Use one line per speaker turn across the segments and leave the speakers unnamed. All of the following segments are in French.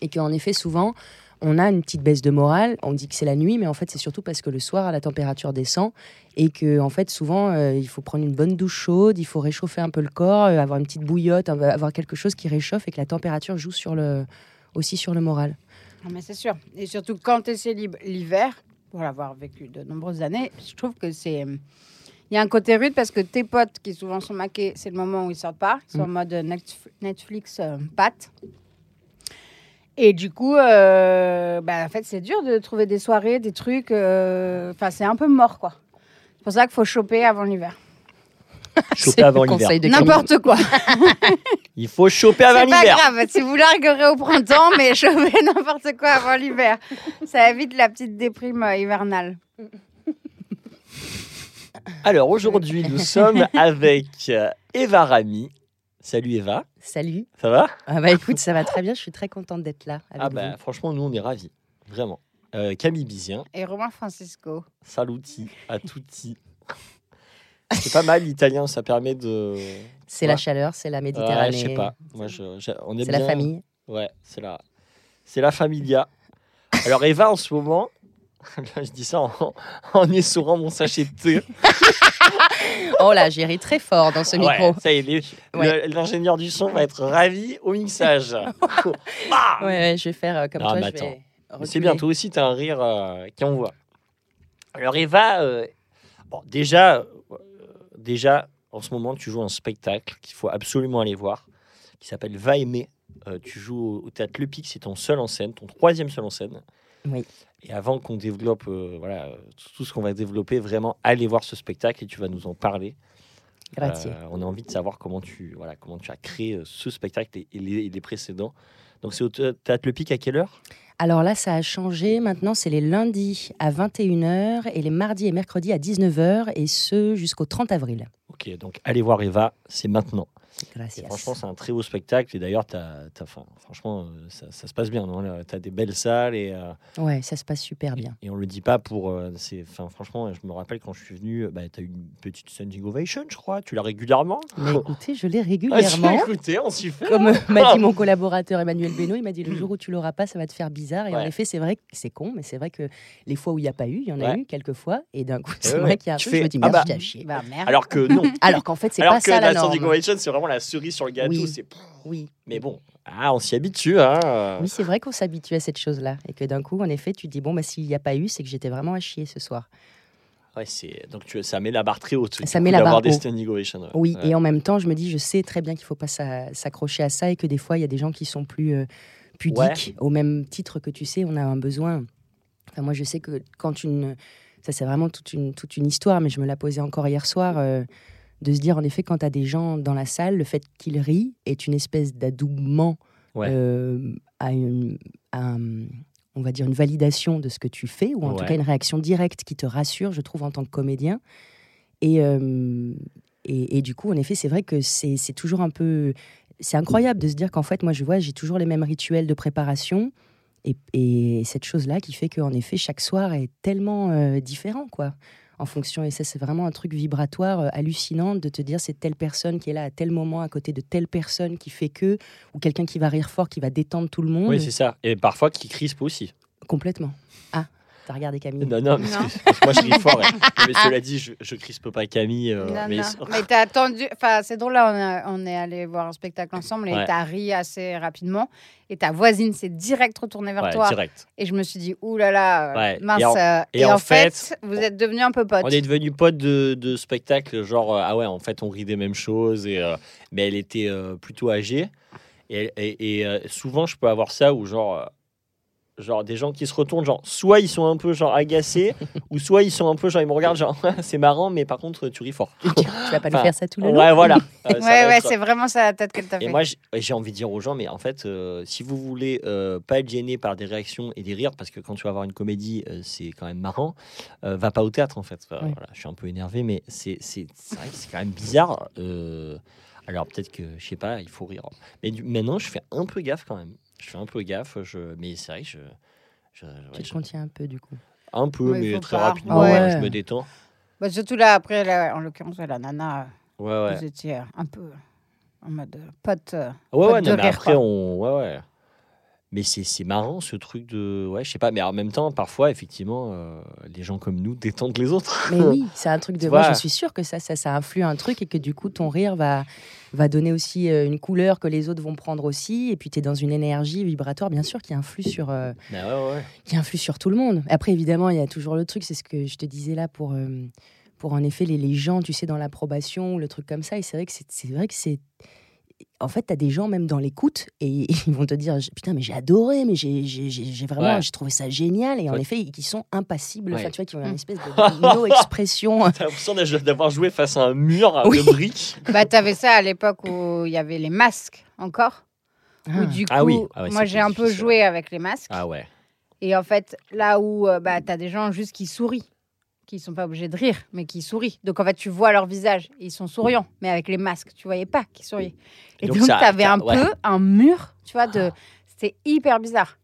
Et qu'en effet, souvent, on a une petite baisse de morale. On dit que c'est la nuit, mais en fait, c'est surtout parce que le soir, la température descend. Et que, en fait, souvent, euh, il faut prendre une bonne douche chaude, il faut réchauffer un peu le corps, euh, avoir une petite bouillotte, avoir quelque chose qui réchauffe et que la température joue sur le, aussi sur le moral.
Non, mais c'est sûr. Et surtout quand tu es l'hiver, pour l'avoir vécu de nombreuses années, je trouve que c'est. Il y a un côté rude parce que tes potes qui souvent sont maqués, c'est le moment où ils sortent pas. Ils sont en mode Netf- Netflix euh, pâte. Et du coup, euh, bah, en fait, c'est dur de trouver des soirées, des trucs. euh, Enfin, c'est un peu mort, quoi. C'est pour ça qu'il faut choper avant l'hiver.
Choper avant l'hiver.
N'importe quoi.
Il faut choper avant
C'est pas
l'hiver.
grave, si vous larguerez au printemps, mais choper n'importe quoi avant l'hiver. Ça évite la petite déprime euh, hivernale.
Alors aujourd'hui, nous sommes avec euh, Eva Rami. Salut Eva,
Salut.
ça va?
Ah bah écoute, ça va très bien. Je suis très contente d'être là avec
Ah bah franchement, nous on est ravis, vraiment. Euh, Camille Bizien,
Et Romain Francisco.
saluti à tutti. C'est pas mal l'italien, ça permet de.
C'est la chaleur, c'est la
Ouais,
Méditerranée.
je sais pas. Moi, je, je- on est
C'est la famille.
Ouais, c'est la, c'est la familia. Alors Eva, en ce moment, là, je dis ça en, en essorant mon sachet de thé.
Oh là, j'ai ri très fort dans ce
Ouais,
micro.
ça y est, les-
Ouais.
le- l'ingénieur du son va être ravi au mixage. Ah
Ouais, je vais faire euh, comme
Non,
toi. reculer.
C'est bien, toi aussi, tu as un rire euh, qui envoie. Alors, Eva, euh, bon, déjà, euh, déjà, en ce moment, tu joues un spectacle qu'il faut absolument aller voir, qui s'appelle Va aimer. Tu joues au, au théâtre Le Pic, c'est ton seul en scène, ton troisième seul en scène.
Oui.
Et avant qu'on développe euh, voilà, tout ce qu'on va développer, vraiment, allez voir ce spectacle et tu vas nous en parler.
Grazie.
Euh, on a envie de savoir comment tu, voilà, comment tu as créé euh, ce spectacle et, et les, et les précédents. Donc, c'est au thé- théâtre Le Pic à quelle heure?
Alors là, ça a changé. Maintenant, c'est les lundis à 21h et les mardis et mercredis à 19h et ce jusqu'au 30 avril.
Ok, donc allez voir Eva, c'est maintenant. Et franchement, c'est un très beau spectacle. Et d'ailleurs, t'as- t'as- franchement, euh, ça, ça se passe bien. Tu as des belles salles et, euh,
Ouais, ça se passe super bien.
et on le dit pas pour. euh, c'est- enfin, franchement, je me rappelle quand je suis venu, bah, tu as eu une petite standing ovation, je crois. Tu l'as régulièrement?
Mais écoutez, je l'ai
Ah,
régulièrement.
l'as écouté, on s'y fait.
Comme euh, m'a dit mon collaborateur Emmanuel Benoît, il m'a dit le jour où tu l'auras pas, ça va te faire bizarre. Et en effet, c'est vrai que c'est con, mais c'est vrai que les fois où il n'y a pas eu, il y en a
Ouais.
eu quelques fois. Et d'un coup, c'est
ouais,
vrai qu'il y a un truc, je
fais,
me dis
ah
merde,
bah.
Bah merde.
Alors que non.
Alors qu'en fait, c'est
Alors
pas
que
ça la
la standing ovation, c'est vraiment la cerise sur le gâteau.
Oui.
c'est-
Oui.
Mais bon, ah, on s'y habitue. Hein.
Oui, c'est vrai qu'on s'habitue à cette chose-là. Et que d'un coup, en effet, tu te dis, bon, bah, s'il n'y a pas eu, c'est que j'étais vraiment à chier ce soir.
Ouais, c'est- donc tu, ça met la barre très haute.
Ça met la barre
ouais.
Oui,
Ouais.
et en même temps, je me dis, je sais très bien qu'il ne faut pas s'a- s'accrocher à ça et que des fois, il y a des gens qui sont plus euh, pudiques, au même titre que tu sais, on a un besoin. Enfin, moi, je sais que quand une. Ça, c'est vraiment toute une, toute une histoire, mais je me la posais encore hier soir. euh, de se dire, en effet, quand tu as des gens dans la salle, le fait qu'ils rient est une espèce d'adoubement
Ouais.
euh, à, une, à on va dire, une validation de ce que tu fais, ou en tout cas une réaction directe qui te rassure, je trouve, en tant que comédien. Et, euh, et, et du coup, en effet, c'est vrai que c'est c'est toujours un peu... C'est incroyable de se dire qu'en fait, moi, je vois, j'ai toujours les mêmes rituels de préparation. Et, et cette chose-là qui fait qu'en effet, chaque soir est tellement euh, différent, quoi. En fonction, et ça, c'est vraiment un truc vibratoire euh, hallucinant de te dire c'est telle personne qui est là à tel moment à côté de telle personne qui fait que, ou quelqu'un qui va rire fort, qui va détendre tout le monde.
Oui, c'est ça. Et parfois qui crispe aussi.
Complètement. Ah, t'as regardé Camille
Non, non, parce
Non.
que, parce que moi je ris fort. hein. Mais cela dit, je, je crispe pas Camille. euh,
Non,
mais
non. Mais t'as attendu. Enfin, c'est drôle, là, on, a- on est allé voir un spectacle ensemble et
Ouais.
t'as ri assez rapidement. Et ta voisine s'est direct retournée vers
Ouais,
toi.
direct.
Et je me suis dit, ouh là là, euh,
Ouais.
mince.
Et en-
euh,
et
Et,
en
en, fait,
fait,
vous êtes devenus un peu potes.
On est devenus potes de, de spectacle, genre, euh, ah ouais, en fait, on rit des mêmes choses. Et, euh, mais elle était euh, plutôt âgée. Et, et- et, euh, souvent, je peux avoir ça où, genre, euh, genre des gens qui se retournent, genre soit ils sont un peu genre agacés, ou soit ils sont un peu genre ils me regardent genre c'est marrant, mais par contre tu ris fort.
Tu, vas pas nous
Enfin,
faire ça tout le long.
Ouais, voilà. Euh,
Ouais, ouais,
être-
c'est vraiment ça la tête que t'as fait.
Et moi, j'ai envie de dire aux gens, mais en fait, euh, si vous voulez euh, pas être gêné par des réactions et des rires, parce que quand tu vas voir une comédie, euh, c'est quand même marrant, euh, va pas au théâtre en fait. Enfin,
Ouais.
voilà, je suis un peu énervé, mais c'est c'est- c'est vrai que c'est quand même bizarre. euh, alors peut-être que, je sais pas, il faut rire. Mais du- maintenant, je fais un peu gaffe quand même. Je fais un peu gaffe, je... mais c'est vrai que je... je- ouais,
Tu te
je-
contiens un peu du coup.
un peu,
Ouais,
mais très
pas.
rapidement,
Ouais.
je me détends.
Bah, surtout là, après, là, en l'occurrence, la nana,
Ouais, ouais.
vous étiez un peu en mode pote.
Ouais, ouais,
de
non, mais après,
quoi.
on. Ouais, ouais. Mais c'est c'est marrant ce truc de. Ouais, je sais pas, mais en même temps, parfois, effectivement, euh, les gens comme nous détendent les autres.
Mais oui, c'est un truc de. Moi, je suis sûre que ça, ça, ça influe un truc et que du coup, ton rire va, va donner aussi euh, une couleur que les autres vont prendre aussi. Et puis, tu es dans une énergie vibratoire, bien sûr, qui influe sur, euh,
Bah ouais, ouais.
qui influe sur tout le monde. Après, évidemment, il y a toujours le truc, c'est ce que je te disais là pour, euh, pour en effet les, les gens, tu sais, dans l'approbation ou le truc comme ça. Et c'est vrai que c'est c'est vrai que c'est. En fait, tu as des gens même dans l'écoute et ils vont te dire Putain, mais j'ai adoré, mais j'ai j'ai- j'ai- j'ai vraiment
Ouais.
j'ai trouvé ça génial. Et en
Ouais.
effet, qui sont impassibles. Enfin, tu vois, qui ont une
Mm.
espèce de no-expression.
T'as l'impression d'avoir joué face à un mur
Oui.
de briques.
Bah, t'avais ça à l'époque où il y avait les masques encore. Où
Ah.
du coup,
Ah oui. Ah ouais,
moi j'ai un peu joué avec les masques.
Ah ouais.
Et en fait, là où euh, bah, t'as des gens juste qui sourient, qui sont pas obligés de rire, mais qui sourient. Donc en fait, tu vois leur visage, ils sont souriants, mais avec les masques, tu voyais pas qu'ils souriaient. Et
Donc
t'avais
ça-
un
ouais.
peu un mur, tu vois, de. C'était hyper bizarre.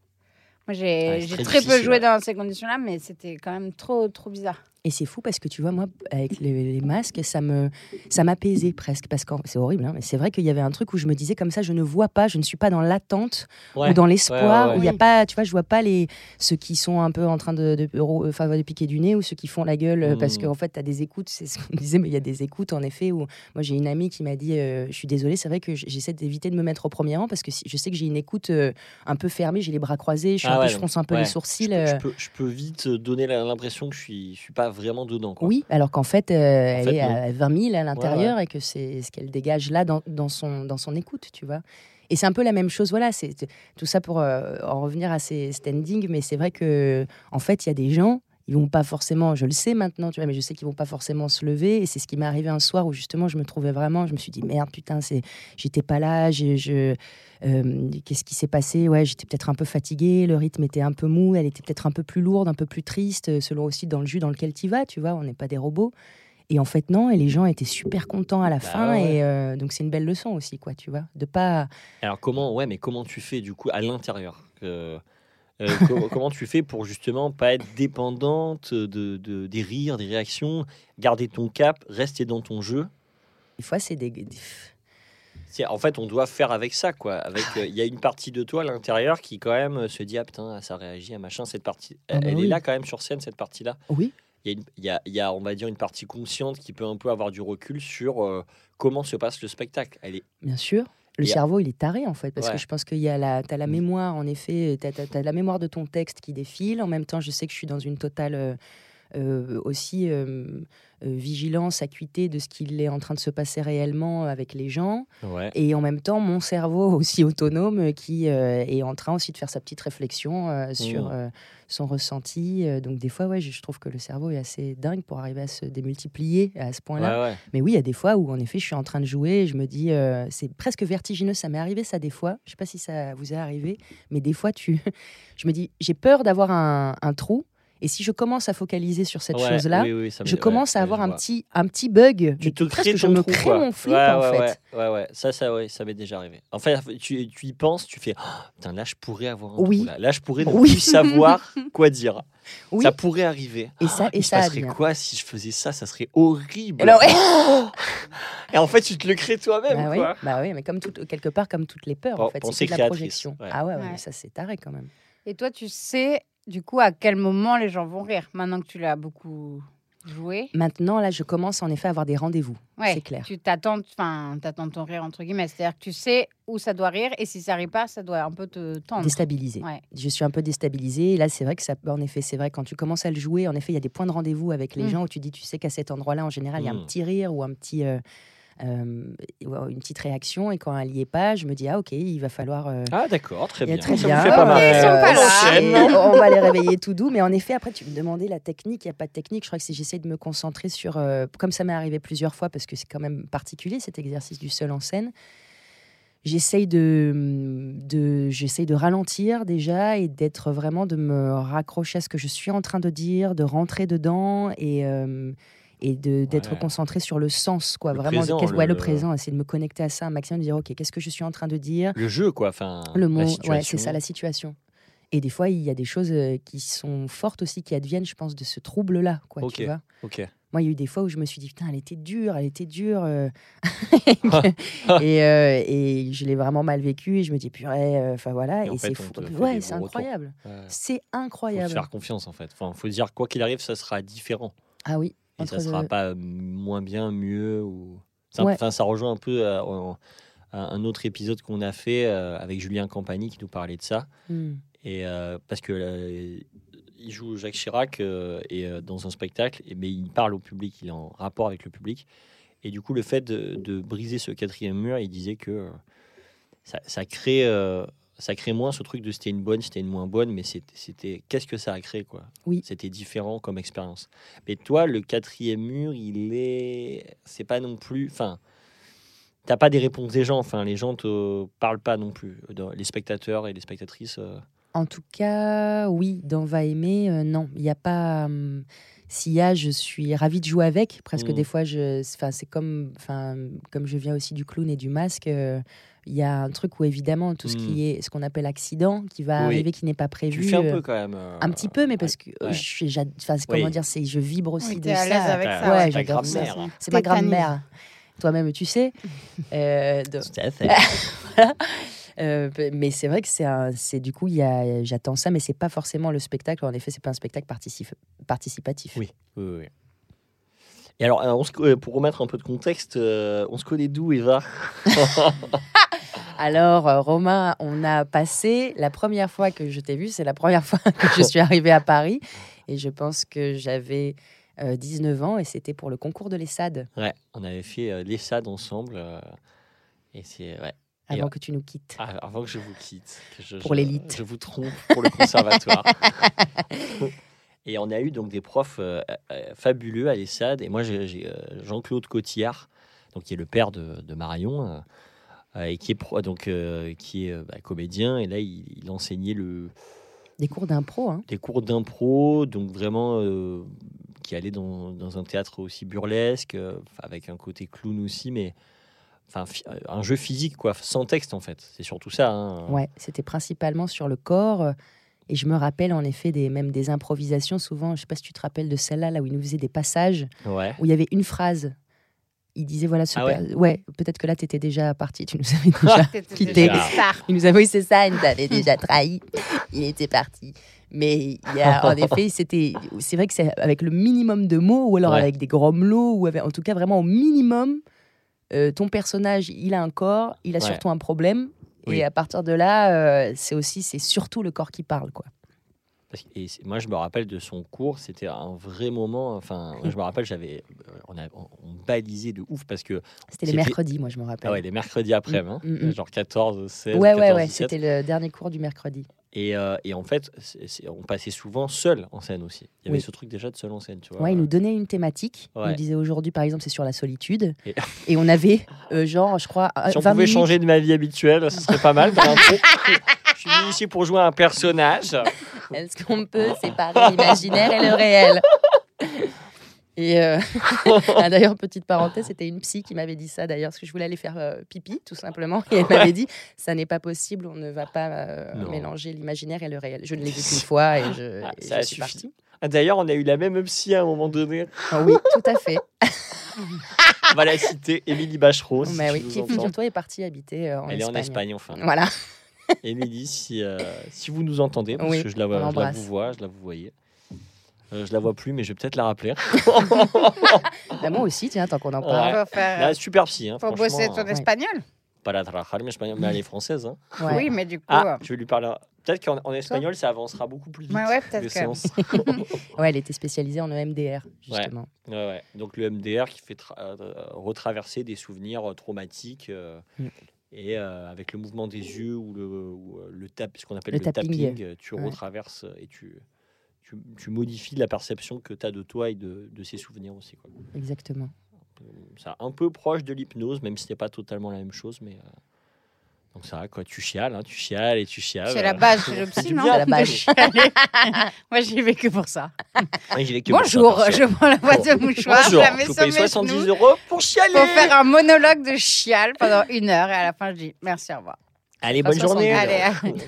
Moi, j'ai
Ouais, très
très, peu joué
ouais.
dans ces conditions-là, mais c'était quand même trop, trop bizarre.
Et c'est fou parce que tu vois, moi, avec les, les masques, ça me, ça m'apaisait presque. Parce que c'est horrible, hein, mais c'est vrai qu'il y avait un truc où je me disais comme ça, je ne vois pas, je ne suis pas dans l'attente
Ouais.
ou dans l'espoir,
ouais, ouais.
où il y a pas, tu vois, je vois pas les, ceux qui sont un peu en train de, de, enfin, de piquer du nez ou ceux qui font la gueule euh, parce
Mm.
qu'en fait, tu as des écoutes, c'est ce qu'on disait, mais il y a des écoutes en effet où moi j'ai une amie qui m'a dit, euh, je suis désolée, c'est vrai que j'essaie d'éviter de me mettre au premier rang parce que si, je sais que j'ai une écoute euh, un peu fermée, j'ai les bras croisés, je, suis
Ah
un peu,
ouais,
je fronce un peu les sourcils. euh,
je peux- je peux vite donner l'impression que je suis, je suis pas vraiment dedans. Quoi.
Oui, alors qu'en fait, euh, elle
fait,
est
non.
à 20 000 à l'intérieur et que c'est ce qu'elle dégage là dans, dans son, dans son écoute, tu vois. Et c'est un peu la même chose, voilà, c'est tout ça pour euh, en revenir à ces standings, mais c'est vrai que en fait, il y a des gens, ils vont pas forcément, je le sais maintenant, tu vois, mais je sais qu'ils vont pas forcément se lever. Et c'est ce qui m'est arrivé un soir où justement, je me trouvais vraiment, je me suis dit merde, putain, c'est, j'étais pas là, je, je- euh, qu'est-ce qui s'est passé? Ouais, j'étais peut-être un peu fatiguée, le rythme était un peu mou, elle était peut-être un peu plus lourde, un peu plus triste, euh, selon aussi dans le jus dans lequel tu vas, tu vois, on n'est pas des robots. Et en fait, non, et les gens étaient super contents à la
Bah
fin.
ouais.
Et euh, donc, c'est une belle leçon aussi, quoi, tu vois. De pas.
Alors comment, ouais, mais comment tu fais du coup à l'intérieur euh, co- Comment tu fais pour justement pas être dépendante de, de- des rires, des réactions, garder ton cap, rester dans ton jeu?
Des fois, c'est des.
en fait on doit faire avec ça quoi. Avec euh, il y a une partie de toi à l'intérieur qui quand même euh, se dit ah putain ça réagit à machin cette partie.
Ah bah
elle
oui.
est là quand même sur scène cette partie là.
Oui,
Il y, a une- il y a, il y a, on va dire une partie consciente qui peut un peu avoir du recul sur euh, comment se passe le spectacle. Elle est
bien sûr. Le cerveau, il est taré, en fait. Parce
Ouais.
que je pense qu'il y a la, t'as la
Mm.
mémoire, en effet. Tu as, la mémoire de ton texte qui défile. En même temps, je sais que je suis dans une totale. Euh, aussi euh, euh, vigilance, acuité de ce qu'il est en train de se passer réellement avec les gens.
ouais.
Et en même temps, mon cerveau aussi autonome qui est en train aussi de faire sa petite réflexion euh, sur son ressenti. Donc des fois, ouais, je, je trouve que le cerveau est assez dingue pour arriver à se démultiplier à ce point-là.
Ouais, ouais.
Mais oui, il y a des fois où en effet, je suis en train de jouer et je me dis, euh, c'est presque vertigineux. Ça m'est arrivé ça des fois. Je sais pas si ça vous est arrivé, mais des fois, tu, je me dis, j'ai peur d'avoir un, un trou. Et si je commence à focaliser sur cette
Ouais,
chose-là,
oui, oui, ça
je
ouais,
commence à avoir un petit, un petit bug.
Tu te
presque,
crées
je me crée
quoi.
mon flip
ouais,
en
ouais,
fait.
Ouais, ouais, ouais. Ça, ça, ouais, ça m'est déjà arrivé. En fait, tu, tu y penses, tu fais, Oh, putain, là, je pourrais avoir un
Oui.
trou, là. Là, je pourrais ne
Oui.
plus savoir quoi dire.
Oui.
Ça pourrait arriver.
Et ça, et
Il se
ça
passerait
advient.
quoi si je faisais ça? Ça serait horrible.
Alors, ouais.
Et en fait, tu te le crées toi-même,
bah, oui,
quoi.
bah oui, mais comme tout, quelque part, comme toutes les peurs,
Bon,
en fait, c'est de la projection.
ouais.
Ah ouais, ouais,
Ouais.
mais ça c'est taré quand même.
Et toi, tu sais, du coup, à quel moment les gens vont rire, maintenant que tu l'as beaucoup joué?
Maintenant, là, je commence en effet à avoir des rendez-vous.
Ouais,
c'est clair.
Tu t'attends, enfin, t'attends ton rire entre guillemets. C'est-à-dire que tu sais où ça doit rire et si ça rit pas, ça doit un peu te tendre.
Déstabilisé.
Ouais.
Je suis un peu déstabilisée. Et là, c'est vrai que ça, en effet, c'est vrai quand tu commences à le jouer, en effet, il y a des points de rendez-vous avec les
Mm.
gens où tu dis, tu sais qu'à cet endroit-là, en général, il y a un
Mm.
petit rire ou un petit, euh, euh, une petite réaction. Et quand elle n'y est pas, je me dis, ah ok, il va falloir. euh,
Ah, d'accord, très bien.
très bien.
pas mal. On
va les réveiller tout doux. Mais en effet, après, tu me demandais la technique. Il n'y a pas de technique. Je crois que si j'essaie de me concentrer sur. euh, comme ça m'est arrivé plusieurs fois, parce que c'est quand même particulier cet exercice du seul en scène. J'essaye de, de, j'essaye de ralentir déjà et d'être vraiment, de me raccrocher à ce que je suis en train de dire, de rentrer dedans et, euh, et de, d'être
Ouais.
concentré sur le sens. Quoi,
Le
vraiment,
présent,
qu'est-ce- ouais, le
le-
présent, essayer de me connecter à ça un maximum, de dire, OK, qu'est-ce que je suis en train de dire?
Le jeu, quoi. Enfin,
le mot, ouais,
situation.
c'est ça la situation. Et des fois, il y a des choses euh, qui sont fortes aussi, qui adviennent, je pense, de ce trouble-là, quoi, tu vois.
Ok.
Moi, il y a eu des fois où je me suis dit, putain, elle était dure, elle était dure. euh. et, euh, et je l'ai vraiment mal vécu. Et je me dis, purée, euh, enfin voilà.
Et
c'est fou. Ouais, c'est
bons retours.
incroyable.
Ouais.
C'est
Faut se
incroyable.
faire confiance, en fait. Enfin, faut dire, quoi qu'il arrive, ça sera différent.
Ah oui.
Et ça sera
le-
pas euh, moins bien, mieux. Ou... Ça,
Ouais.
enfin, ça rejoint un peu euh, un autre épisode qu'on a fait euh, avec Julien Campagny qui nous parlait de ça.
Hmm.
Et euh, parce que euh, il joue Jacques Chirac euh, et dans un spectacle, et, mais il parle au public, il est en rapport avec le public. Et du coup, le fait de, de briser ce quatrième mur, il disait que ça, ça crée, ça crée moins ce truc de c'était une bonne, c'était une moins bonne, mais c'était, qu'est-ce que ça a créé quoi?
Oui.
C'était différent comme expérience. Mais toi, le quatrième mur, il est, c'est pas non plus, enfin. T'as pas des réponses des gens, enfin les gens te parlent pas non plus, les spectateurs et les spectatrices. euh,
En tout cas, oui, dans Va aimer, euh, non, il n'y a pas. hum, S'il y a, je suis ravie de jouer avec. Presque
Mm.
des fois, je, enfin, c'est comme, enfin, comme je viens aussi du clown et du masque. euh, Il y a un truc où évidemment tout ce qui est ce qu'on appelle accident qui va
Oui.
arriver qui n'est pas
Tu
prévu.
le fais un
euh,
peu quand même. euh,
un petit peu, mais parce que
ouais.
je c'est-
Oui.
comment dire, c'est je vibre aussi
Oui,
de
à
ça.
avec ça.
ouais, j'adore ça. C'est ma grand-mère. Toi-même, tu sais. Euh, de-
Tout à fait.
euh, mais c'est vrai que c'est du coup j'attends ça mais c'est pas forcément le spectacle en effet c'est pas un spectacle particip- participatif
Oui. Oui, oui. Et alors, euh, on se euh, pour remettre un peu de contexte, on se connaît d'où, Eva?
alors euh, Romain on a passé la première fois que je t'ai vu c'est la première fois que je suis arrivée à Paris et je pense que j'avais euh, 19 ans et c'était pour le concours de l'ESSAD
Ouais, on avait fait euh, l'ESSAD ensemble. euh, et c'est. Ouais.
Avant
ouais.
que tu nous quittes
avant que je vous quitte, que je,
Pour l'élite.
Je vous trompe pour le conservatoire. et on a eu donc des profs euh, euh, fabuleux à l'ESSAD. Et moi, j'ai euh, Jean-Claude Cotillard, donc, qui est le père de, de Marion, euh, euh, et qui est, pro- donc, euh, qui est euh, bah, comédien. Et là, il, il enseignait le,
des cours d'impro hein.
des cours d'impro, donc vraiment euh, qui allait dans, dans un théâtre aussi burlesque, euh, avec un côté clown aussi, mais enfin fi- euh, un jeu physique quoi, sans texte en fait. C'est surtout ça. hein.
Ouais, c'était principalement sur le corps. euh, Et je me rappelle en effet des, même des improvisations. Souvent, je sais pas si tu te rappelles de celle-là, là où il nous faisait des passages,
Ouais.
où il y avait une phrase. Il disait voilà ce
Ah
per- ouais, peut-être que là tu étais déjà parti, tu nous avais déjà. Quitté. Il nous avait oui, c'est ça, il nous avait déjà trahi. Il était parti. Mais il y a, en effet, c'était c'est vrai que c'est avec le minimum de mots ou alors
Ouais.
avec des grommelots ou avec, en tout cas vraiment au minimum euh, ton personnage, il a un corps, il a
Ouais.
surtout un problème
Oui.
et à partir de là, euh, c'est aussi c'est surtout le corps qui parle quoi.
Parce que- Et moi, je me rappelle de son cours, c'était un vrai moment. Enfin, je me rappelle, j'avais, euh, on, a, on, on balisait de ouf parce que
C'était les mercredis, moi je me rappelle.
ah ouais, les mercredis après, hein,
Mm, mm.
genre 14, 16,
ouais,
14,
ouais, ouais,
17.
c'était le dernier cours du mercredi.
Et, euh, et en fait, on passait souvent seul en scène aussi. Il y avait
Oui.
ce truc déjà de seul en scène, tu vois.
Ouais, il nous donnait une thématique. Il
Ouais.
nous disait aujourd'hui, par exemple, c'est sur la solitude.
Et-
Et, on avait, euh, genre, je crois,
Si on
20
pouvait
minutes.
changer de ma vie habituelle, ce serait pas mal. je suis ici pour jouer un personnage.
Est-ce qu'on peut séparer l'imaginaire et le réel Et euh, ah, d'ailleurs, petite parenthèse, c'était une psy qui m'avait dit ça d'ailleurs, parce que je voulais aller faire euh, pipi, tout simplement. Et elle m'avait dit ça n'est pas possible, on ne va pas euh, mélanger l'imaginaire et le réel. Je ne l'ai vu qu'une fois et je,
Ah,
et
ça
je
suffit.
suis partie.
Ah, D'ailleurs, on a eu la même psy à un moment donné.
Ah oui, tout à fait.
On va la citer, Émilie Bachereau. si
oui, qui, figure-toi, est partie habiter euh, en
Elle est
Espagne.
en Espagne, enfin.
Voilà.
Émilie, si, euh, si vous nous entendez, parce
Oui,
que je la, je la vous vois, je la vous voyez. Euh, je la vois plus, mais je vais peut-être la rappeler.
Bah, moi aussi, tiens, tant qu'on en parle.
Faire,
Là, super psy. Hein,
faut bosser ton
euh,
ouais.
espagnol.
Pas la trajar, mais espagnol, mais elle est française. hein.
Ouais.
Oui, mais du coup,
Ah,
euh,
je vais lui parler. Peut-être qu'en en espagnol, ça avancera beaucoup plus vite.
Ouais, ouais, peut-être que-.
Ouais, elle était spécialisée en E EMDR, justement.
Ouais, ouais. Donc le MDR qui fait tra- euh, retraverser des souvenirs traumatiques euh,
Mm.
Et euh, avec le mouvement des yeux ou le, ou, euh, le tap, ce qu'on appelle
Le
le,
tapping.
tapping, tu
Ouais.
retraverses et tu, tu, tu modifies la perception que tu as de toi et de, de ces souvenirs aussi. Quoi.
Exactement.
C'est un peu proche de l'hypnose, même si ce n'est pas totalement la même chose. Mais, euh, donc ça, quoi, tu chiales, hein, tu chiales et tu chiales.
C'est la
euh.
base chez le
C'est
psy, non
la base.
Moi, j'y vais que pour ça.
Ouais, j'y vais que pour ça,
Bonjour, je prends la boîte de mouchoir, je
Bonjour,
la
je
mets
vous
sur
paye
mes
70
genoux
euros pour chialer.
pour faire un monologue de chial pendant une heure et à la fin, je dis merci, au revoir.
Allez, bonne
60.
journée.
Allez,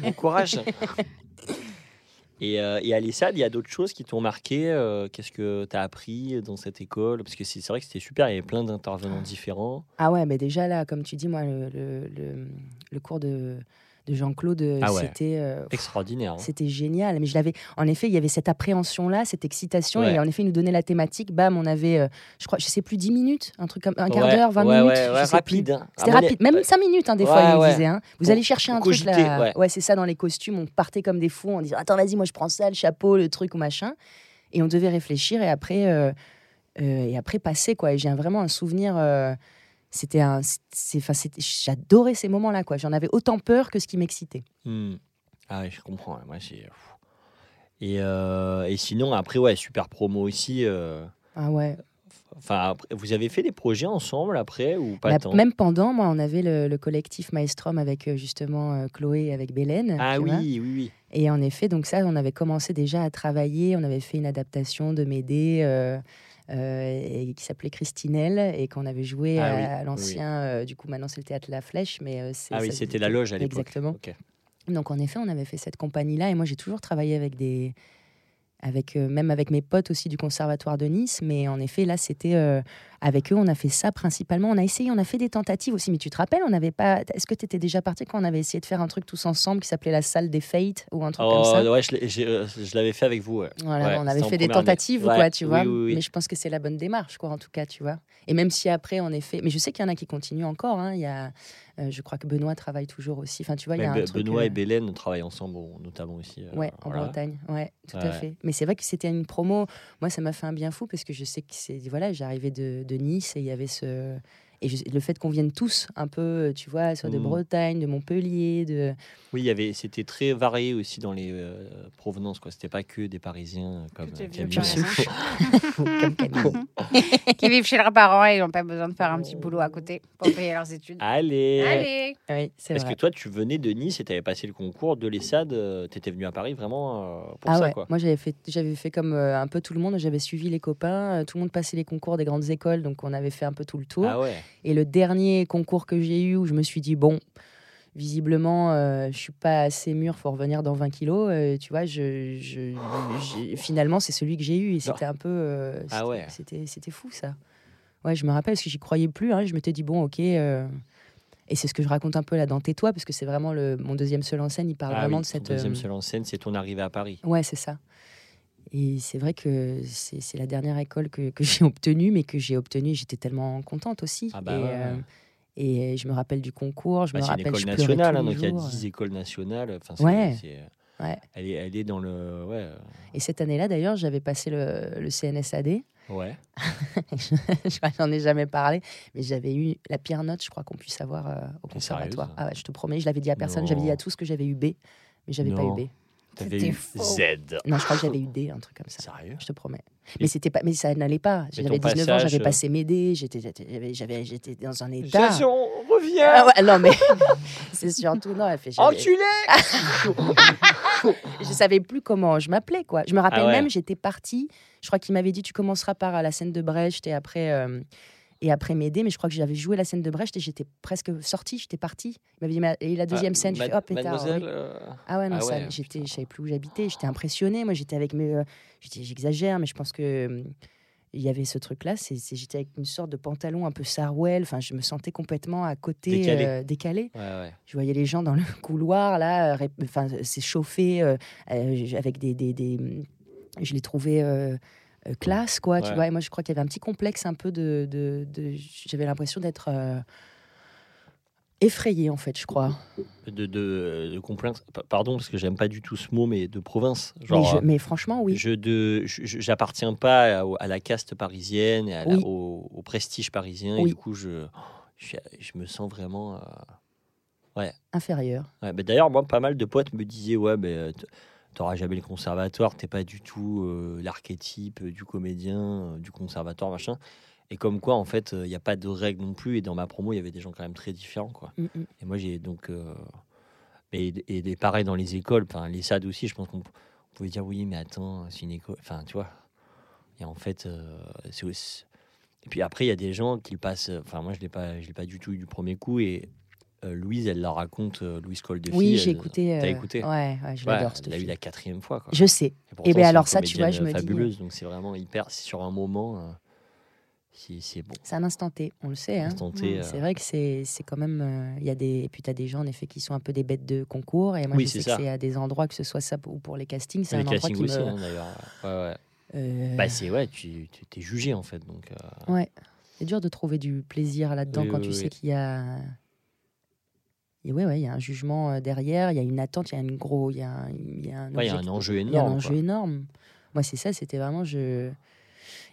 Bon courage. Et, euh, et Alessade, il y a d'autres choses qui t'ont marqué euh, Qu'est-ce que tu as appris dans cette école? Parce que c'est vrai que c'était super, il y avait plein d'intervenants différents.
Ah ouais, mais déjà là, comme tu dis, moi, le- le cours de, de Jean-Claude,
Ah ouais.
c'était euh,
Extraordinaire. hein.
c'était génial. Mais je l'avais, en effet, il y avait cette appréhension-là, cette excitation.
Ouais.
Et en effet, il nous donnait la thématique. Bam, on avait, euh, je crois, je sais plus, 10 minutes, un truc comme un quart
Ouais,
d'heure, 20
ouais,
minutes. je sais
rapide. hein.
C'était rapide, même 5 minutes, hein, des fois, il nous disait. hein. Vous allez chercher un truc là.
ouais.
c'est ça, dans les costumes. On partait comme des fous en disant Attends, vas-y, moi je prends ça, le chapeau, le truc ou machin. Et on devait réfléchir et après, euh, euh, et après passer, quoi. Et j'ai vraiment un souvenir. C'était un. c'est- enfin, J'adorais ces moments-là, quoi. J'en avais autant peur que ce qui m'excitait.
Hmm. Ah je comprends. Moi, c'est. Et, euh, et sinon, après, ouais, super promo aussi. euh,
Ah ouais.
Enfin, vous avez fait des projets ensemble après ou pas
Bah,
tant?
même pendant, moi, on avait le, le collectif Maestrom avec euh, justement euh, Chloé et avec Bélène.
Ah oui, oui, oui.
Et en effet, donc ça, on avait commencé déjà à travailler. On avait fait une adaptation de Médée et qui s'appelait Christinelle et qu'on avait joué
Ah
à,
oui,
à
oui,
l'ancien. euh, du coup, maintenant c'est le théâtre La Flèche, mais euh,
Ah oui, c'était la loge à l'époque.
Exactement. Donc en effet, on avait fait cette compagnie-là et moi j'ai toujours travaillé avec des, avec euh, même avec mes potes aussi du conservatoire de Nice, mais en effet là c'était euh, avec eux on a fait ça principalement. On a essayé, on a fait des tentatives aussi, mais tu te rappelles, on n'avait pas. Est-ce que tu étais déjà parti quand on avait essayé de faire un truc tous ensemble qui s'appelait la salle des Fates ou un truc comme
Oh,
ça?
ouais, je euh, je l'avais fait avec vous. ouais.
Voilà,
Ouais,
on avait fait des tentatives,
Ouais,
quoi, tu
oui,
vois.
oui, oui.
Mais je pense que c'est la bonne démarche, quoi, en tout cas, tu vois. Et même si après, en effet, mais je sais qu'il y en a qui continuent encore. hein. Il y a, euh, je crois que Benoît travaille toujours aussi. Enfin, tu vois, il y
Mais
a un
Be-
truc.
Benoît
euh,
et Bélène travaillent ensemble, notamment aussi. euh,
Ouais, en
voilà.
Bretagne, ouais, tout
Ouais.
à fait. Mais c'est vrai que c'était une promo. Moi, ça m'a fait un bien fou parce que je sais que c'est voilà, j'arrivais de, de Nice et il y avait ce et je- le fait qu'on vienne tous un peu, tu vois, soit de
Mm.
Bretagne, de Montpellier, de
Oui, il y avait, c'était très varié aussi dans les euh, provenances. Quoi. C'était pas que des Parisiens comme
Que des
euh, Camille.
Comme Camille.
qui vivent chez leurs parents et ils n'ont pas besoin de faire un petit boulot à côté pour payer leurs études.
Allez.
Allez
Oui, c'est
Parce
vrai.
que toi, tu venais de Nice et tu avais passé le concours de l'ESSAD. tu étais venu à Paris vraiment euh, pour
Ah
ça.
ouais,
Quoi.
moi j'avais fait, j'avais fait comme euh, un peu tout le monde, j'avais suivi les copains, euh, tout le monde passait les concours des grandes écoles, donc on avait fait un peu tout le tour.
Ah ouais.
Et le dernier concours que j'ai eu où je me suis dit, bon, visiblement, euh, je suis pas assez mûr, faut revenir dans 20 kilos, euh, tu vois, je, je- j'ai- finalement, c'est celui que j'ai eu et c'était un peu. euh,
Ah ouais.
C'était, c'était fou ça. Ouais, je me rappelle parce que j'y croyais plus, hein, je m'étais dit, bon, ok. euh, et c'est ce que je raconte un peu là dans Tais-toi, parce que c'est vraiment le, mon deuxième seul en scène, il parle
Ah
vraiment
oui,
de cette.
ton deuxième seul en scène, c'est ton arrivée à Paris.
Ouais, c'est ça. Et c'est vrai que c'est la dernière école que, que j'ai obtenue, mais que j'ai obtenue j'étais tellement contente aussi.
Ah bah
et, euh, et je me rappelle du concours, je
Bah,
me
c'est une
rappelle,
école nationale, hein, donc il y a
jours.
10 écoles nationales. Enfin,
Ouais. Ouais.
Elle, est, elle est dans le. Ouais. euh,
Et cette année-là, d'ailleurs, j'avais passé le, le CNSAD.
ouais.
Je J'en ai jamais parlé, mais j'avais eu la pire note, je crois, qu'on puisse avoir euh, au conservatoire.
sérieuse
Ah ouais, je te promets, je l'avais dit à personne, j'avais dit à tous que j'avais eu B, mais j'avais pas eu. B.
T'avais eu
faux.
Z.
Non, je crois que j'avais eu D, un truc comme ça.
Sérieux?
Je te promets. Mais c'était pas, mais ça n'allait pas. J'avais
ton
19 ans,
passage,
j'avais
euh,
passé mes D, j'étais, j'avais, j'avais- j'étais dans un état.
Jason, reviens
Ah ouais, non mais c'est surtout non. elle fait,
Enculé
je savais plus comment je m'appelais quoi. Je me rappelle
Ah ouais.
même, j'étais partie. Je crois qu'il m'avait dit tu commenceras par la scène de Brecht et après euh, et après m'aider. Mais je crois que j'avais joué la scène de Brecht et j'étais presque sortie. J'étais partie. Il m'avait dit Ma- et la deuxième
Ah,
scène. Je fais oh pétard.
Euh,
Ah ouais non
Ah
ça,
ouais,
j'étais, je savais plus où j'habitais. J'étais impressionnée. Moi j'étais avec mes, euh, j'exagère, mais je pense que euh, il y avait ce truc-là, c'est, j'étais avec une sorte de pantalon un peu sarouel, enfin je me sentais complètement à côté,
Décalé.
euh, décalé.
Ouais, ouais.
Je voyais les gens dans le couloir, là, enfin, s'échauffer euh, euh, avec des, des, des- Je les trouvais euh, classe, quoi, tu vois. Et moi, je crois qu'il y avait un petit complexe un peu de... de, de- J'avais l'impression d'être... euh, Effrayé, en fait, je crois.
de, de. Pa- Pardon, parce que j'aime pas du tout ce mot, mais de province.
Mais, je-
euh,
mais franchement, oui.
je j'appartiens pas à, à la caste parisienne, et à la-
Oui.
au, au prestige parisien, et du coup, je, je, je me sens vraiment. euh,
Inférieur.
ouais. Bah, D'ailleurs, moi, pas mal de potes me disaient Ouais, t- t'auras jamais le conservatoire, t'es pas du tout euh, l'archétype euh, du comédien, euh, du conservatoire, machin. Et comme quoi, en fait, il n'y a pas de règles non plus. Et dans ma promo, il y avait des gens quand même très différents, quoi.
Mm, mm.
Et moi, j'ai donc. et, et, et pareil dans les écoles, enfin, les SAD aussi, je pense qu'on on pouvait dire oui, mais attends, c'est une école. Enfin, tu vois. Et en fait, c'est aussi. Et puis après, il y a des gens qui le passent. Enfin, moi, je ne l'ai pas, je l'ai pas du tout eu du premier coup. Et euh, Louise, elle la raconte, euh, Louise Cole de
Oui, j'ai écouté.
T'as
euh,
écouté
Ouais, ouais, je
Ouais,
l'adore, cette
Elle l'a eu la quatrième fois. Quoi.
Je sais.
Et c'est une
alors ça, tu vois, je me dis-
fabuleuse, donc c'est vraiment hyper. c'est Sur un moment, euh, c'est bon.
C'est un instant T, on le sait. Hein.
Euh.
C'est vrai que c'est quand même. euh, Il y a des, et puis tu as des gens, en effet, qui sont un peu des bêtes de concours. Et moi,
Oui,
je sais
c'est
que c'est à des endroits, que ce soit ça ou pour les castings, c'est un endroit qui
aussi,
me.
hein, d'ailleurs. Ouais, ouais.
euh,
Bah, c'est ouais, tu t'es jugé en fait. Donc, euh,
Ouais. C'est dur de trouver du plaisir là-dedans
Oui,
quand
oui,
tu sais qu'il y a. Et ouais, ouais, il y a un jugement euh, derrière, il y a une attente, il y a une gros, il y a un, y a un
ouais, y a un enjeu
il y a un
énorme.
enjeu énorme. Moi, c'est ça, c'était vraiment je.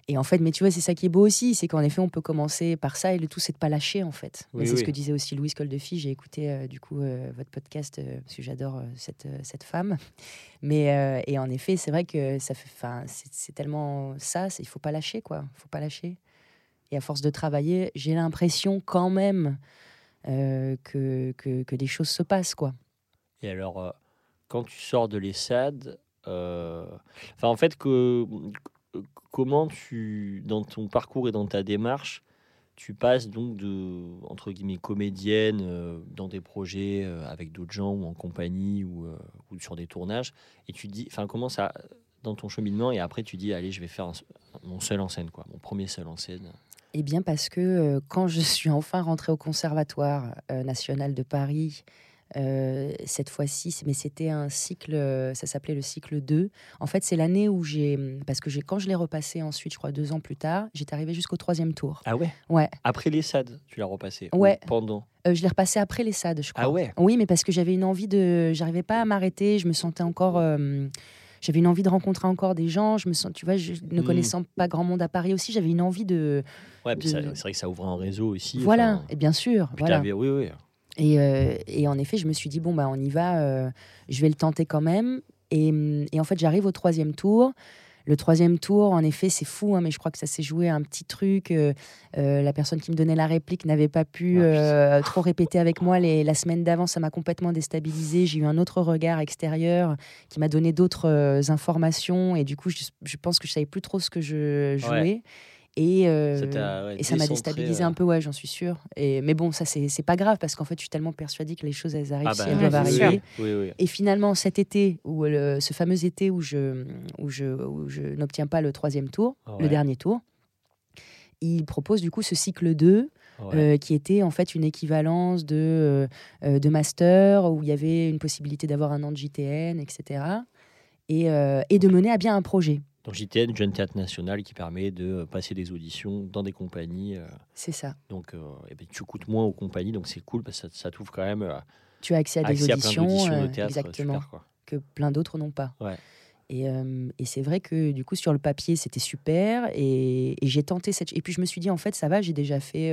Et en fait, mais tu vois, c'est ça qui est beau aussi, c'est qu'en effet, on peut commencer par ça et le tout, c'est de pas lâcher en fait.
Oui,
c'est ce que disait aussi Louise Coldefi. J'ai écouté euh, du coup euh, votre podcast euh, parce que j'adore cette, cette femme. Mais et en effet, c'est vrai que ça fait, enfin, c'est tellement ça, il faut pas lâcher quoi, faut pas lâcher. Et à force de travailler, j'ai l'impression quand même euh, que, que choses se passent quoi.
Et alors, euh, quand tu sors de l'ESSAD, euh, enfin, en fait, que, comment tu, dans ton parcours et dans ta démarche, tu passes donc de, entre guillemets, comédienne dans des projets avec d'autres gens ou en compagnie ou, ou sur des tournages, et tu dis, enfin, comment ça, dans ton cheminement, et après tu dis, allez, je vais faire mon seul en scène, quoi, mon premier seul en scène?
Eh bien, parce que euh, quand je suis enfin rentrée au Conservatoire euh, national de Paris, euh, cette fois-ci, mais c'était un cycle, ça s'appelait le cycle 2. En fait, c'est l'année où j'ai. Parce que j'ai, quand je l'ai repassé ensuite, je crois deux ans plus tard, j'étais arrivée jusqu'au troisième tour.
Ah ouais?
Ouais.
Après l'ESSAD, tu l'as repassé ou
Ouais.
Pendant?
Euh, je l'ai repassé après les SAD, je crois.
Ah ouais?
Oui, mais parce que j'avais une envie de. J'arrivais pas à m'arrêter, je me sentais encore. euh, J'avais une envie de rencontrer encore des gens. Je me sens, tu vois, je, ne
Mm.
connaissant pas grand monde à Paris aussi, j'avais une envie de.
Ouais, puis
de-
c'est vrai que ça ouvre un réseau aussi.
Voilà,
enfin,
et bien sûr. Voilà.
oui, oui.
Et, euh, et en effet, je me suis dit, bon, bah, on y va, euh, je vais le tenter quand même. Et, hum, et en fait, j'arrive au troisième tour. Le troisième tour, en effet, c'est fou, hein, mais je crois que ça s'est joué un petit truc. euh, euh, la personne qui me donnait la réplique n'avait pas pu
Ah,
euh, trop répéter avec moi les, la semaine d'avant. Ça m'a complètement déstabilisée. J'ai eu un autre regard extérieur qui m'a donné d'autres informations. Et du coup, je, je pense que je savais plus trop ce que je jouais. Et, euh,
ouais,
et ça m'a déstabilisé
euh.
un peu, ouais, j'en suis sûre. Et, mais bon, ça, c'est pas grave parce qu'en fait, je suis tellement persuadée que les choses, elles arrivent
Ah
si
bah,
elles doivent arriver.
sûr.
Oui, oui.
Et finalement, cet été, où le- ce fameux été où je, où je, où je n'obtiens pas le troisième tour,
Ouais.
le dernier tour, il propose du coup ce cycle 2
Ouais.
euh, qui était en fait une équivalence de, euh, de master où il y avait une possibilité d'avoir un an de JTN, etc. Et, euh, et de mener à bien un projet.
Donc JTN, Jeune Théâtre National, qui permet de passer des auditions dans des compagnies. euh,
C'est ça.
donc, euh, eh ben, tu coûtes moins aux compagnies, donc c'est cool parce que ça, ça t'ouvre quand même euh,
Tu as accès à des
accès à plein
auditions,
de
euh,
théâtre.
exactement,
Super, quoi.
que plein d'autres n'ont pas.
Ouais.
Et, euh, et c'est vrai que du coup sur le papier c'était super et, et j'ai tenté cette et puis je me suis dit en fait ça va j'ai déjà fait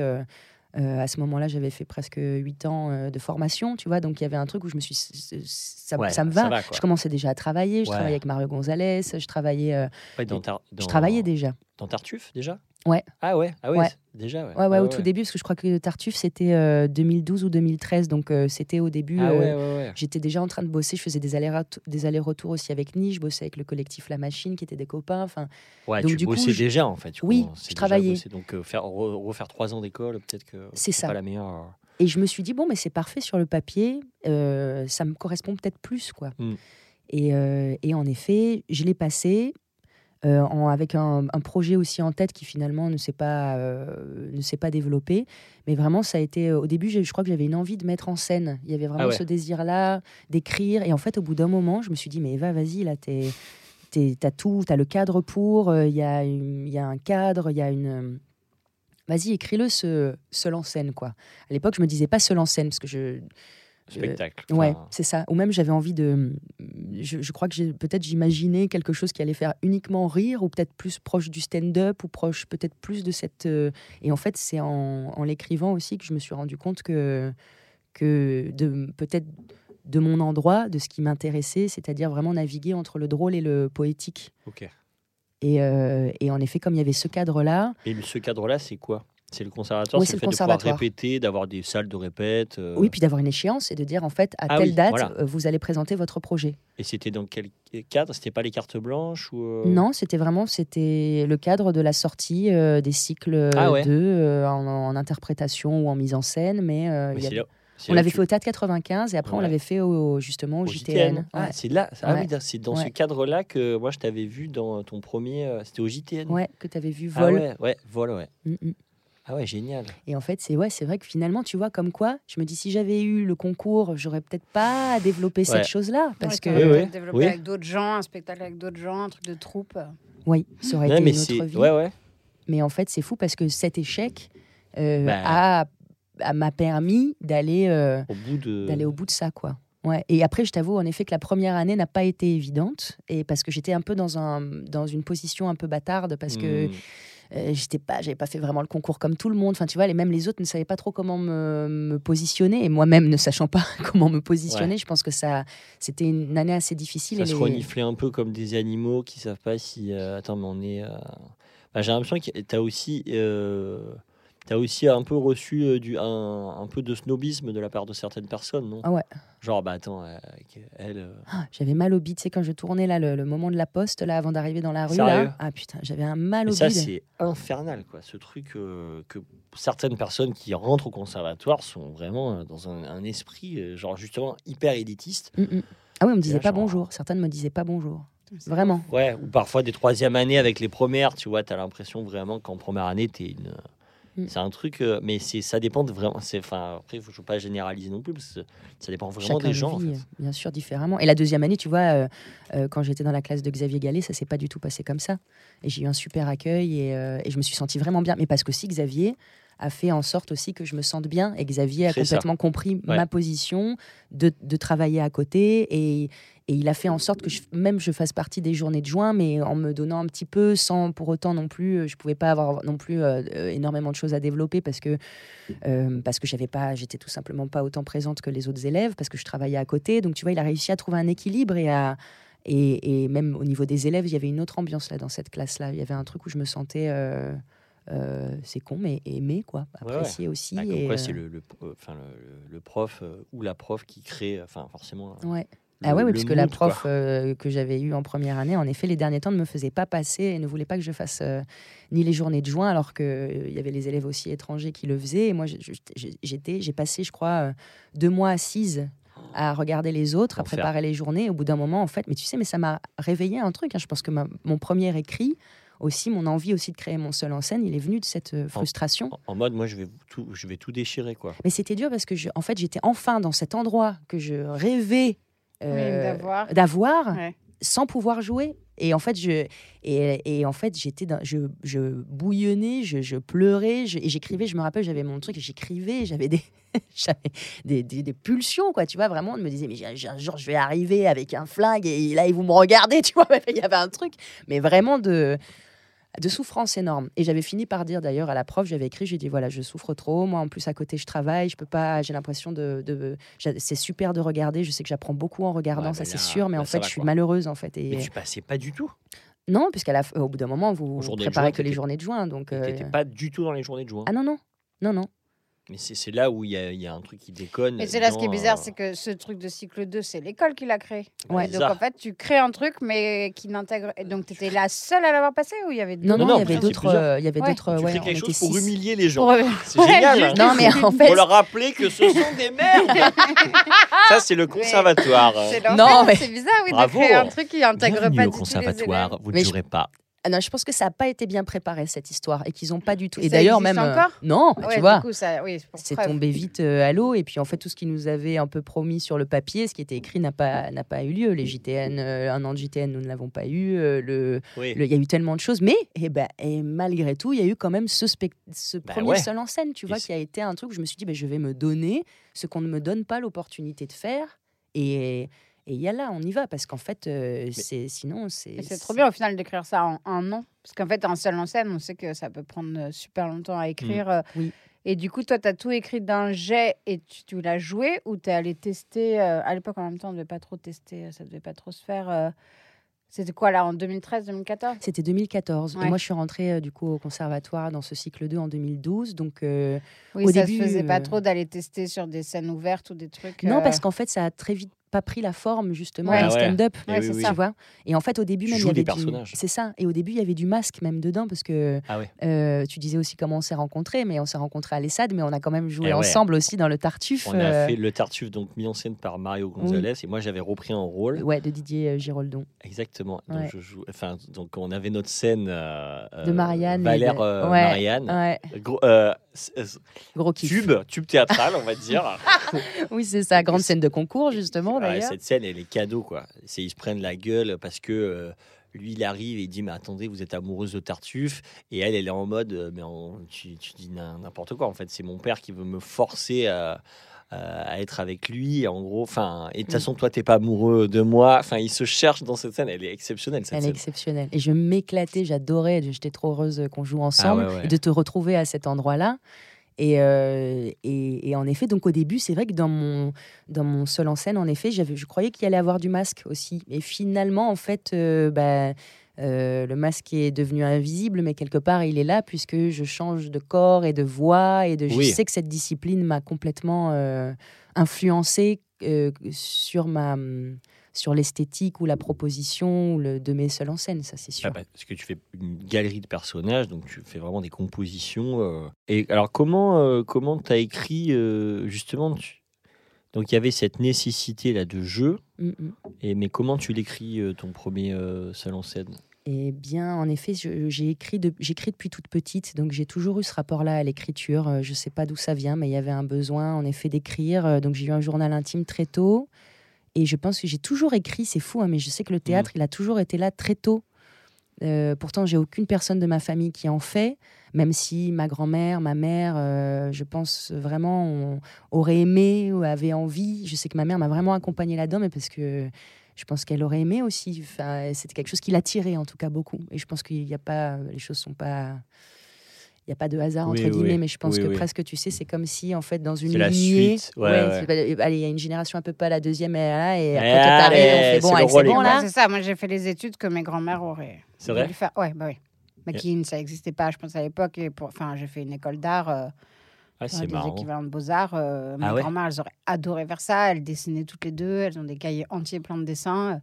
euh, à ce moment-là j'avais fait presque 8 ans euh, de formation tu vois. Donc il y avait un truc où je me suis ça,
Ouais,
ça me va,
ça va, quoi.
je commençais déjà à travailler. Je
Ouais.
travaillais avec Mario Gonzalez. Je travaillais euh,
Ouais, dans Tar-
je travaillais déjà.
Dans Tartuffe, déjà?
Ouais.
Ah ouais, ah ouais, déjà, ouais.
ouais ouais
Ah
au tout début parce que je crois que Tartuffe c'était euh, 2012 ou 2013 donc euh, c'était au début
Ah
euh,
ouais, ouais, ouais.
J'étais déjà en train de bosser, je faisais des allers-retours allers-retours aussi avec Niche, je bossais avec le collectif La Machine qui étaient des copains. Enfin,
Ouais,
Donc,
tu
du
bossais déjà, en fait. tu
Oui, je travaillais.
Donc, euh, faire, re- refaire trois ans d'école, peut-être que
C'est
pas la meilleure. euh,
Et je me suis dit, bon, mais c'est parfait sur le papier, euh, ça me correspond peut-être plus. quoi.
Mm.
Et, euh, et en effet, je l'ai passé euh, en- avec un, un projet aussi en tête qui finalement ne s'est pas, euh, ne s'est pas développé. Mais vraiment, ça a été. Au début, je crois que j'avais une envie de mettre en scène. Il y avait vraiment
Ah ouais.
ce désir-là d'écrire. Et en fait, au bout d'un moment, je me suis dit, mais Eva, vas-y, là, t'es. t'es- T'as tout, t'as le cadre pour, euh, il y, a une- il y a un cadre, il y a une, vas-y, écris-le seul en scène, quoi. À l'époque, je me disais pas seul en scène, parce que je.
Spectacle.
Ouais,
Enfin,
c'est ça. Ou même, j'avais envie de. Je, je crois que j'ai- peut-être j'imaginais quelque chose qui allait faire uniquement rire, ou peut-être plus proche du stand-up, ou proche peut-être plus de cette. euh, Et en fait, c'est en, en l'écrivant aussi que je me suis rendu compte que, que de peut-être de mon endroit, de ce qui m'intéressait, c'est-à-dire vraiment naviguer entre le drôle et le poétique.
Ok.
Et, euh, et en effet, comme il y avait ce cadre-là,
Et ce cadre-là, c'est quoi? C'est le conservatoire
Oui, C'est
le
le
fait de pouvoir répéter, d'avoir des salles de répète euh,
oui, puis d'avoir une échéance et de dire en fait à
Ah
telle
oui,
date,
voilà.
euh, vous allez présenter votre projet.
Et c'était dans quel cadre? C'était pas les cartes blanches ou euh,
Non, c'était vraiment c'était le cadre de la sortie euh, des cycles
Ah ouais.
de en, en interprétation ou en mise en scène, mais,
Mais
il y a- on l'avait fait au Théâtre 95 et après on l'avait fait au, justement au,
au
JTN.
Ah,
Ouais.
c'est là. Ah
Ouais.
oui, dans- c'est dans ce cadre-là que moi je t'avais vu dans ton premier. C'était au JTN.
Ouais, que tu avais vu
Ah
Vol.
ouais, ouais, vol, ouais.
Mm, mm.
Ah ouais, génial.
Et en fait, c'est ouais, c'est vrai que finalement, tu vois, comme quoi, je me dis si j'avais eu le concours, j'aurais peut-être pas développé
Ouais.
cette chose-là, parce
Ouais,
que
Oui, oui. Oui.
avec d'autres gens, un spectacle avec d'autres gens, un truc de troupe.
oui, ça aurait
Ouais,
été
mais
une autre vie.
Ouais, ouais.
Mais en fait, c'est fou parce que cet échec euh,
Bah.
a, a- m'a permis d'aller euh,
Au bout de.
d'aller au bout de ça, quoi. Ouais. Et après, je t'avoue, en effet, que la première année n'a pas été évidente, et parce que j'étais un peu dans un dans une position un peu bâtarde, parce que
Hmm.
Euh, j'étais pas, j'avais pas fait vraiment le concours comme tout le monde. Enfin, tu vois, les même les autres ne savaient pas trop comment me, me positionner, et moi-même ne sachant pas comment me positionner, je pense que ça, c'était une année assez difficile.
Ça
et
se
les-
reniflait un peu comme des animaux qui savent pas si. euh, Attends, mais on est. euh, bah, J'ai l'impression que tu as aussi. Euh, T'as aussi un peu reçu euh, du, un, un peu de snobisme de la part de certaines personnes, non?
Ah ouais.
Genre, bah attends, euh, elle. euh,
Ah, J'avais mal au bide, tu sais, quand je tournais là, le, le moment de la poste, là, avant d'arriver dans la rue. Là, ah putain, j'avais un mal
Mais
au
ça,
bide.
c'est infernal, quoi. Ce truc euh, que certaines personnes qui rentrent au conservatoire sont vraiment euh, dans un, un esprit, euh, genre justement hyper élitiste.
Mm, mm. Ah oui, on me disait
là,
pas
genre-
bonjour. Certaines me disaient pas bonjour. Vraiment.
Ouais, ou parfois des troisième années avec les premières, tu vois, tu as l'impression vraiment qu'en première année, tu es une.
Mm.
C'est un truc, euh, mais c'est ça dépend de vraiment. c'est- Enfin, après, il ne faut pas généraliser non plus, parce que ça dépend vraiment
Chacun
des gens. en
vit,
fait.
bien sûr, différemment. Et la deuxième année, tu vois, euh, euh, quand j'étais dans la classe de Xavier Gallet, ça s'est pas du tout passé comme ça. Et j'ai eu un super accueil et, et je me suis sentie vraiment bien. Mais parce que si Xavier a fait en sorte aussi que je me sente bien et Xavier a
ça.
complètement compris
Ouais.
ma position de, de travailler à côté et, et il a fait en sorte que je, même je fasse partie des journées de juin mais en me donnant un petit peu sans pour autant non plus euh, je pouvais pas avoir non plus euh, euh, énormément de choses à développer parce que euh, parce que j'avais pas j'étais tout simplement pas autant présente que les autres élèves parce que je travaillais à côté donc tu vois il a réussi à trouver un équilibre et à et, et même au niveau des élèves il y avait une autre ambiance là dans cette classe là il y avait un truc où je me sentais euh, euh, c'est con mais aimé quoi
Ouais, ouais.
apprécié aussi
Bah,
et, euh,
c'est le, le, euh, enfin, le, le prof ou la prof qui crée, enfin, forcément.
ouais
le-
Ah ouais, oui, puisque la prof euh, que j'avais eue en première année, en effet, les derniers temps ne me faisait pas passer et ne voulait pas que je fasse euh, ni les journées de juin, alors qu'il y avait les élèves aussi étrangers qui le faisaient. Et moi, j'étais, j'ai passé, je crois, deux mois assise à regarder les autres, à préparer les journées. Au bout d'un moment, en fait, mais tu sais, mais ça m'a réveillé un truc. hein. Je pense que ma- mon premier écrit, aussi, mon envie aussi de créer mon seul en scène, il est venu de cette euh, frustration.
En, en mode, moi, je vais tout, je vais tout déchirer, quoi.
Mais c'était dur parce que, je, en fait, j'étais enfin dans cet endroit que je rêvais euh,
d'avoir.
d'avoir
Ouais.
sans pouvoir jouer. Et en fait, je, et, et en fait, j'étais, je, je bouillonnais, je, je pleurais, je- et j'écrivais. Je me rappelle, j'avais mon truc, et j'écrivais, j'avais des, j'avais des, des, des pulsions, quoi. Tu vois, vraiment, on me disait, mais un jour, je vais arriver avec un flingue, et là, ils vont me regarder, tu vois. Il y avait un truc, mais vraiment de de souffrance énorme. Et j'avais fini par dire d'ailleurs à la prof, j'avais écrit, j'ai dit voilà, je souffre trop. Moi, en plus à côté, je travaille, je peux pas. J'ai l'impression de, c'est super de regarder. Je sais que j'apprends beaucoup en regardant,
Ouais,
ça c'est sûr. Mais en fait, je suis malheureuse en fait. Et
Mais tu passais pas du tout.
non, puisqu'à la, au bout d'un moment, vous
de
préparez
juin,
que les journées de juin, donc. Euh,
pas du tout dans les journées de juin.
Ah non non, non non.
Mais c'est c'est là où il y, a- il y a un truc qui déconne.
Mais c'est là ce qui est bizarre,
euh,
c'est que ce truc de cycle 2, c'est l'école qui l'a créé.
Ouais.
Donc en fait, tu crées un truc, mais qui n'intègre. et Donc tu étais la seule à l'avoir passé ou il y avait
Non
d'autres
non,
non,
il y avait d'autres, euh, il y avait
Ouais.
d'autres.
Tu
ouais,
quelque chose pour
six.
humilier les gens.
Pour-
C'est génial. hein.
Non mais en fait,
Pour leur rappeler que ce sont des merdes. Ça, c'est le conservatoire.
C'est
Non, mais-
c'est bizarre, oui,
Bravo.
de créer un truc qui intègre
Bienvenue
pas
au
du tout les
conservatoire.
élèves.
Vous ne
Mais
jouerez pas.
Ah non, je pense que ça n'a pas été bien préparé cette histoire et qu'ils n'ont pas du tout.
Et
Et d'ailleurs même euh,
encore?
non,
Ouais,
tu vois.
Oui, c'est
tombé vite euh, à l'eau et puis en fait tout ce qu'ils nous avaient un peu promis sur le papier, ce qui était écrit n'a pas n'a pas eu lieu. Les JTN, euh, un an de JTN, nous ne l'avons pas eu.
Oui.
il y a eu tellement de choses, mais et ben et malgré tout, il y a eu quand même ce,
Bah
premier
ouais.
seul en scène, tu vois, qui a été un truc. où Je me suis dit, ben, je vais me donner ce qu'on ne me donne pas l'opportunité de faire et et il y a là, on y va parce qu'en fait, euh, c'est sinon c'est.
C'est trop bien au final d'écrire ça en un an. Parce qu'en fait, en seul en scène, on sait que ça peut prendre euh, super longtemps à écrire. euh.
Oui.
Et du coup, toi, tu as tout écrit d'un jet et tu, tu l'as joué ou tu es allé tester euh, À l'époque, en même temps, on ne devait pas trop tester, ça devait pas trop se faire. euh. C'était quoi là, en 2013, 2014
C'était 2014.
Ouais.
Et moi, je suis rentrée euh, du coup au conservatoire dans ce cycle 2 en 2012. Donc, euh,
Oui,
Au
ça
début,
se faisait pas trop d'aller tester sur des scènes ouvertes ou des trucs.
Non, parce qu'en fait, ça a très vite pas pris la forme justement
Ouais.
d'un stand-up.
Ouais,
oui,
c'est
oui.
ça.
Tu vois Et en fait, au début, même, il y avait du-. C'est ça. Et au début, il y avait du masque même dedans parce que
Ah ouais.
euh, tu disais aussi comment on s'est rencontrés, mais on s'est rencontrés à l'ESSAD, mais on a quand même joué
Eh
ensemble aussi dans le Tartuffe.
On a
euh,
fait le Tartuffe, donc mis en scène par Mario Gonzalez, et moi j'avais repris un rôle.
Ouais, de Didier euh, Giroldon.
Exactement. Donc,
Ouais.
je joue, enfin, donc on avait notre scène. euh,
De Marianne et
Valère
de-.
Marianne. Gros,
gros kiff.
tube, tube théâtral, on va dire.
Oui, c'est ça. Grande scène de concours, justement, D'ailleurs.
cette scène, elle est cadeau, quoi. C'est ils se prennent la gueule parce que euh, lui, il arrive et il dit Mais attendez, vous êtes amoureuse de Tartuffe. Et elle, elle est en mode euh, Mais en- tu, tu dis n'im- n'importe quoi. En fait, c'est mon père qui veut me forcer à, à- être avec lui. En gros, enfin, et de toute
Mm.
façon, toi, t'es pas amoureux de moi. Enfin, il se cherche dans cette scène. Elle est exceptionnelle, cette
Elle est
scène.
exceptionnelle. Et je m'éclatais, j'adorais, j'étais trop heureuse qu'on joue ensemble
Ah ouais, ouais.
et de te retrouver à cet endroit-là. Et, euh, et, et en effet, donc au début, c'est vrai que dans mon, dans mon seul en scène, en effet, je croyais qu'il allait avoir du masque aussi. Et finalement, en fait, euh, bah, euh, le masque est devenu invisible, mais quelque part, il est là puisque je change de corps et de voix. Et de,
Oui.
Je sais que cette discipline m'a complètement euh, influencé sur ma sur l'esthétique ou la proposition ou le, de mes seuls en scène, ça c'est sûr.
Ah bah, parce que tu fais une galerie de personnages, donc tu fais vraiment des compositions. euh. Et alors, comment euh, comment t'as écrit euh, justement tu- Donc, il y avait cette nécessité là de jeu.
Mm.
Et mais comment tu l'écris ton premier seul en scène?
Eh bien, en effet, j'ai écrit, de- j'écris depuis toute petite, donc j'ai toujours eu ce rapport-là à l'écriture. Je ne sais pas d'où ça vient, mais il y avait un besoin, en effet, d'écrire. Donc j'ai eu un journal intime très tôt. Et je pense que j'ai toujours écrit, c'est fou, hein, mais je sais que le théâtre, il a toujours été là très tôt. Euh, pourtant, j'ai aucune personne de ma famille qui en fait, même si ma grand-mère, ma mère, euh, je pense vraiment, on- aurait aimé ou avait envie. Je sais que ma mère m'a vraiment accompagnée là-dedans, mais parce que je pense qu'elle aurait aimé aussi. Enfin, c'était quelque chose qui l'attirait en tout cas beaucoup. Et je pense qu'il n'y a pas, les choses sont pas, n'y a pas de hasard
Oui,
entre
oui,
guillemets,
oui.
mais je pense
Oui,
que
oui.
presque, tu sais, c'est comme si en fait dans une
C'est la
lignée,
suite, ouais, ouais.
c'est pas- allez, il y a une génération un peu pas la deuxième et là, et après
Eh,
toi t'arrives,
allez,
on fait bon,
c'est
allez, bon là.
c'est ça. Moi, j'ai fait les études que mes grands-mères auraient
C'est
voulu
vrai?
faire. Ouais, bah oui. McKean, ça n'existait pas, je pense, à l'époque. Pour... Enfin, j'ai fait une école d'art, euh,
Ah, c'est
des
marrant.
équivalents de beaux-arts. euh, mes
Ah ouais?
grands-mères, elles auraient adoré faire ça. Elles dessinaient toutes les deux. Elles ont des cahiers entiers pleins de dessins.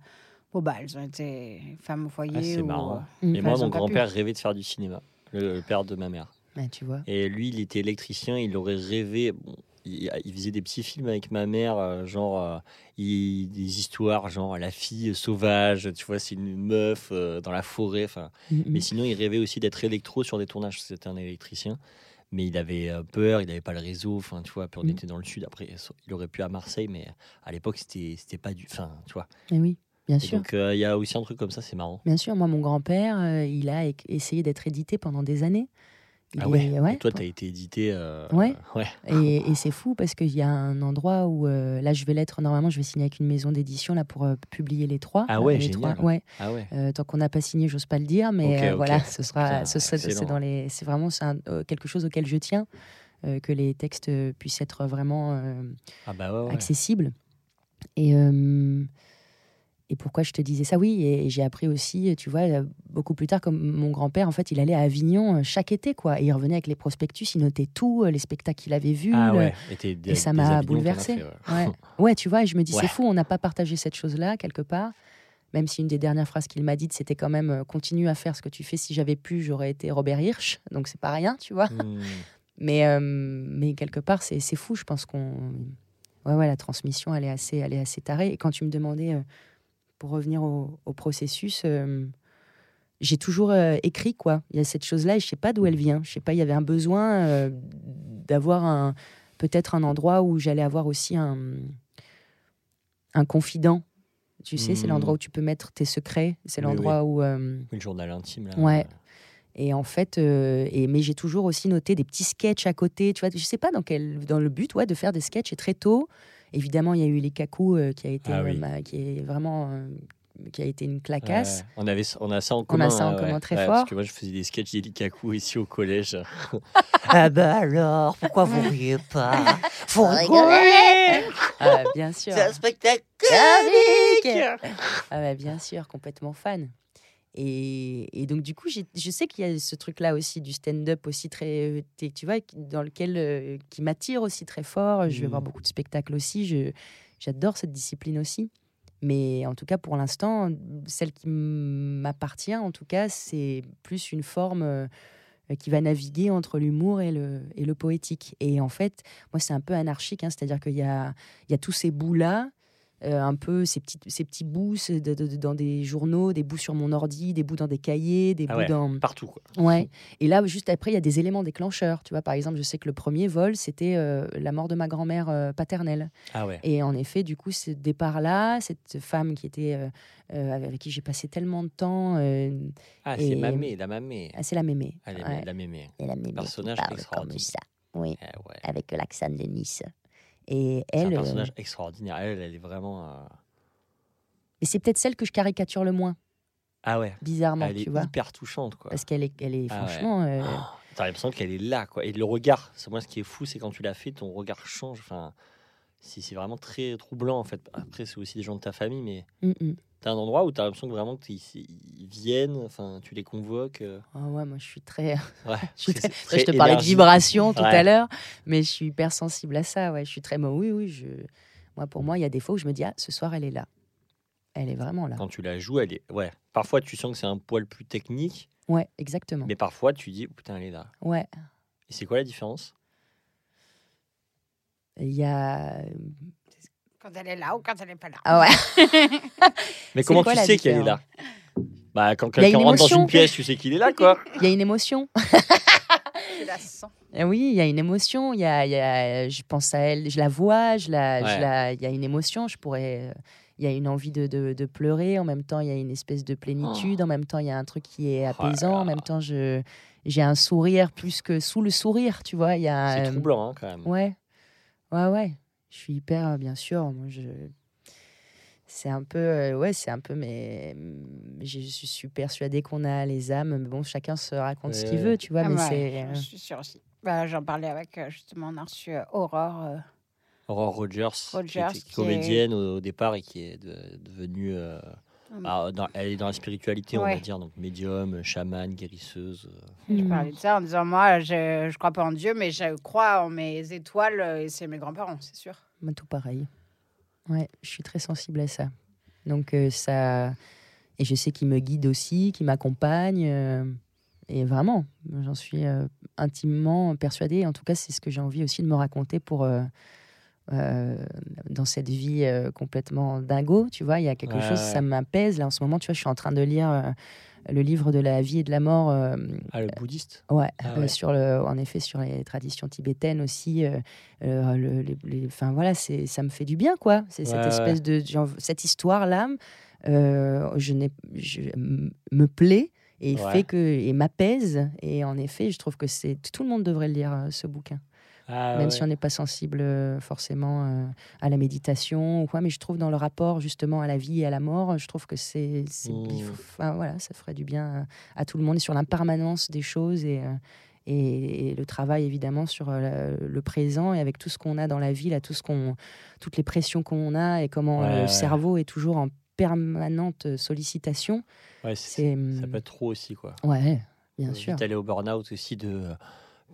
Bon, bah, elles ont été femmes au foyer.
Ah, c'est
ou,
marrant.
euh,
Mm.
Et
Enfin,
moi, mon grand-père rêvait de faire du cinéma, le, père de ma mère.
Tu vois.
Et lui, il était électricien, il aurait rêvé. bon, il, il faisait des petits films avec ma mère, euh, genre euh, il- des histoires, genre la fille sauvage, tu vois, c'est une meuf euh, dans la forêt. Enfin,
Mm, mm.
mais sinon, il rêvait aussi d'être électro sur des tournages. C'était un électricien, mais il avait peur, il n'avait pas le réseau. Enfin, tu vois, puis on
Mm.
était dans le sud. Après, il aurait pu à Marseille, mais à l'époque, c'était c'était pas du. Enfin, tu vois.
Eh oui, bien
Et
sûr.
donc, euh, il y a aussi un truc comme ça, c'est marrant.
Bien sûr, moi, mon grand-père, euh, il a essayé d'être édité pendant des années. Il
Ah ouais,
est-
Et toi, tu as été édité. euh,
Ouais.
ouais.
Et, et c'est fou parce qu'il y a un endroit où, euh, là, je vais l'être, normalement, je vais signer avec une maison d'édition là pour publier les trois.
Ah ouais,
les
génial.
trois, ouais.
Ah ouais.
Tant qu'on n'a pas signé, j'ose pas le dire, mais voilà, ce sera, ce c'est
excellent.
dans les, c'est vraiment un- quelque chose auquel je tiens, que les textes puissent être vraiment
Ah bah
accessibles. Et et pourquoi je te disais ça? Oui, et j'ai appris aussi, tu vois, euh, beaucoup plus tard, comme mon grand-père, en fait, il allait à Avignon euh, chaque été, quoi. Et il revenait avec les prospectus, il notait tout, euh, les spectacles qu'il avait vus.
Ah ouais. Et,
ça m'a
fait, ouais.
Tu vois, et je me dis,
Ouais.
c'est fou, on n'a pas partagé cette chose-là, quelque part. Même si une des dernières phrases qu'il m'a dites, c'était quand même continue à faire ce que tu fais. Si j'avais pu, j'aurais été Robert Hirsch. Donc, c'est pas rien, tu vois.
Hmm.
Mais, euh, mais quelque part, c'est c'est fou. Je pense qu'on. Ouais, ouais, la transmission, elle est assez, elle est assez tarée. Et quand tu me demandais, euh, pour revenir au, au processus, euh, j'ai toujours euh, écrit quoi. Il y a cette chose-là et je sais pas d'où elle vient. Je sais pas, il y avait un besoin euh, d'avoir un peut-être un endroit où j'allais avoir aussi un un confident. Tu sais, c'est l'endroit où tu peux mettre tes secrets. C'est
Oui,
l'endroit où
Oui, le journal intime, là.
Ouais. et en fait, euh, et, mais j'ai toujours aussi noté des petits sketchs à côté, tu vois, je sais pas dans quel, dans le but, ouais, de faire des sketchs et très tôt. Évidemment, il y a eu les cacous euh, qui a été,
Ah
euh,
oui.
ma- qui est vraiment, euh, qui a été une clacasse.
Ouais, on, avait, on a ça en
On
commun.
a ça en
ouais,
commun
ouais.
très
Ouais,
fort.
Parce que moi, je faisais des sketchs d'Elikaku ici au collège. ah bah alors, pourquoi vous riez pas? Faut rigoler
Ah, bien sûr.
C'est un spectacle
comique Ah bah, bien sûr, complètement fan. Et, et donc du coup, je sais qu'il y a ce truc-là aussi du stand-up aussi très, tu vois, dans lequel euh, qui m'attire aussi très fort. Je vais voir beaucoup de spectacles aussi. J'adore cette discipline aussi. Mais en tout cas, pour l'instant, celle qui m'appartient, en tout cas, c'est plus une forme euh, qui va naviguer entre l'humour et le, et le poétique. Et en fait, moi, c'est un peu anarchique, hein, c'est-à-dire qu'il y a, il y a tous ces bouts-là, euh, un peu ces petits, ces petits bouts c'est de- de- de- dans des journaux, des bouts sur mon ordi, des bouts dans des cahiers, des
Ah
bouts
ouais.
dans...
Partout, quoi.
Ouais. Et là, juste après, il y a des éléments déclencheurs. Tu vois, par exemple, je sais que le premier vol, c'était euh, la mort de ma grand-mère euh, paternelle.
Ah ouais.
Et en effet, du coup, ce départ-là, cette femme qui était avec qui j'ai passé tellement de temps,
Ah, c'est Mamé, la Mamé.
ah, c'est la mémé.
Est
Ouais.
la Mémé.
Et la mémé
Personnage
comme ça. Oui,
Eh ouais.
avec l'accent de Nice. Et
C'est un
elle, euh,
personnage extraordinaire. Elle, elle est vraiment. euh,
et c'est peut-être celle que je caricature le moins,
Ah ouais.
bizarrement,
Elle est
tu vois.
hyper touchante, quoi.
Parce qu'elle est, elle est
Ah ouais.
franchement. euh,
Oh, T'as l'impression qu'elle est là, quoi. Et le regard, c'est moi ce qui est fou, c'est quand tu l'as fait, ton regard change. Enfin, c'est c'est vraiment très troublant, en fait. Après, c'est aussi des gens de ta famille, mais
hum, hum.
T'as un endroit où t'as l'impression que vraiment qu'ils ils viennent, enfin, tu les convoques. euh,
Ah ouais, moi je suis très.
Ouais.
Je, suis
c'est-
très-
c'est
je te parlais de vibration tout à l'heure, mais je suis hyper sensible à ça. Ouais, je suis très. moi, oui, oui. Je... Moi, pour moi, il y a des fois où je me dis ah, ce soir, elle est là. Elle est vraiment là.
Quand tu la joues, elle est. Ouais. Parfois, tu sens que c'est un poil plus technique,
Ouais, exactement.
mais parfois, tu dis, oh, putain, elle est là.
Ouais.
Et c'est quoi la différence?
Il y a.
Quand elle est là ou quand elle n'est pas là.
Ah ouais.
Mais comment
quoi
tu sais qu'elle est là? Bah, quand quelqu'un rentre dans une pièce, tu sais qu'il est là, quoi.
Il y a une émotion.
Tu la sens.
Eh Oui, il y a une émotion. Il y a, il y a- je pense à elle, je la vois, je la, je
Ouais.
la- il y a une émotion. Je pourrais, euh, il y a une envie de, de- de pleurer. En même temps, il y a une espèce de plénitude. En même temps, il y a un truc qui est
Oh
apaisant. En même temps, je, j'ai un sourire plus que sous le sourire. Tu vois, il y a.
C'est
euh,
troublant, hein, quand même.
Ouais, ouais, ouais. Je suis hyper, euh, bien sûr. Moi, je. C'est un peu, euh, ouais, c'est un peu, mais je suis persuadée qu'on a les âmes. Mais bon, chacun se raconte ce qu'il veut, tu vois.
Ah
mais
ouais,
c'est. euh,
Je suis sûre aussi. Bah, J'en parlais avec, euh, justement, on a reçu euh, Aurore. euh,
Aurore Rogers,
Rogers,
qui était
qui est-
comédienne au, au départ et qui est de- devenue. euh, Dans- elle est dans la spiritualité, on va dire, donc médium, chaman, guérisseuse. euh.
Je parlais de ça en disant moi, je je crois pas en Dieu, mais je crois en mes étoiles euh, et c'est mes grands-parents, c'est sûr.
Bah, tout pareil. Ouais, je suis très sensible à ça. Donc euh, ça et je sais qu'il me guide aussi, qu'il m'accompagne euh, et vraiment, j'en suis euh, intimement persuadée. En tout cas, c'est ce que j'ai envie aussi de me raconter pour euh, dans cette vie euh, complètement dingo. Tu vois, il y a quelque
Ouais,
chose,
ouais.
ça m'apaise. Là, en ce moment, tu vois, je suis en train de lire euh, le livre de la vie et de la mort.
Ah, le bouddhiste?
Ouais,
Ah ouais.
sur le, en effet, sur les traditions tibétaines aussi. euh, le- Enfin voilà, ça me fait du bien, quoi. C'est cette espèce de, genre, cette histoire-là, je je me plaît et fait que et m'apaise. Et en effet, je trouve que c'est tout le monde devrait lire ce bouquin,
Ah,
même
ouais.
si on n'est pas sensible euh, forcément euh, à la méditation ou quoi. Mais je trouve dans le rapport justement à la vie et à la mort, je trouve que c'est,
Mmh.
enfin voilà, ça ferait du bien euh, à tout le monde et sur l'impermanence des choses et, euh, et, et le travail évidemment sur le, présent et avec tout ce qu'on a dans la vie, là, tout ce qu'on, toutes les pressions qu'on a et comment
Ouais,
le
ouais.
cerveau est toujours en permanente sollicitation.
C'est- ça peut être trop aussi, quoi.
ouais, bien sûr.
vite aller au burn-out aussi de.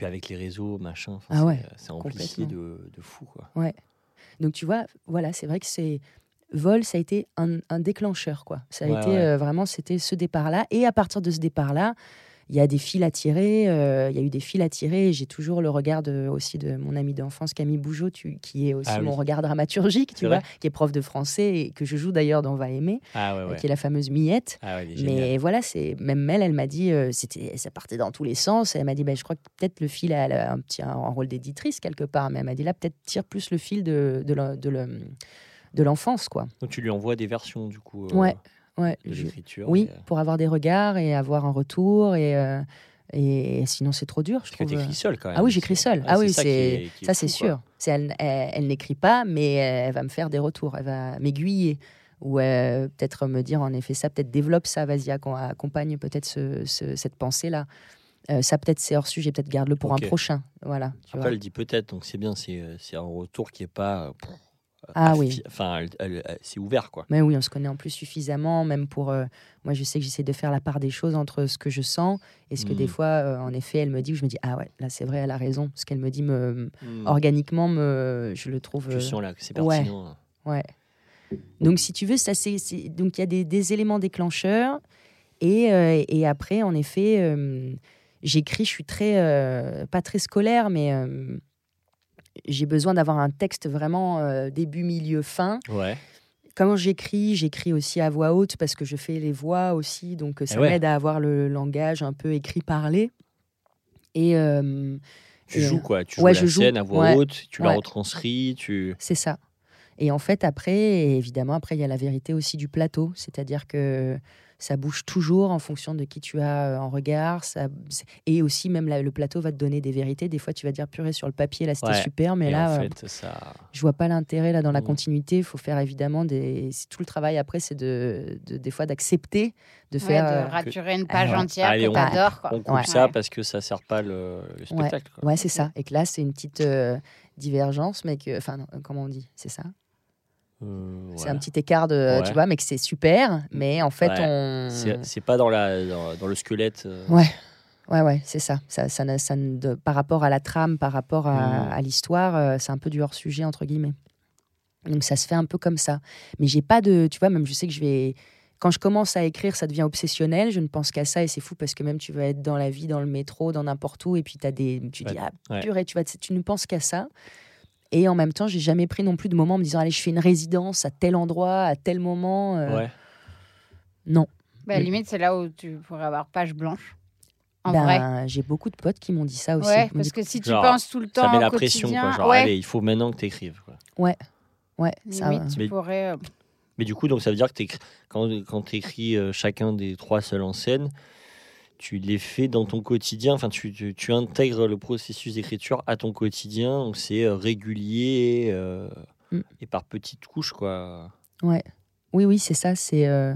Puis avec les réseaux, machin.
Ah
c'est-
ouais,
C'est amplifié de, de fou, quoi.
Donc tu vois, voilà, c'est vrai que c'est vol, ça a été un, un déclencheur quoi. Ça a
Ouais,
été
ouais.
euh, vraiment, c'était ce départ-là et à partir de ce départ-là. Il y a des fils à tirer. euh, Il y a eu des fils à tirer. J'ai toujours le regard de- aussi de mon ami d'enfance, Camille Bougeot, tu- qui est aussi
Ah oui.
mon regard dramaturgique, tu vois, qui est prof de français et que je joue d'ailleurs dans Va aimer,
Ah ouais,
euh,
ouais.
qui est la fameuse Miette.
Ah ouais.
Mais voilà, c'est même elle, elle m'a dit, euh, c'était, ça partait dans tous les sens. Elle m'a dit, ben, je crois que peut-être le fil a, un petit un, rôle d'éditrice quelque part, mais elle m'a dit là, peut-être tire plus le fil de de, l'enfance, quoi.
Donc tu lui envoies des versions du coup euh,
Ouais, ouais.
l'écriture.
oui,
euh,
pour avoir des regards et avoir un retour et euh, et sinon c'est trop dur, je
Parce que
trouve.
t'écris seul quand même.
Ah oui, j'écris seule. ah oui,
ça
c'est ça, sûr. C'est elle, elle, elle n'écrit pas, mais elle va me faire des retours. Elle va m'aiguiller ou euh, peut-être me dire en effet ça, peut-être développe ça, vas-y accom- accompagne peut-être ce- ce- cette pensée là. ça peut-être c'est hors sujet, peut-être garde-le pour un prochain. Voilà. tu
Après,
vois.
elle dit peut-être, donc c'est bien, c'est euh, un retour qui est pas.
Ah oui.
Enfin, c'est ouvert quoi.
Mais oui, on se connaît en plus suffisamment, même pour. euh, moi, je sais que j'essaie de faire la part des choses entre ce que je sens et ce que des
Mm.
fois, euh, en effet, elle me dit, où je me dis, ah ouais, là, c'est vrai, elle a raison. Ce qu'elle me dit, me,
Hmm.
organiquement, me, je le trouve.
Je
euh,
sens là que c'est pertinent.
Ouais. Donc, si tu veux, ça, c'est, donc il y a des, des éléments déclencheurs. Et, euh, et après, en effet, j'écris, je suis très, pas très scolaire, mais j'ai besoin d'avoir un texte vraiment euh, début, milieu, fin.
Ouais.
Quand j'écris, j'écris aussi à voix haute parce que je fais les voix aussi, donc euh, ça
Eh ouais.
m'aide à avoir le langage un peu écrit-parlé. Et euh,
Tu
Et,
joues quoi? Tu
ouais,
joues
je
la
joue.
scène à voix haute, tu la retranscris, tu.
c'est ça. Et en fait, après, évidemment, après, il y a la vérité aussi du plateau, c'est-à-dire que ça bouge toujours en fonction de qui tu as euh, en regard. Ça... Et aussi, même là, le plateau va te donner des vérités. Des fois, tu vas dire purée sur le papier, là, c'était
Ouais.
super, mais
Et
là,
en
euh,
fait, ça.
je vois pas l'intérêt là dans la
Mm.
continuité. Il faut faire évidemment des. Tout le travail après, c'est de, de- des fois d'accepter de
Ouais,
faire.
de
euh,
raturer une page entière
Allez,
que
on-
t'adores. quoi.
On coupe
Ouais.
ça parce que ça sert pas le, le spectacle. quoi.
Ouais, c'est ça. Et que là, c'est une petite euh, divergence, mais que. Enfin, comment on dit? C'est ça?
Euh,
C'est un petit écart de.
Ouais.
Tu vois, mais que c'est super. Mais en fait,
Ouais.
on.
C'est pas dans, la, dans, dans le squelette. euh,
Ouais. Ouais, ouais, c'est ça. Ça, ça, de- par rapport à la trame, par rapport à,
Mm.
à l'histoire, euh, c'est un peu du hors sujet entre guillemets. Donc ça se fait un peu comme ça. Mais j'ai pas de, tu vois, même je sais que je vais, quand je commence à écrire, ça devient obsessionnel. Je ne pense qu'à ça et c'est fou parce que même tu vas être dans la vie, dans le métro, dans n'importe où et puis as des, tu dis ah purée, tu vas, tu ne penses qu'à ça. Et en même temps, j'ai jamais pris non plus de moment en me disant allez, je fais une résidence à tel endroit, à tel moment. euh,
Ouais.
Non.
Bah,
Mm.
limite, c'est là où tu pourrais avoir page blanche. En
Ben,
vrai.
j'ai beaucoup de potes qui m'ont dit ça aussi.
Ouais, parce
dit,
que si tu
Genre,
penses tout le temps
Ça met
au
la pression, quoi. Genre,
ouais,
allez, il faut maintenant que tu écrives.
ouais, ça,
limite, tu
Mais-
pourrais. euh,
Mais du coup, donc, ça veut dire que quand, quand tu écris chacun des trois seuls en scène, tu les fais dans ton quotidien. Enfin, tu, tu, tu intègres le processus d'écriture à ton quotidien. Donc, c'est euh, régulier euh,
Mm.
et par petites couches, quoi.
Ouais. Oui, oui, c'est ça. C'est, euh,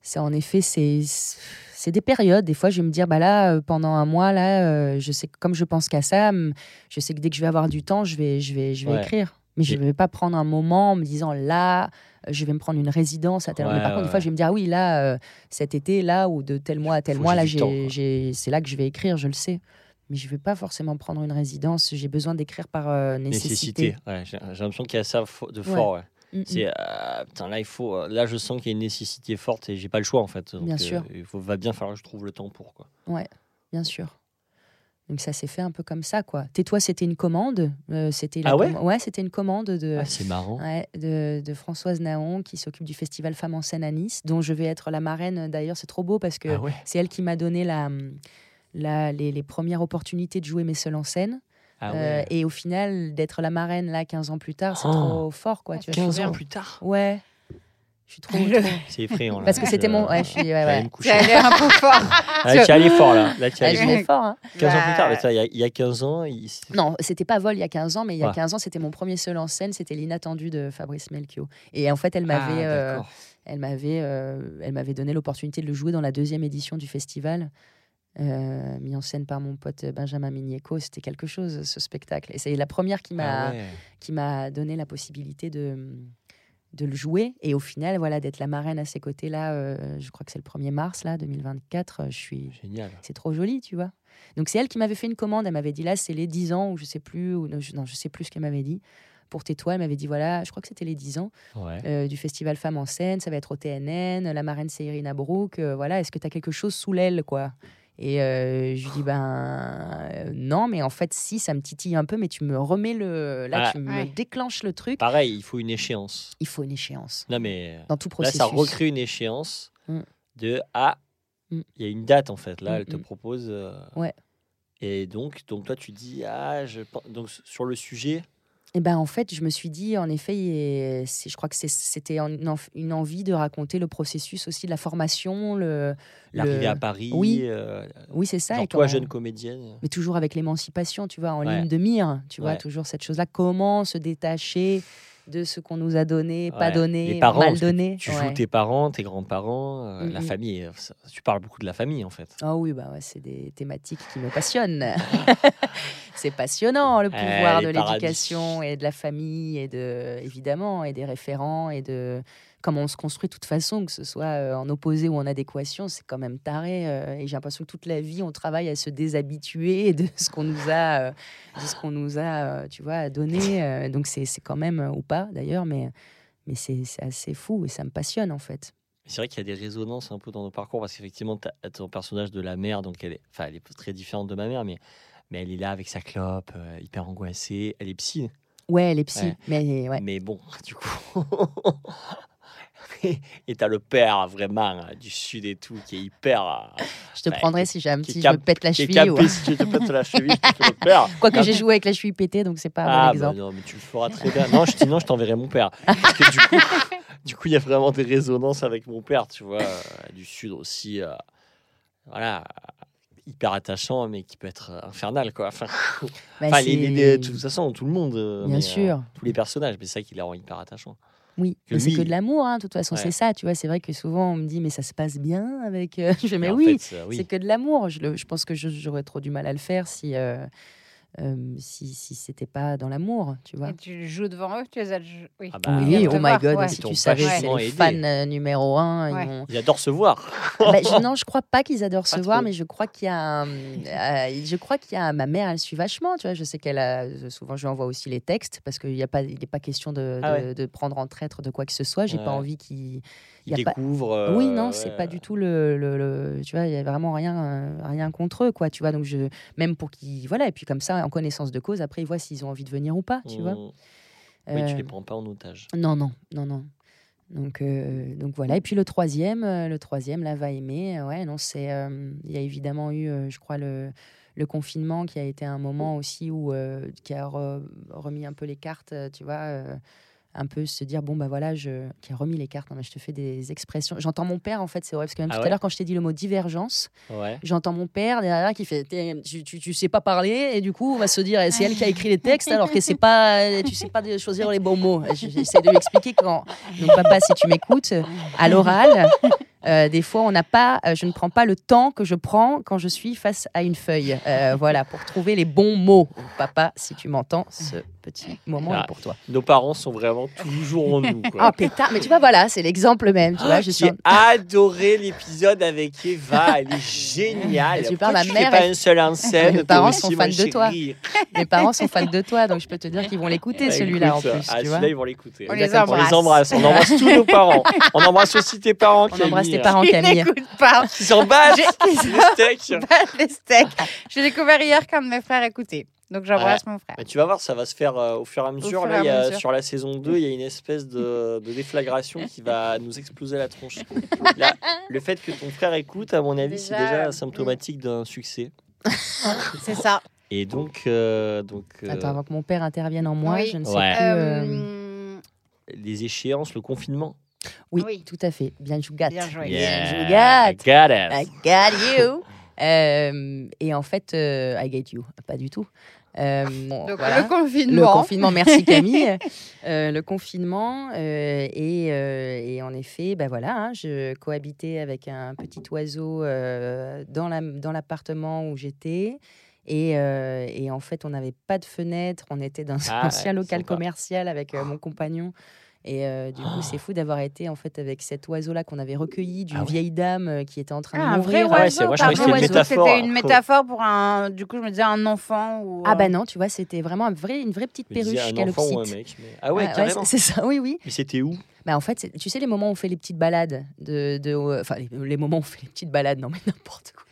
c'est en effet, c'est, c'est des périodes. Des fois, je vais me dire, bah là, pendant un mois, là, euh, je sais comme je pense qu'à ça, je sais que dès que je vais avoir du temps, je vais, je vais, je vais
Ouais.
écrire. Mais je ne vais pas prendre un moment en me disant, là, je vais me prendre une résidence à tel.
Ouais,
Mais par contre, des
ouais,
fois, je vais me dire, ah oui, là, euh, cet été, là, ou de tel mois à tel
Faut
mois, là, c'est là que je vais écrire, je le sais. Mais je ne vais pas forcément prendre une résidence. J'ai besoin d'écrire par euh, nécessité.
Nécessité. Ouais, j'ai l'impression qu'il y a ça de
Ouais.
fort. ouais.
Mm, mm.
C'est euh, putain là il faut là je sens qu'il y a une nécessité forte et j'ai pas le choix en fait. Donc,
Bien sûr.
Il faut va bien falloir que je trouve le temps pour quoi.
Bien sûr. Donc ça s'est fait un peu comme ça, quoi. Tais-toi, c'était une commande. euh, c'était
Ah ouais
ouais, c'était une commande de,
Ah, c'est marrant.
ouais, de, de Françoise Naon qui s'occupe du festival Femmes en scène à Nice, dont je vais être la marraine. D'ailleurs, c'est trop beau parce que
Ah ouais.
c'est elle qui m'a donné la, la- les, les premières opportunités de jouer mes seuls en scène.
Ah
Euh, et au final, d'être la marraine là 15 ans plus tard, c'est
Oh.
trop fort, quoi. Tu vois, je
15
suis
ans plus tard.
Ouais. Je suis trop.
C'est effrayant là.
Parce que c'était mon. Ouais, je suis. ouais, ouais.
un peu fort.
Ah, tu es allé fort là. Là tu es allé
je
fort.
vais fort, hein.
15 ans plus tard.
Bah,
mais ça, Il y, a- il y a 15 ans. il-
Non, c'était pas Vol il y a 15 ans, mais il y a
Ouais.
15 ans, c'était mon premier seul en scène, c'était l'inattendu de Fabrice Melchior. Et en fait, elle m'avait,
Ah,
euh,
d'accord.
elle m'avait, euh, elle m'avait donné l'opportunité de le jouer dans la deuxième édition du festival, euh, mis en scène par mon pote Benjamin Migneco. C'était quelque chose, ce spectacle. Et c'est la première qui m'a,
Ah ouais.
qui m'a donné la possibilité de de le jouer et au final voilà d'être la marraine à ses côtés là euh, je crois que c'est le 1er mars là 2024 euh, je suis
Génial.
c'est trop joli, tu vois. Donc c'est elle qui m'avait fait une commande. Elle m'avait dit là, c'est les 10 ans ou je sais plus, ou non, je, non, je sais plus ce qu'elle m'avait dit. Pour Tais-toi, elle m'avait dit voilà, je crois que c'était les 10 ans
Ouais.
euh, du festival Femmes en scène. Ça va être au TNN. La marraine, c'est Irina Brook. euh, voilà, est-ce que tu as quelque chose sous l'aile, quoi? Et euh, je lui dis ben euh, non, mais en fait si ça me titille un peu, mais tu me remets le là,
Ah.
tu me
Ouais.
déclenches le truc.
Pareil, il faut une échéance.
Il faut une échéance
Non, mais
dans tout
là,
processus.
ça recrée une échéance
Mm.
de Ah, il
Mm.
y a une date en fait. Là,
Mm,
elle te propose. euh,
Ouais.
Et donc, donc, toi, tu dis Ah, je... donc, sur le sujet.
Et ben en fait, je me suis dit, en effet, je crois que c'était une, envie de raconter le processus aussi de la formation, le,
L'arrivée
le-
à Paris,
Oui.
euh,
oui c'est ça.
genre
et
toi, jeune comédienne.
mais toujours avec l'émancipation, tu vois, en
Ouais.
ligne de mire, tu vois, toujours cette chose-là. Comment se détacher de ce qu'on nous a donné, pas donné,
Les parents,
mal donné.
Tu
ouais.
joues tes parents, tes grands-parents, euh,
Mm,
la
mm.
famille. euh, ça- tu parles beaucoup de la famille en fait.
Ah oui, bah ouais, c'est des thématiques qui me passionnent. c'est passionnant le pouvoir de l'éducation et de la famille et de évidemment et des référents et de comment on se construit de toute façon, que ce soit euh, en opposé ou en adéquation, c'est quand même taré. euh, et j'ai l'impression que toute la vie, on travaille à se déshabituer de ce qu'on nous a, euh, de ce qu'on nous a, tu vois, donné. donc c'est c'est quand même ou pas d'ailleurs, mais mais c'est c'est assez fou et ça me passionne en fait.
C'est vrai qu'il y a des résonances un peu dans nos parcours parce qu'effectivement, ton personnage de la mère, donc elle est, enfin, elle est très différente de ma mère, mais, mais elle est là avec sa clope, euh, hyper angoissée. Elle est psy,
Ouais, les psy,
Ouais.
mais ouais.
mais bon, du coup. et t'as le père vraiment euh, du sud et tout qui est hyper. euh,
Je te
Bah,
prendrai si j'ai un petit, je me pète la cheville. ou-
capé si tu te pètes la cheville, je te fais le père.
Quoique j'ai joué avec la cheville pétée, donc c'est pas un
Ah,
bon
bah non, mais tu le feras très bien. Non, je, sinon, je t'enverrai mon père. Parce que du coup, du coup, il y a vraiment des résonances avec mon père, tu vois, euh, du sud aussi. euh, voilà, hyper attachant, mais qui peut être infernal, quoi. Enfin,
Bah,
enfin, les- les-
c'est-
les- de toute façon, tout le monde.
Bien
mais, euh,
sûr.
tous les personnages, mais c'est ça qui les rend hyper attachants.
Oui,
que
mais c'est que de l'amour, hein, de toute façon,
Ouais.
c'est ça, tu vois. C'est vrai que souvent on me dit, mais ça se passe bien avec. euh, Je mais
en
oui,
fait, euh, oui.
c'est que de l'amour. Je, pense que j'aurais trop du mal à le faire si, euh, euh, si, si c'était pas dans l'amour, tu vois.
Et tu joues devant eux, tu les as. Oui.
Ah bah,
oui, oh my
voir,
god,
ouais.
si tu savais, c'est les fans euh, numéro un.
Ouais.
Ils
adorent se voir.
Bah, je- non, je crois pas qu'ils adorent se voir, mais je crois qu'il y a, un- euh, je crois qu'il y a ma mère, elle suit vachement, tu vois. Je sais qu'elle a souvent, je lui envoie aussi les textes parce qu'il n'y a pas, il n'est pas question de,
Ah
de, de prendre en traître de quoi que ce soit. J'ai pas envie qu'il.
Ils
y a pas-
découvrent. euh,
oui, non, c'est pas du tout le, le- le- tu vois, il y a vraiment rien, euh, rien contre eux, quoi. Tu vois, donc je, même pour qu'ils, voilà, et puis comme ça, en connaissance de cause, après ils voient s'ils ont envie de venir ou pas, tu vois.
Mm. Oui, tu
Euh,
les prends pas en otage.
non, non, non, non. Donc, euh, donc voilà. Et puis le troisième, euh, le troisième, là, va aimer. Ouais, non, c'est. euh, Il y a évidemment eu, euh, je crois, le, le confinement qui a été un moment aussi où qui a re- remis un peu les cartes, tu vois. Un peu se dire bon bah voilà je qui a remis les cartes non, mais je te fais des expressions. J'entends mon père en fait c'est vrai parce que même
Ah
tout
ouais
à l'heure quand je t'ai dit le mot divergence
Ouais.
j'entends mon père derrière qui fait tu, tu, tu sais pas parler et du coup on va se dire c'est elle qui a écrit les textes alors que c'est pas tu sais pas choisir les bons mots. J'essaie de lui expliquer quand donc papa si tu m'écoutes à l'oral euh, des fois on n'a pas euh, je ne prends pas le temps que je prends quand je suis face à une feuille. Euh, voilà pour trouver les bons mots. Papa si tu m'entends ce petit moment
Ah.
est pour toi
Nos parents sont vraiment toujours en nous.
oh
Quoi.
pétard mais tu vois voilà c'est l'exemple même tu vois je
J'ai
sens
adoré l'épisode avec Eva, elle est géniale.
Tu parles, ma
tu
mère,
fais pas
elle-
un seul en scène
Mes parents sont fans de toi. mes parents sont fans de toi donc je peux te dire qu'ils vont l'écouter
Bah,
celui-là en plus
ah,
tu vois
celui-là, ils vont l'écouter.
On
On
les
les embrasse. On embrasse tous nos parents. On embrasse aussi tes parents.
on embrasse tes
Camille.
parents
Ils
Camille
n'écoutent pas.
Ils s'en battent. Les steaks.
Steaks. J'ai découvert hier qu'un de mes frères écoutait. Donc j'embrasse mon frère.
Mais tu vas voir, ça va se faire euh, au fur et à mesure. Là,
et à
il y a-
mesure.
sur la saison 2, il y a une espèce de, de déflagration qui va nous exploser la tronche. Là, le fait que ton frère écoute, à mon avis, c'est
Déjà, mm.
symptomatique d'un succès.
C'est ça.
Et donc, euh, donc euh,
Attends, avant que mon père intervienne en moi,
Oui.
je ne sais
Ouais.
plus.
les échéances, le confinement.
Oui,
Oui.
tout à fait. Bien joué.
Bien joué.
Bien joué.
I got it.
I got you. Euh, et en fait, euh, I get you. Pas du tout. Euh, bon,
Donc
voilà.
le confinement.
Le confinement, merci Camille. Euh, le confinement euh, et, euh, et en effet, ben voilà, hein, je cohabitais avec un petit oiseau euh, dans la- dans l'appartement où j'étais. Et, euh, et en fait, on n'avait pas de fenêtre. On était dans un
Ah,
ancien
ouais,
local
sympa.
commercial avec euh, mon compagnon. Et euh, du coup, c'est fou d'avoir été en fait avec cet oiseau-là qu'on avait recueilli d'une
Ah ouais.
vieille dame euh, qui était en train
Ah,
de
un vrai
mourir.
Ah ouais,
un
que c'était une
oiseau,
métaphore.
C'était une métaphore pour un. Du coup, je me disais un enfant ou.
Ah
euh,
bah non, tu vois, c'était vraiment un vrai, une vraie petite perruche
un enfant ou un
calopsite.
mec. mais- Ah ouais,
Ah,
carrément.
c'est ça, oui, oui.
mais c'était où?
Bah en fait, tu sais les moments où on fait les petites balades de, de euh, enfin les, les moments où on fait les petites balades, non mais n'importe quoi.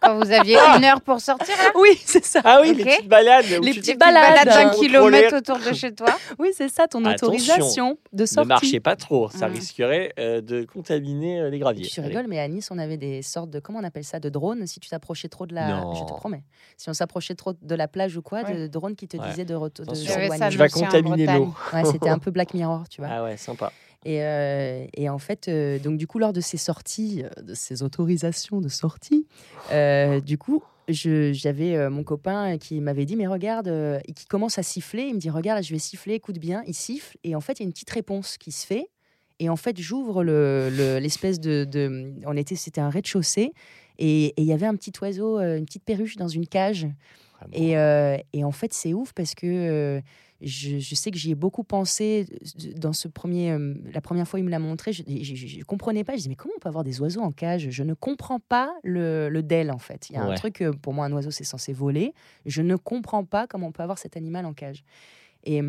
Quand vous aviez une heure pour sortir, là
Oui, c'est ça.
Ah oui, les petites balades.
Les petites
te-
balades.
balade d'un kilomètre autour de chez toi.
Oui, c'est ça, ton
Attention,
autorisation de
Ne
sortie.
marchez pas trop, ça
Mm.
risquerait euh, de contaminer euh, les graviers.
Tu
Allez.
rigoles, mais à Nice, on avait des sortes de. Comment on appelle ça De drones. Si tu t'approchais trop de la.
Non.
Je te promets. Si on s'approchait trop de la plage ou quoi, de
Ouais.
drones qui te
Ouais.
disaient de, retour de
je en
contaminer l'eau.
Ouais, c'était un peu Black Mirror, tu vois.
Ah ouais, sympa.
Et, euh, et en fait, euh, donc du coup, lors de ces sorties, euh, de ces autorisations de sortie, euh, du coup, j'avais mon copain qui m'avait dit, mais regarde, et qui commence à siffler. Il me dit, regarde, là, je vais siffler, écoute bien. Il siffle, et en fait, il y a une petite réponse qui se fait. Et en fait, j'ouvre le- le- l'espèce de, de- On était, c'était un rez-de-chaussée, et il y avait un petit oiseau, une petite perruche dans une cage.
Vraiment.
Et, et en fait, c'est ouf parce que je, je sais que j'y ai beaucoup pensé euh, dans ce premier. euh, la première fois, il me l'a montré. Je ne comprenais pas. Je disais, mais comment on peut avoir des oiseaux en cage? Je ne comprends pas le, le DEL, en fait. Il y a un truc, euh, pour moi, un oiseau, c'est censé voler. Je ne comprends pas comment on peut avoir cet animal en cage. Et.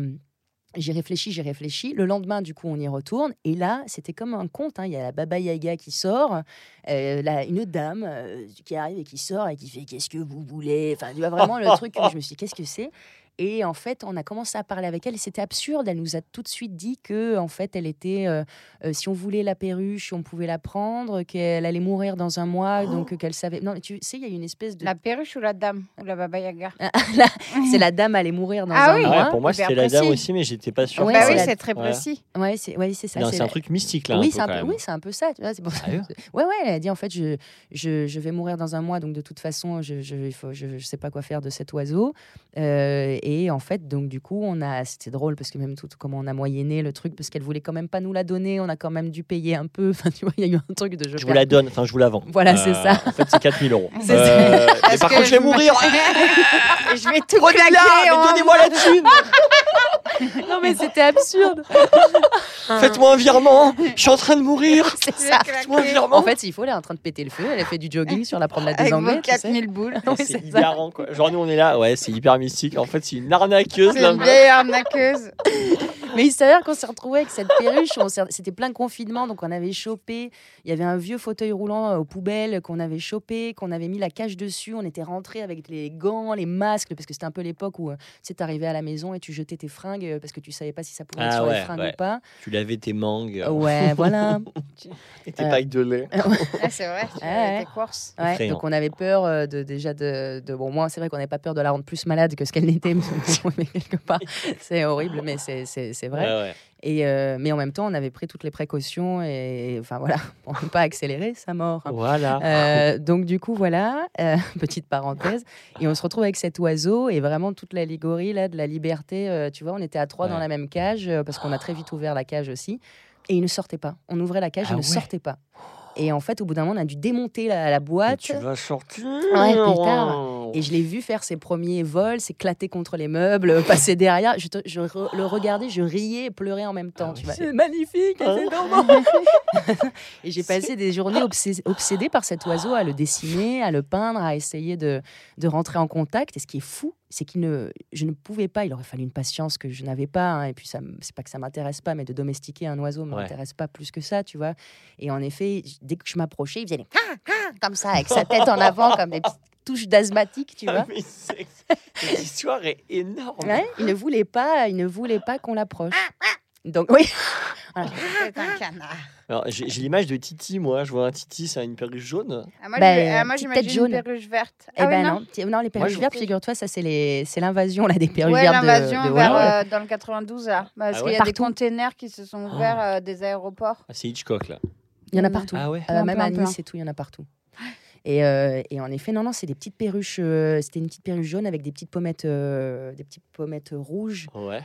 j'ai réfléchi, j'ai réfléchi. Le lendemain, du coup, on y retourne. Et là, c'était comme un conte. hein. Il y a la Baba Yaga qui sort, euh, là, une dame euh, qui arrive et qui sort et qui fait Qu'est-ce que vous voulez? Enfin, tu vois vraiment le truc. Je me suis dit Qu'est-ce que c'est? Et en fait, on a commencé à parler avec elle et c'était absurde. Elle nous a tout de suite dit que, en fait, elle était. euh, euh, si on voulait la perruche, on pouvait la prendre, qu'elle allait mourir dans un mois, donc euh, qu'elle savait. Non, mais tu sais, il y a une espèce de.
La perruche ou la dame Ou la baba yaga?
C'est la dame allait mourir dans
Ah
un
oui.
Ah
mois.
ouais, pour moi,
hyper
c'était la dame aussi, mais j'étais pas sûr.
Ouais,
Bah
que-
c'est
oui,
la-
c'est très
Ouais.
précis.
Ouais, c'est ouais, c'est ça. C'est
un truc mystique là.
oui, c'est un peu, oui, c'est un peu ça. Tu vois, pour Ouais, ouais, elle a dit en fait, je, je, je vais mourir dans un mois, donc de toute façon, je je, il faut, je, je sais pas quoi faire de cet oiseau. Euh, et en fait, donc du coup, on a, c'était drôle parce que même tout comment on a moyenné le truc, parce qu'elle voulait quand même pas nous la donner, on a quand même dû payer un peu. Enfin, tu vois, il y a eu un truc de je,
Je vous la donne, enfin je vous la vends.
Voilà, c'est ça.
En fait, c'est 4000 euros.
C'est
Euh, mais par contre, je vais mourir.
Je vais tout claquer
mais donnez-moi la thune.
Non, mais c'était absurde.
Faites-moi un virement. Je suis en train de mourir.
C'est ça.
Faites-moi un virement.
En fait, il faut, elle est en train de péter le feu. Elle a fait du jogging sur la promenade des
avec
Anglais.
vos
tu sais.
4000 boules.
C'est hilarant quoi. Genre nous on est là, ouais, c'est hyper mystique. En fait, c'est une arnaqueuse
C'est une vieille arnaqueuse.
Mais il s'avère qu'on s'est retrouvé avec cette perruche. C'était plein confinement, donc on avait chopé. Il y avait un vieux fauteuil roulant euh, aux poubelles qu'on avait chopé, qu'on avait mis la cage dessus. On était rentré avec les gants, les masques, parce que c'était un peu l'époque où euh, tu sais, t'arrivais à la maison et tu jetais tes fringues euh, parce que tu savais pas si ça pouvait être
Ah
sur les fringues
ouais.
ou pas.
Tu lavais tes mangues
Ouais, voilà.
et tes
euh,
pailles de lait.
Ah, c'est vrai, tu
Ouais,
tes courses.
Donc on avait peur euh, de déjà de, de- bon moi c'est vrai qu'on n'avait pas peur de la rendre plus malade que ce qu'elle n'était mais mais quelque part c'est horrible mais c'est c'est vrai
Ouais, ouais.
et euh, mais en même temps on avait pris toutes les précautions et enfin voilà pour ne pas accélérer sa mort
Voilà.
Euh, donc du coup voilà euh, petite parenthèse et on se retrouve avec cet oiseau et vraiment toute l'allégorie là de la liberté euh, tu vois on était à trois dans la même cage parce qu'on a très vite ouvert la cage aussi et il ne sortait pas on ouvrait la cage
Ah
il ne
ouais.
sortait pas et en fait au bout d'un moment on a dû démonter la, boîte
tu vas sortir.
Ouais, plus tard. Et je l'ai vu faire ses premiers vols, s'éclater contre les meubles, passer derrière. Je, te- je re- le regardais, je riais et pleurais en même temps.
Ah.
C'est magnifique, c'est dormant. Et j'ai passé des journées obsé- obsédées par cet oiseau, à le dessiner, à le peindre, à essayer de, de rentrer en contact. Et ce qui est fou, c'est qu'il ne, je ne pouvais pas. Il aurait fallu une patience que je n'avais pas. hein. Et puis, ça, c'est pas que ça m'intéresse pas, mais de domestiquer un oiseau ne
Ouais.
m'intéresse pas plus que ça, tu vois. Et en effet, dès que je m'approchais, il faisait des comme ça, avec sa tête en avant, comme des petites touches d'asthmatique, tu vois.
Ah, mais c'est- Cette histoire est énorme.
Ouais, il ne voulait pas, il ne voulait pas qu'on l'approche. Donc oui,
C'est un canard.
Alors, J'ai j'ai l'image de Titi, moi. Je vois un Titi, c'est une perruche jaune.
Ah, moi,
Bah,
j'ai- ah, moi, j'imagine
jaune.
une perruche verte.
eh
Ah oui,
ben
non.
non. Non, les perruches
je-
vertes, figure-toi, ça c'est les, c'est l'invasion là des perruches
Ouais,
vertes de,
l'invasion
de
vers,
Hollande.
euh, dans le 92 là. Parce
Ah
qu'il
ouais
y a des containers qui se sont ouverts euh, des aéroports.
Ah, c'est Hitchcock là.
Il y en a partout.
Ah ouais.
Euh, même à. Nice et tout, il y en a partout. Et, euh, et en effet, non, non, c'est des petites perruches. euh, C'était une petite perruche jaune avec des petites pommettes, euh, des petites pommettes rouges.
Ouais.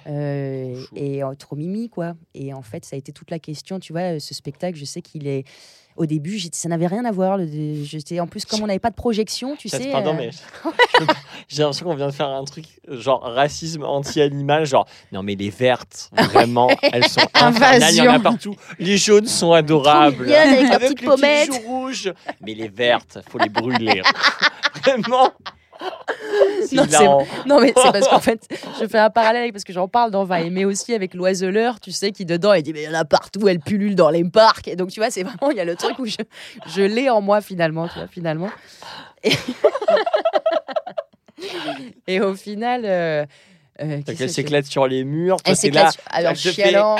et trop mimi quoi et en fait ça a été toute la question tu vois ce spectacle je sais qu'il est au début ça n'avait rien à voir j'étais en plus comme on n'avait pas de projection tu sais
Pardon,
euh,
mais j'ai l'impression qu'on vient de faire un truc genre racisme anti-animal, genre non mais les vertes, vraiment, elles sont infernales, il y en a partout. Les jaunes sont adorables.
mignonnes avec
Avec
petites
les
pommettes.
petits joues rouges. Mais les vertes, faut les brûler. vraiment.
Non, mais c'est parce qu'en fait, je fais un parallèle avec- parce que j'en parle dans Va aimer aussi avec l'oiseleur, tu sais, qui dedans, il dit, mais il y en a partout, elle pullule dans les parcs. Et donc, tu vois, c'est vraiment, il y a le truc où je, je l'ai en moi finalement, tu vois, finalement. Et, Et au final. euh, euh,
elle s'éclate sur les murs. toi,
Elle s'éclate alors
elle te fait-
chialant.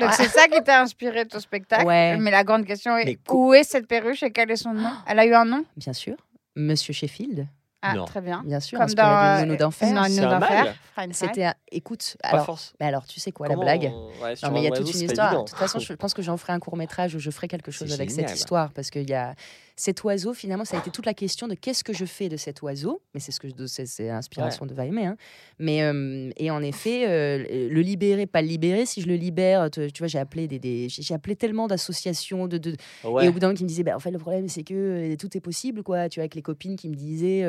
Donc c'est ça qui t'a inspiré ton spectacle.
Ouais.
Mais la grande question est
Mais
où est cette perruche et quel est son nom? Elle a eu un nom?
Bien sûr. Monsieur Sheffield,
Ah,
Non.
très bien.
bien sûr,
Comme
inspiré
dans
du
euh,
Nounou d'enfer. C'était un... Écoute, alors,
force.
mais alors, tu sais quoi,
Comment
la blague
on- ouais, sur
Non, mais il y a toute une histoire. De toute façon, je pense que j'en ferai un court métrage où je ferai quelque chose avec
génial.
cette histoire. Parce qu'il y a cet oiseau, finalement, ça a été toute la question de qu'est-ce que je fais de cet oiseau. Mais c'est ce que c'est l'inspiration de Va aimer. Hein. Mais, euh, et en effet, euh, le libérer, pas le libérer. Si je le libère, tu, tu vois, j'ai appelé, des, des- j'ai appelé tellement d'associations. De, de-
Ouais.
Et au bout d'un moment, qui me disaient, bah, en fait, le problème, c'est que euh, tout est possible. quoi. Tu vois, avec les copines qui me disaient.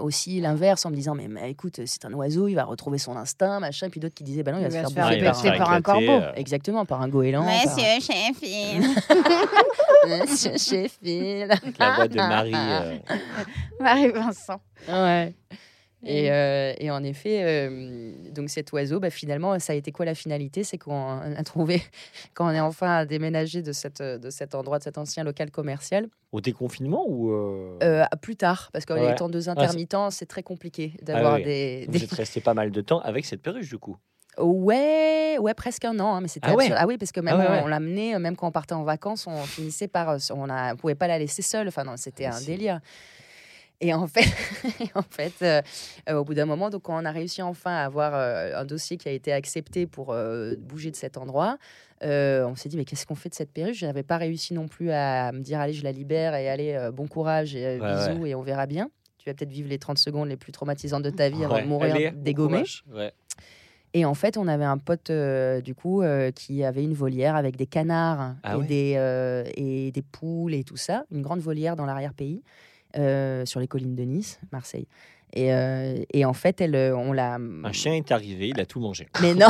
Aussi l'inverse en me disant mais, mais écoute c'est un oiseau il va retrouver son instinct machin et puis d'autres qui disaient bah non il va se faire
faire
il
par
par un corbeau.
euh,
Exactement, par un goéland. par-
Sheffield.
Monsieur Sheffield.
la voix de Marie. euh,
Marie-Vincent.
Ouais. Et, euh, et en effet, euh, donc cet oiseau, bah, finalement, ça a été quoi la finalité? C'est qu'on a trouvé, quand on est enfin déménagé de, cette, de cet endroit, de cet ancien local commercial,
Au déconfinement ou. euh,
euh, plus tard, parce qu'en
Ouais.
étant deux intermittents, c'est très compliqué
Ah
d'avoir
oui.
des,
Vous
des-
êtes resté pas mal de temps avec cette perruche du coup?
Ouais, ouais, presque un an, hein, mais c'était
Ah ouais?
Ah oui, parce que même
Ah ouais,
on,
ouais.
on l'amenait, même quand on partait en vacances, on finissait par, on on pouvait pas la laisser seule. Enfin non, c'était
Ah,
un délire. Et en fait, en fait, euh, euh, au bout d'un moment, donc quand on a réussi enfin à avoir euh, un dossier qui a été accepté pour euh, bouger de cet endroit, on s'est dit mais qu'est-ce qu'on fait de cette perruche? Je n'avais pas réussi non plus à me dire allez je la libère et allez bon courage et
Ouais,
bisous et on verra bien. Tu vas peut-être vivre les 30 secondes les plus traumatisantes de ta vie avant
Ouais.
de mourir dégommé. Et en fait, on avait un pote euh, du coup euh, qui avait une volière avec des canards
Ah
et,
ouais.
des, euh, et des poules et tout ça, une grande volière dans l'arrière-pays, euh, sur les collines de Nice, Marseille. Et, euh, et en fait, elle, euh, on l'a.
Un chien est arrivé, il a tout mangé.
Mais non,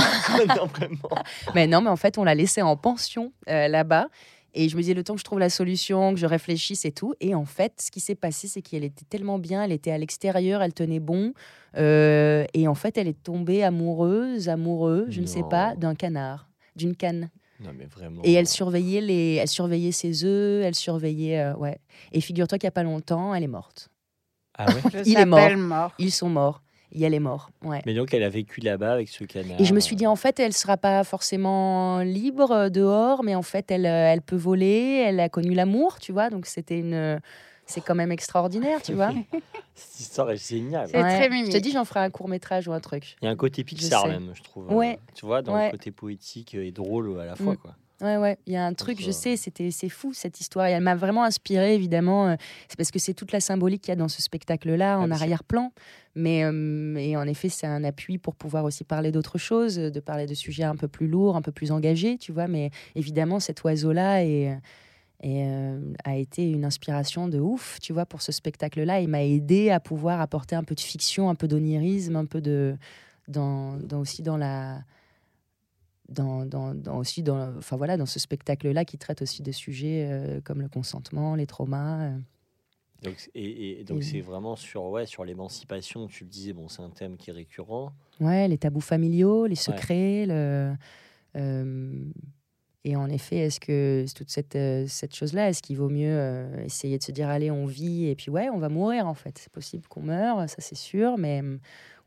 non, vraiment.
mais non, mais en fait, on l'a laissée en pension euh, là-bas. Et je me disais le temps que je trouve la solution, que je réfléchisse et tout. Et en fait, ce qui s'est passé, c'est qu'elle était tellement bien, elle était à l'extérieur, elle tenait bon. Et en fait, elle est tombée amoureuse, amoureux, je ne sais pas, d'un canard, d'une canne.
Non, mais vraiment.
Et elle surveillait les, elle surveillait ses œufs, elle surveillait, euh, ouais. Et figure-toi qu'il y a pas longtemps, elle est morte.
Ah ouais
Je
Il est mort.
s'appelle mort.
Ils sont morts. Et elle est morte, ouais.
Mais donc elle a vécu là-bas avec ce canard.
Et je me suis dit, en fait, elle sera pas forcément libre euh, dehors, mais en fait, elle, euh, elle peut voler, elle a connu l'amour, tu vois. Donc, c'était une. C'est quand même extraordinaire, tu vois.
Cette histoire est géniale.
C'est très
Je te dis, j'en ferai un court métrage ou un truc.
Il y a un côté Pixar
sais.
même, je trouve.
Ouais.
euh, Tu vois, dans
Ouais.
le côté poétique et drôle à la fois.
Mm.
Quoi.
Ouais, ouais, il y a un truc, je
euh,
sais, c'était, c'est fou cette histoire. Et elle m'a vraiment inspirée, évidemment. euh, C'est parce que c'est toute la symbolique qu'il y a dans ce spectacle-là, en
bien sûr.
arrière-plan. Mais euh, et en effet, c'est un appui pour pouvoir aussi parler d'autres choses, de parler de sujets un peu plus lourds, un peu plus engagés, tu vois. Mais évidemment, cet oiseau-là est, est, euh, a été une inspiration de ouf, tu vois, pour ce spectacle-là. Il m'a aidé à pouvoir apporter un peu de fiction, un peu d'onirisme, un peu de. Dans, dans- aussi dans la dans, dans, dans aussi dans, enfin voilà, dans ce spectacle-là qui traite aussi de sujets euh, comme le consentement, les traumas. euh.
Donc, c'est- et, et donc
Et-
c'est vraiment sur, ouais, sur l'émancipation, tu le disais, bon, c'est un thème qui est récurrent.
Ouais, les tabous familiaux, les secrets. Le, et en effet, est-ce que toute cette, euh, cette chose-là, est-ce qu'il vaut mieux euh, essayer de se dire, allez, on vit, et puis ouais, on va mourir en fait. C'est possible qu'on meure, ça c'est sûr, mais euh,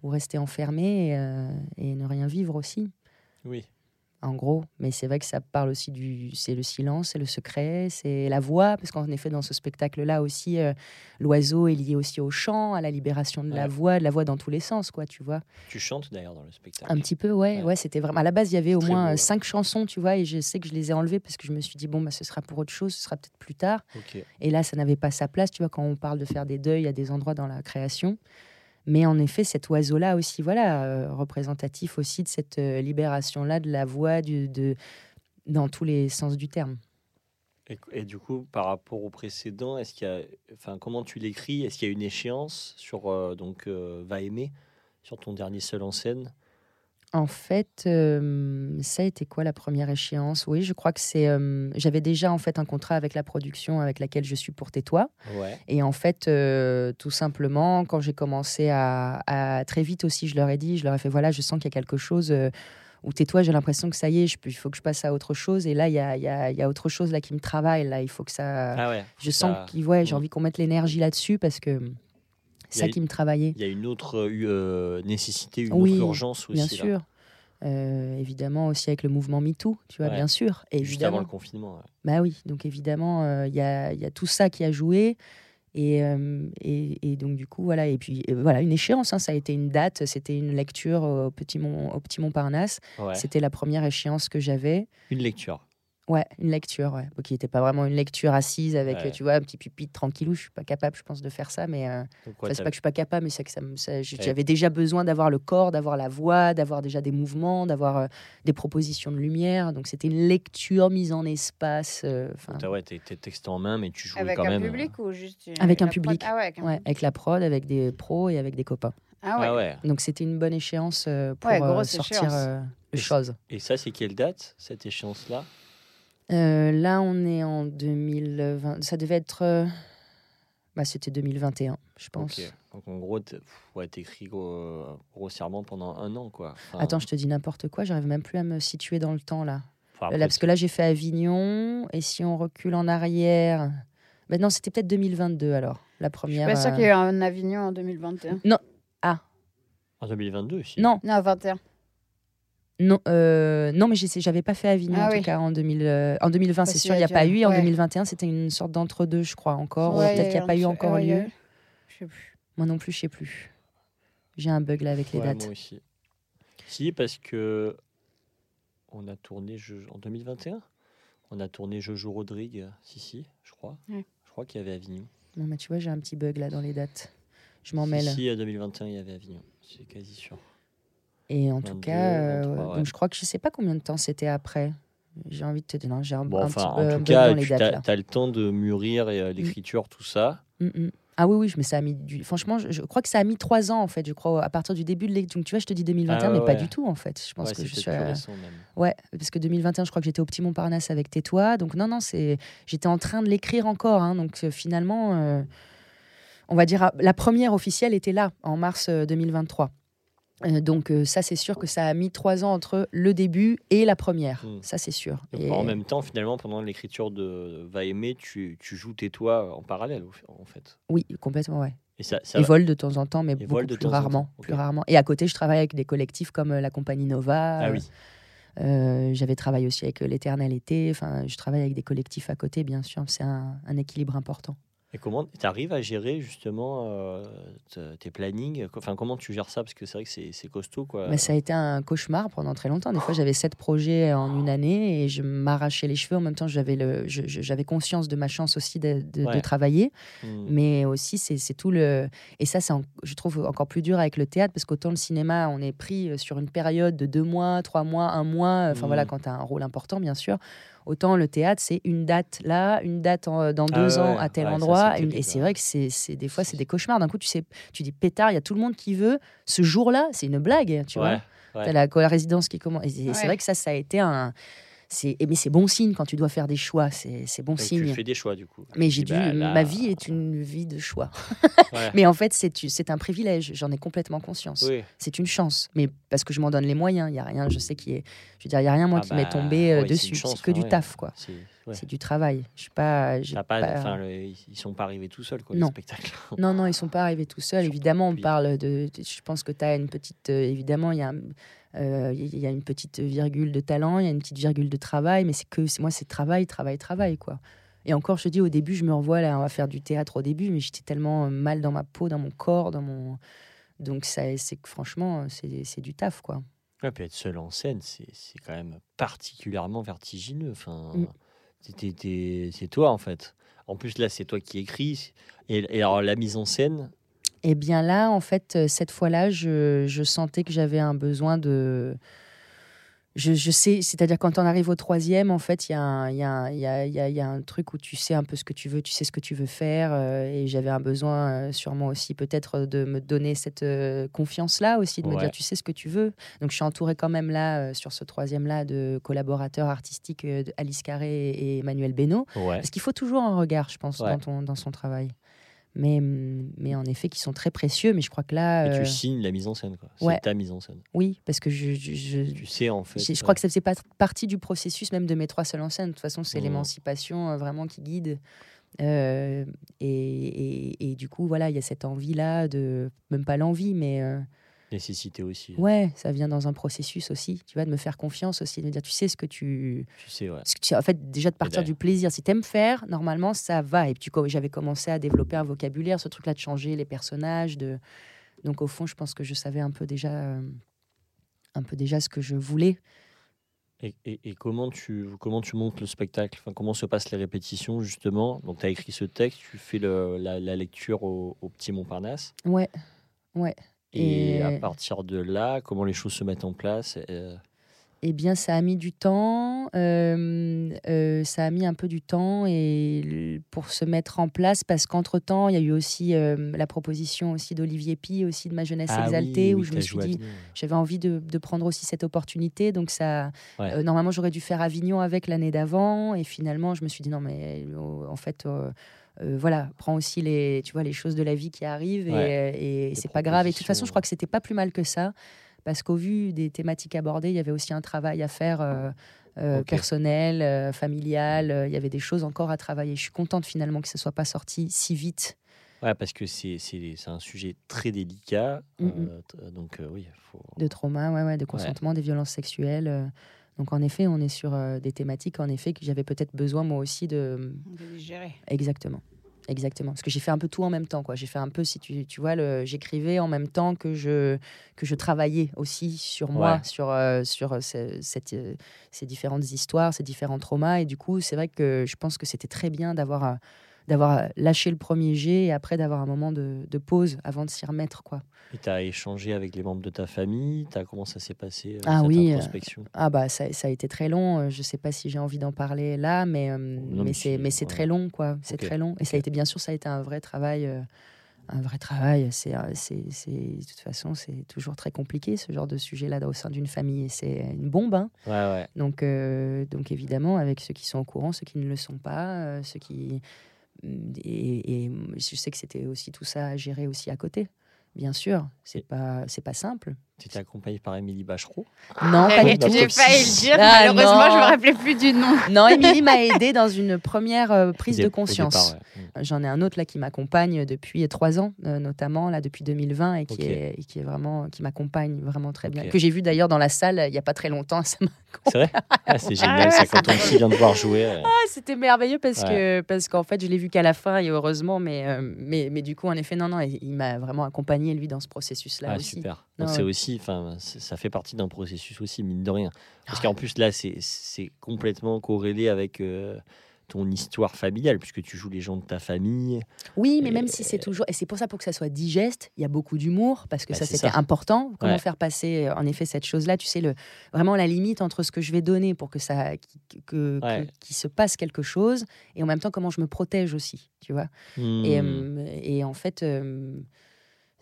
ou rester enfermé euh, et ne rien vivre aussi.
Oui.
En gros. Mais c'est vrai que ça parle aussi du. C'est le silence, c'est le secret, c'est la voix, parce qu'en effet, dans ce spectacle-là aussi, euh, l'oiseau est lié aussi au chant, à la libération de la voix, de la voix dans tous les sens, quoi, tu vois.
Tu chantes d'ailleurs dans le spectacle.
Un petit peu, ouais,
Ouais.
ouais, c'était vraiment. À la base, il y avait au moins
beau,
euh,
ouais.
cinq chansons, tu vois, et je sais que je les ai enlevées parce que je me suis dit, bon, bah, ce sera pour autre chose, ce sera peut-être plus tard. Et là, ça n'avait pas sa place, tu vois, quand on parle de faire des deuils à des endroits dans la création. Mais en effet, cet oiseau-là aussi, voilà, euh, représentatif aussi de cette euh, libération-là de la voix, de, dans tous les sens du terme.
Et, du coup, par rapport au précédent, est-ce qu'il y a, enfin, comment tu l'écris? Est-ce qu'il y a une échéance sur euh, donc va aimer sur ton dernier seul en scène?
En fait, euh, ça a été quoi la première échéance? Oui, je crois que c'est. euh, J'avais déjà en fait un contrat avec la production avec laquelle je suis pour Tais-toi.
Ouais.
Et en fait, euh, tout simplement, quand j'ai commencé à, à- Très vite aussi, je leur ai dit, je leur ai fait voilà, je sens qu'il y a quelque chose. euh, où tais-toi, j'ai l'impression que ça y est, je peux- il faut que je passe à autre chose. Et là, il y a, il y a- il y a autre chose là qui me travaille. Là, il faut que ça.
Ah ouais.
je
ça-
sens qu'il ouais, j'ai
Mm.
envie qu'on mette l'énergie là-dessus parce que ça qui me travaillait.
Il y a une autre euh, euh, nécessité, une
Oui,
autre urgence aussi.
Bien
là.
sûr. Euh, évidemment aussi avec le mouvement MeToo, tu vois,
Ouais.
bien sûr.
Juste avant le confinement. ouais.
Bah oui, donc évidemment, euh, il y, a, il y a tout ça qui a joué. Et, euh, et, et donc, du coup, voilà. Et puis, voilà, une échéance. hein, ça a été une date. C'était une lecture au Petit, Mont, au Petit Montparnasse.
Ouais.
C'était la première échéance que j'avais.
Une lecture.
Ouais, une lecture, ouais. Bon, qui n'était pas vraiment une lecture assise avec,
Ouais.
euh, tu vois, un petit pupitre tranquillou. Je suis pas capable, je pense, de faire ça. Mais euh, enfin, c'est pas que je suis pas capable, mais c'est que ça,
Ouais.
j'avais déjà besoin d'avoir le corps, d'avoir la voix, d'avoir déjà des mouvements, d'avoir euh, des propositions de lumière. Donc, c'était une lecture mise en espace. euh, enfin,
t'as- ouais, t'es texte en main, mais tu joues
Avec
quand
un
même.
public ou juste une-
Avec un
la prod?
public.
Ah ouais, avec un
Ouais, avec la prod, avec des pros et avec des copains.
Ah ouais.
Ah ouais.
Donc c'était une bonne échéance euh, pour euh, sortir
échéance.
euh,
Et
chose.
Et ça, c'est quelle date, cette échéance-là?
Euh, là, on est en 2020. Ça devait être. euh, Bah, c'était 2021, je pense.
Ok. Donc en gros, t'es- pff, ouais, t'écris gros- grossièrement pendant un an, quoi. Enfin,
Attends, je te dis n'importe quoi, j'arrive même plus à me situer dans le temps là.
enfin,
Là,
après,
parce que là, j'ai fait Avignon, et si on recule en arrière. Ben non, c'était peut-être 2022 alors, la
Je suis
première.
pas sûre
euh,
qu'il y ait eu un Avignon en 2021.
En 2022 aussi.
Non,
Non, 21.
non, euh, non, mais j'ai- j'avais pas fait Avignon
Ah
en
oui.
tout cas en, 2000, euh, en 2020, c'est sûr, il n'y a pas eu. Et En
ouais.
2021, c'était une sorte d'entre-deux, je crois, encore. ou
Ouais,
Peut-être qu'il n'y a pas eu encore
ouais,
lieu.
eu. Je sais plus.
Moi non plus, je sais plus. J'ai un bug là avec les
Ouais,
dates.
moi aussi. Si, parce que on a tourné je- en 2021. On a tourné Jojo Rodrigue, si, si, je crois.
Ouais.
Je crois qu'il y avait Avignon.
Non, mais tu vois, j'ai un petit bug là dans les dates. Je m'en
Si,
mêle.
Si, à 2021, il y avait Avignon. C'est quasi sûr.
Et en tout
22,
cas, euh,
23, ouais.
donc je crois que je sais pas combien de temps c'était après. J'ai envie de te j'ai un,
Bon,
un
enfin,
petit peu
en tout cas, tu as, le temps de mûrir et, euh, l'écriture, tout ça.
Mm, mm. Ah oui, oui, mais ça a mis du. Franchement, je, je crois que ça a mis trois ans en fait, je crois, à partir du début de l'étude. Donc tu vois, je te dis 2021,
Ah ouais,
mais pas
ouais.
du tout en fait. Je pense
Ouais,
que je suis.
plus récent même.
Ouais, parce que 2021, je crois que j'étais au Petit Montparnasse avec Tais-toi. Donc non, non, c'est. J'étais en train de l'écrire encore. hein. donc euh, finalement, euh, on va dire, ah, la première officielle était là, en mars euh, 2023. Euh, donc euh, ça, c'est sûr que ça a mis trois ans entre le début et la première.
Mm.
Ça, c'est sûr. Et-
En même temps, finalement, pendant l'écriture de Va aimer, tu, tu joues tais-toi en parallèle, en fait.
Oui, complètement, ouais.
Et ça, ça
Et
va-
vol de temps en temps, mais beaucoup
de
plus rarement, plus rarement. Et à côté, je travaille avec des collectifs comme euh, la compagnie Nova.
Ah oui.
euh, J'avais travaillé aussi avec l'Éternel Été. Enfin, je travaille avec des collectifs à côté, bien sûr. C'est un, un équilibre important.
Et comment tu arrives à gérer justement euh, tes plannings? Enfin, comment tu gères ça? Parce que c'est vrai que c'est costaud, quoi.
Mais ça a été un cauchemar pendant très longtemps. Des fois, j'avais sept projets en une année et je m'arrachais les cheveux. En même temps, j'avais conscience de ma chance aussi de, de- de
Ouais.
travailler.
Hmm.
Mais aussi, c'est tout le. Et ça, c'est je trouve encore plus dur avec le théâtre parce qu'autant le cinéma, on est pris euh, sur une période de deux mois, trois mois, un mois. Enfin
Mhm.
voilà, quand tu as un rôle important, bien sûr. Autant le théâtre, c'est une date là, une date en- dans
Ah
deux ans
ouais,
à tel
ouais,
endroit. et c'est vrai que c'est c'est- des fois, c'est des cauchemars. D'un coup, tu sais, tu dis pétard, il y a tout le monde qui veut. Ce jour-là, c'est une blague, tu vois.
Ouais, ouais.
T'as la, la résidence qui commence. Et c'est
Ouais.
c'est vrai que ça, ça a été un. C'est- Mais c'est bon signe quand tu dois faire des choix. C'est bon
Donc,
signe.
tu fais des choix, du coup.
Mais j'ai dû.
bah, là-
Ma vie est une vie de choix.
Ouais.
Mais en fait, c'est c'est un privilège. J'en ai complètement conscience.
Oui.
C'est une chance. Mais parce que je m'en donne les moyens. Il y a rien. Je sais qui est. Je veux dire, il y a rien moi
Ah
qui m'est
bah,
tombé euh,
ouais,
dessus. C'est que du
ouais.
taf, quoi.
C'est
du travail. Je suis pas.
le- ils sont pas arrivés tout seuls, quoi,
Non.
les spectacles.
Non, non, ils sont pas arrivés tout seuls. Évidemment, on parle de. Je pense que tu as une petite. euh, évidemment, il y a. un- euh, Il y a une petite virgule de talent, il y a une petite virgule de travail, mais c'est que moi, c'est travail, travail, travail, quoi. Et encore, je te dis, au début, je me revois là, on va faire du théâtre au début, mais j'étais tellement mal dans ma peau, dans mon corps, dans mon. Donc, ça, c'est que franchement, c'est du taf, quoi.
Ouais, puis être seul en scène, c'est c'est quand même particulièrement vertigineux. Enfin,
Mm.
c'est toi, en fait. En plus, là, c'est toi qui écris. Et, et alors, la mise en scène,
Eh bien là, en fait, euh, cette fois-là, je, je sentais que j'avais un besoin de je, je sais, c'est-à-dire quand on arrive au troisième, en fait, il y, a un- y, y, y a- truc où tu sais un peu ce que tu veux, tu sais ce que tu veux faire. euh, et j'avais un besoin, euh, sûrement aussi, peut-être, de me donner cette confiance-là aussi, de me dire, tu sais ce que tu veux. Donc, je suis entourée quand même là, sur ce troisième-là, de collaborateurs artistiques, Alice Carré et Emmanuel Benoît.
Ouais.
Parce qu'il faut toujours un regard, je pense,
Ouais.
dans, ton, dans son travail. Mais, mais en effet, qui sont très précieux. Mais je crois que là,
Et
euh,
tu signes la mise en scène, quoi. C'est
ouais.
ta mise en scène.
oui, parce que je, je- je-
Tu sais, en fait.
je, je crois que ça faisait pas partie du processus même de mes trois seuls en scène. De toute façon, c'est
Mhm.
l'émancipation euh, vraiment qui guide. Euh, et, et- et du coup, voilà, il y a cette envie-là de. Même pas l'envie, mais.
Nécessité aussi.
ouais, ça vient dans un processus aussi. Tu vois, de me faire confiance aussi, de me dire, tu sais ce que tu.
Tu sais, ouais.
ce que tu- en fait, déjà de partir du plaisir. Si t'aimes faire, normalement, ça va. Et puis, j'avais commencé à développer un vocabulaire, ce truc-là de changer les personnages. De... Donc, au fond, je pense que je savais un peu déjà, euh, un peu déjà ce que je voulais.
Et, et- et comment, tu, comment tu montes le spectacle? Enfin, Comment se passent les répétitions, justement? Donc, tu as écrit ce texte, tu fais le- la, la lecture au, au Petit Montparnasse.
Ouais, ouais.
Et,
Et-
à partir de là, comment les choses se mettent en place euh,
Eh bien, ça a mis du temps. euh, euh, ça a mis un peu du temps et pour se mettre en place parce qu'entre temps, il y a eu aussi euh, la proposition aussi d'Olivier Pi, aussi de ma jeunesse
ah oui,
exaltée, où je me suis dit, j'avais envie de, de prendre aussi cette opportunité. Donc ça,
Ouais.
euh, normalement, j'aurais dû faire Avignon avec l'année d'avant et finalement, je me suis dit non, mais euh, en fait. Euh, euh, voilà, prends aussi les, tu vois, les choses de la vie qui arrivent et,
Ouais.
et
Les
c'est pas grave. Et de toute façon, je crois que c'était pas plus mal que ça parce qu'au vu des thématiques abordées, il y avait aussi un travail à faire euh, euh, personnel, euh, familial. euh, il y avait des choses encore à travailler. Je suis contente finalement que ce soit pas sorti si vite.
Ouais, parce que c'est un sujet très délicat.
Mm,
euh, t- donc, euh, oui, faut.
De trauma, ouais, ouais, de consentement, des violences sexuelles. Donc en effet, on est sur euh, des thématiques en effet que j'avais peut-être besoin moi aussi de
De les gérer.
Exactement. Exactement. Parce que j'ai fait un peu tout en même temps. quoi. J'ai fait un peu, si tu, tu vois, le, j'écrivais en même temps que je, que je travaillais aussi sur moi,
Ouais.
sur, euh, sur ce- cette, euh, ces différentes histoires, ces différents traumas. Et du coup, c'est vrai que je pense que c'était très bien d'avoir, euh, d'avoir lâché le premier jet et après d'avoir un moment de, de pause avant de s'y remettre. quoi.
Et tu as échangé avec les membres de ta famille? T'as Comment ça s'est passé, euh,
Ah
cette
oui, euh,
introspection?
Ah bah ça, ça a été très long. Euh, Je sais pas si j'ai envie d'en parler là, mais euh,
mais
c'est mais c'est
ouais.
très long quoi. C'est très long et ça a été bien sûr ça a été un vrai travail. euh, un vrai travail, c'est, euh, c'est, c'est- de toute façon, c'est toujours très compliqué ce genre de sujet-là au sein d'une famille. C'est une bombe, hein.
Ouais, ouais.
Donc, euh, donc évidemment, avec ceux qui sont au courant, ceux qui ne le sont pas, euh, ceux qui. Et, et je sais que c'était aussi tout ça à gérer aussi à côté. Bien sûr, c'est pas, c'est pas simple.
Tu étais accompagné par Émilie Bachereau.
Non, pas du tout.
J'ai failli le dire,
Ah,
malheureusement, je
non.
me rappelais plus du nom.
Non, Émilie m'a aidé dans une première euh, prise de conscience.
ouais. Mm.
J'en ai un autre là qui m'accompagne depuis trois ans, euh, notamment là depuis 2020 et qui, est, et qui est vraiment qui m'accompagne vraiment très bien. Que j'ai vu d'ailleurs dans la salle il y a pas très longtemps.
C'est vrai? Ah, C'est génial, ça, quand ton petit vient de voir jouer. euh,
Ah, C'était merveilleux parce
Ouais.
que parce qu'en fait je l'ai vu qu'à la fin et heureusement, mais euh, mais mais du coup en effet non non il, il m'a vraiment accompagné lui dans ce processus là
ah,
aussi.
super. Donc, c'est
ouais.
Aussi, enfin, c'est- ça fait partie d'un processus aussi, mine de rien. Parce
Ah
qu'en plus, là, c'est- complètement corrélé avec euh, ton histoire familiale, puisque tu joues les gens de ta famille.
Oui, mais
Et-
même si c'est toujours et c'est pour ça pour que ça soit digeste, il y a beaucoup d'humour parce que
Bah,
ça
c'est
c'était important. Comment
Ouais.
faire passer euh, en effet cette chose-là, tu sais le vraiment la limite entre ce que je vais donner pour que ça que,
Ouais.
qu'il se passe quelque chose et en même temps comment je me protège aussi, tu vois. Et,
Hmm.
euh, et en fait, euh,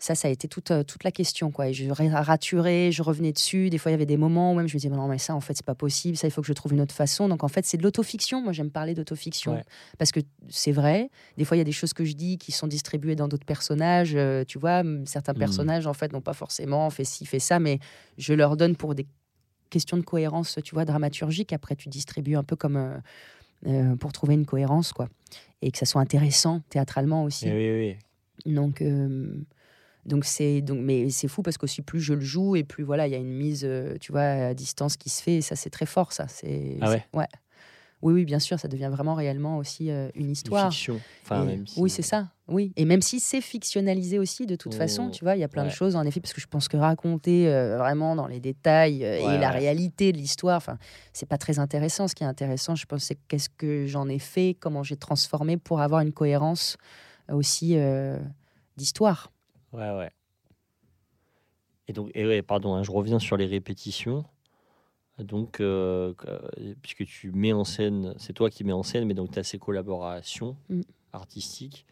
ça, ça a été toute, euh, toute la question. Quoi. Et je ra- raturais, je revenais dessus. Des fois, il y avait des moments où même je me disais, non, mais ça, en fait, c'est pas possible. Ça, il faut que je trouve une autre façon. Donc, en fait, c'est de l'autofiction. Moi, j'aime parler d'autofiction.
Ouais.
Parce que c'est vrai. Des fois, il y a des choses que je dis qui sont distribuées dans d'autres personnages. euh, tu vois, certains
Mhm.
personnages, en fait, n'ont pas forcément fait ci, fait ça. Mais je leur donne pour des questions de cohérence, tu vois, dramaturgique. Après, tu distribues un peu comme. euh, euh, pour trouver une cohérence, quoi. Et que ça soit intéressant théâtralement aussi.
Eh oui, oui.
Donc, euh, donc c'est donc, mais c'est fou parce qu'aussi plus je le joue et plus voilà, il y a une mise, euh, tu vois, à distance qui se fait. Et ça, c'est très fort, ça. C'est
Ah ouais?
ouais. Oui, oui, bien sûr, ça devient vraiment réellement aussi euh, une
Une
histoire.
fiction. Enfin,
Et-
même si-
Oui, c'est ça. Oui, et même si c'est fictionnalisé aussi, de toute façon,
Oh,
tu vois, il y a plein de choses en effet, parce que je pense que raconter euh, vraiment dans les détails euh,
Ouais,
et la réalité de l'histoire, enfin, c'est pas très intéressant. Ce qui est intéressant, je pense, c'est qu'est-ce que j'en ai fait, comment j'ai transformé pour avoir une cohérence aussi d'histoire.
Ouais, ouais. Et donc, et ouais, pardon, hein, je reviens sur les répétitions. Donc, euh, euh, puisque tu mets en scène, c'est toi qui mets en scène, mais donc tu as ces collaborations
Mm.
artistiques.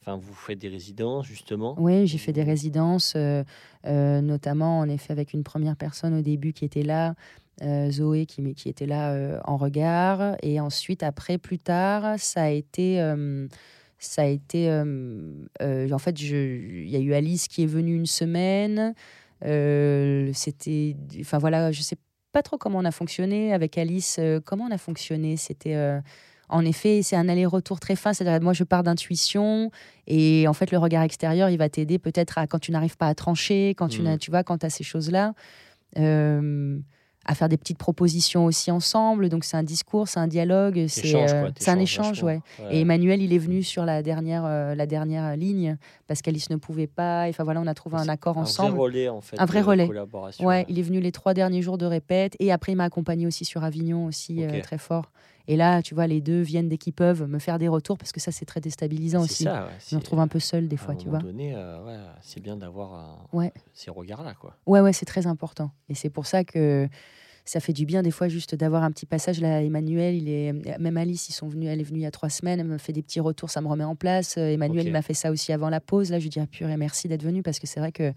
Enfin, vous faites des résidences, justement.
Oui, j'ai fait des résidences, euh, euh, notamment en effet avec une première personne au début qui était là, euh, Zoé, qui, qui était là en regard. Et ensuite, après, plus tard, ça a été. Ça a été. euh, euh, en fait, il y a eu Alice qui est venue une semaine. Euh, C'était. Enfin voilà, je sais pas trop comment on a fonctionné avec Alice. comment on a fonctionné C'était. en effet, c'est un aller-retour très fin. C'est-à-dire, moi, je pars d'intuition. Et en fait, le regard extérieur, il va t'aider peut-être à quand tu n'arrives pas à trancher, quand tu,
Mhm.
n'as- tu vois, quand tu as ces choses-là, euh, à faire des petites propositions aussi ensemble. Donc, c'est un discours, c'est un dialogue, c'est euh, c'est un échange, ouais.
Ouais.
Et Emmanuel, il est venu sur la dernière, euh, la dernière ligne parce qu'Alice ne pouvait pas. Enfin, voilà, on a trouvé un accord
un
ensemble.
vrai relais, en fait.
Un vrai relais. Ouais, il est venu les trois derniers jours de répète et après il m'a accompagné aussi sur Avignon aussi euh, très fort. Et là, tu vois, les deux viennent dès qu'ils peuvent me faire des retours parce que ça c'est très déstabilisant aussi.
ça, ouais.
Je me
c'est-
retrouve un peu seule des
à
fois,
un
tu
moment
vois.
donné, euh, ouais, c'est bien d'avoir un-
Ouais.
ces regards-là, quoi.
Ouais, ouais, c'est très important. Et c'est pour ça que ça fait du bien des fois juste d'avoir un petit passage là. Emmanuel, il est même Alice, ils sont venus, elle est venue il y a trois semaines, elle me fait des petits retours, ça me remet en place. Euh, Emmanuel
Ok.
il m'a fait ça aussi avant la pause. Là, je lui dis ah, purée, merci d'être venu parce que c'est vrai que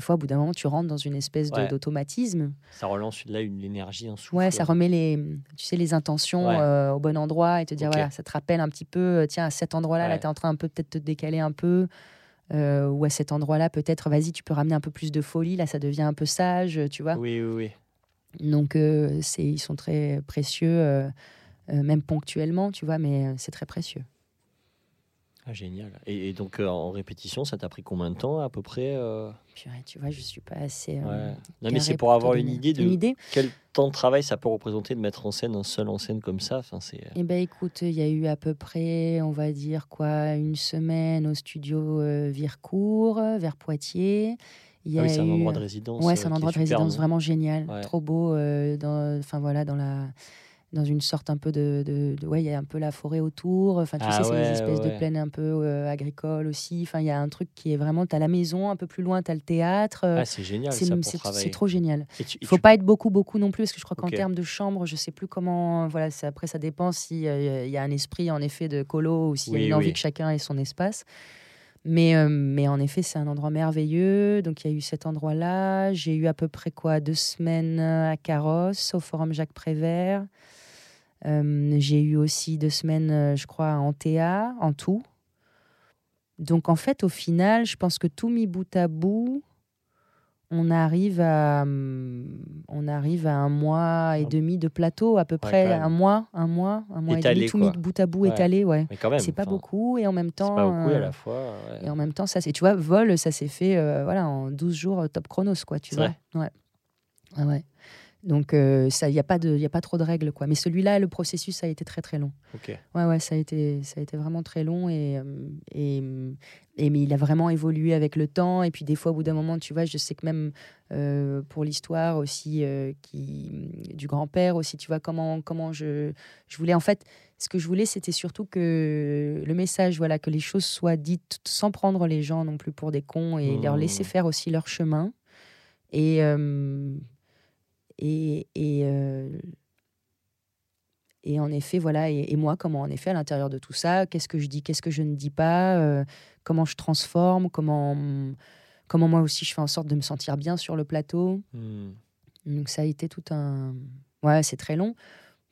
des fois, au bout d'un moment, tu rentres dans une espèce
Ouais.
d'automatisme.
Ça relance là une énergie, un souffle.
Ouais, ça remet les, tu sais, les intentions
Ouais.
euh, au bon endroit et te dire, voilà, ça te rappelle un petit peu, euh, tiens, à cet endroit-là, là,
Ouais.
tu es en train un peu peut-être de te décaler un peu. euh, ou à cet endroit-là, peut-être, vas-y, tu peux ramener un peu plus de folie, là, ça devient un peu sage, tu vois.
Oui, oui, oui.
Donc, euh, c'est, ils sont très précieux, même ponctuellement, tu vois, mais c'est très précieux.
Ah, génial. Et, et donc, euh, en répétition, ça t'a pris combien de temps, à peu près euh
Purée, tu vois, je suis pas assez. euh,
Ouais. Non, mais c'est pour avoir une idée de
Une idée
quel temps de travail ça peut représenter de mettre en scène un seul en scène comme ça. Enfin, c'est...
Eh ben écoute, il y a eu à peu près, on va dire quoi, une semaine au studio euh, Vircourt, euh, vers Poitiers. Il y
Ah oui, c'est un
eu-
endroit de résidence.
Ouais,
euh,
c'est un endroit de résidence vraiment génial,
Ouais.
trop beau. euh, enfin voilà, dans la, dans une sorte un peu de, de- de- ouais, il y a un peu la forêt autour. Enfin, tu
Ah
sais, c'est
ouais,
des espèces
ouais.
de plaines un peu euh, agricoles aussi. Enfin, il y a un truc qui est vraiment, tu as la maison, un peu plus loin, tu as le théâtre. euh,
Ah, c'est génial
c'est trop génial. Il faut
tu-
pas être beaucoup, beaucoup non plus, parce que je crois qu'en termes de chambre, je sais plus comment. Voilà, après, ça dépend s'il y a un esprit, en effet, de colo ou s'il y a
Oui,
une envie
oui.
que chacun ait son espace. Mais, euh, mais en effet, c'est un endroit merveilleux. Donc, il y a eu cet endroit-là. J'ai eu à peu près quoi Deux semaines à Carrosse, au Forum Jacques Prévert. Euh, J'ai eu aussi deux semaines, euh, je crois, en Théa, en tout. Donc, en fait, au final, je pense que tout mis bout à bout, on arrive à, hum, on arrive à un mois et
Ah.
demi de plateau, à peu près.
quand même.
Un mois, un mois, un mois et
Étalé,
demi, tout
quoi.
mis bout à bout,
Ouais.
étalé, ouais.
Mais quand même.
C'est pas beaucoup et en même temps.
pas beaucoup à
euh,
la fois. ouais.
et en même temps, ça c'est, tu vois, vol, ça s'est fait euh, voilà, en 12 jours euh, top chronos, quoi, tu vois. Ouais. Ouais, ouais. Donc, il n'y a, pas de- y a pas trop de règles, quoi. Mais celui-là, le processus a été très, très long.
Ok.
Ouais, ouais, ça a été, ça a été vraiment très long et, euh, et, et- mais il a vraiment évolué avec le temps. Et puis des fois, au bout d'un moment, tu vois, je sais que même euh, pour l'histoire aussi euh, qui, du grand-père aussi, tu vois, comment, comment je, je voulais, en fait, ce que je voulais, c'était surtout que le message, voilà, que les choses soient dites sans prendre les gens non plus pour des cons et leur laisser
Mmh.
faire aussi leur chemin. Et, euh, et, et, euh, et en effet, voilà, et, et moi, comment en effet, à l'intérieur de tout ça, qu'est-ce que je dis, qu'est-ce que je ne dis pas, euh, comment je transforme, comment, comment moi aussi je fais en sorte de me sentir bien sur le plateau.
Hmm.
Donc ça a été tout un... Ouais, c'est très long.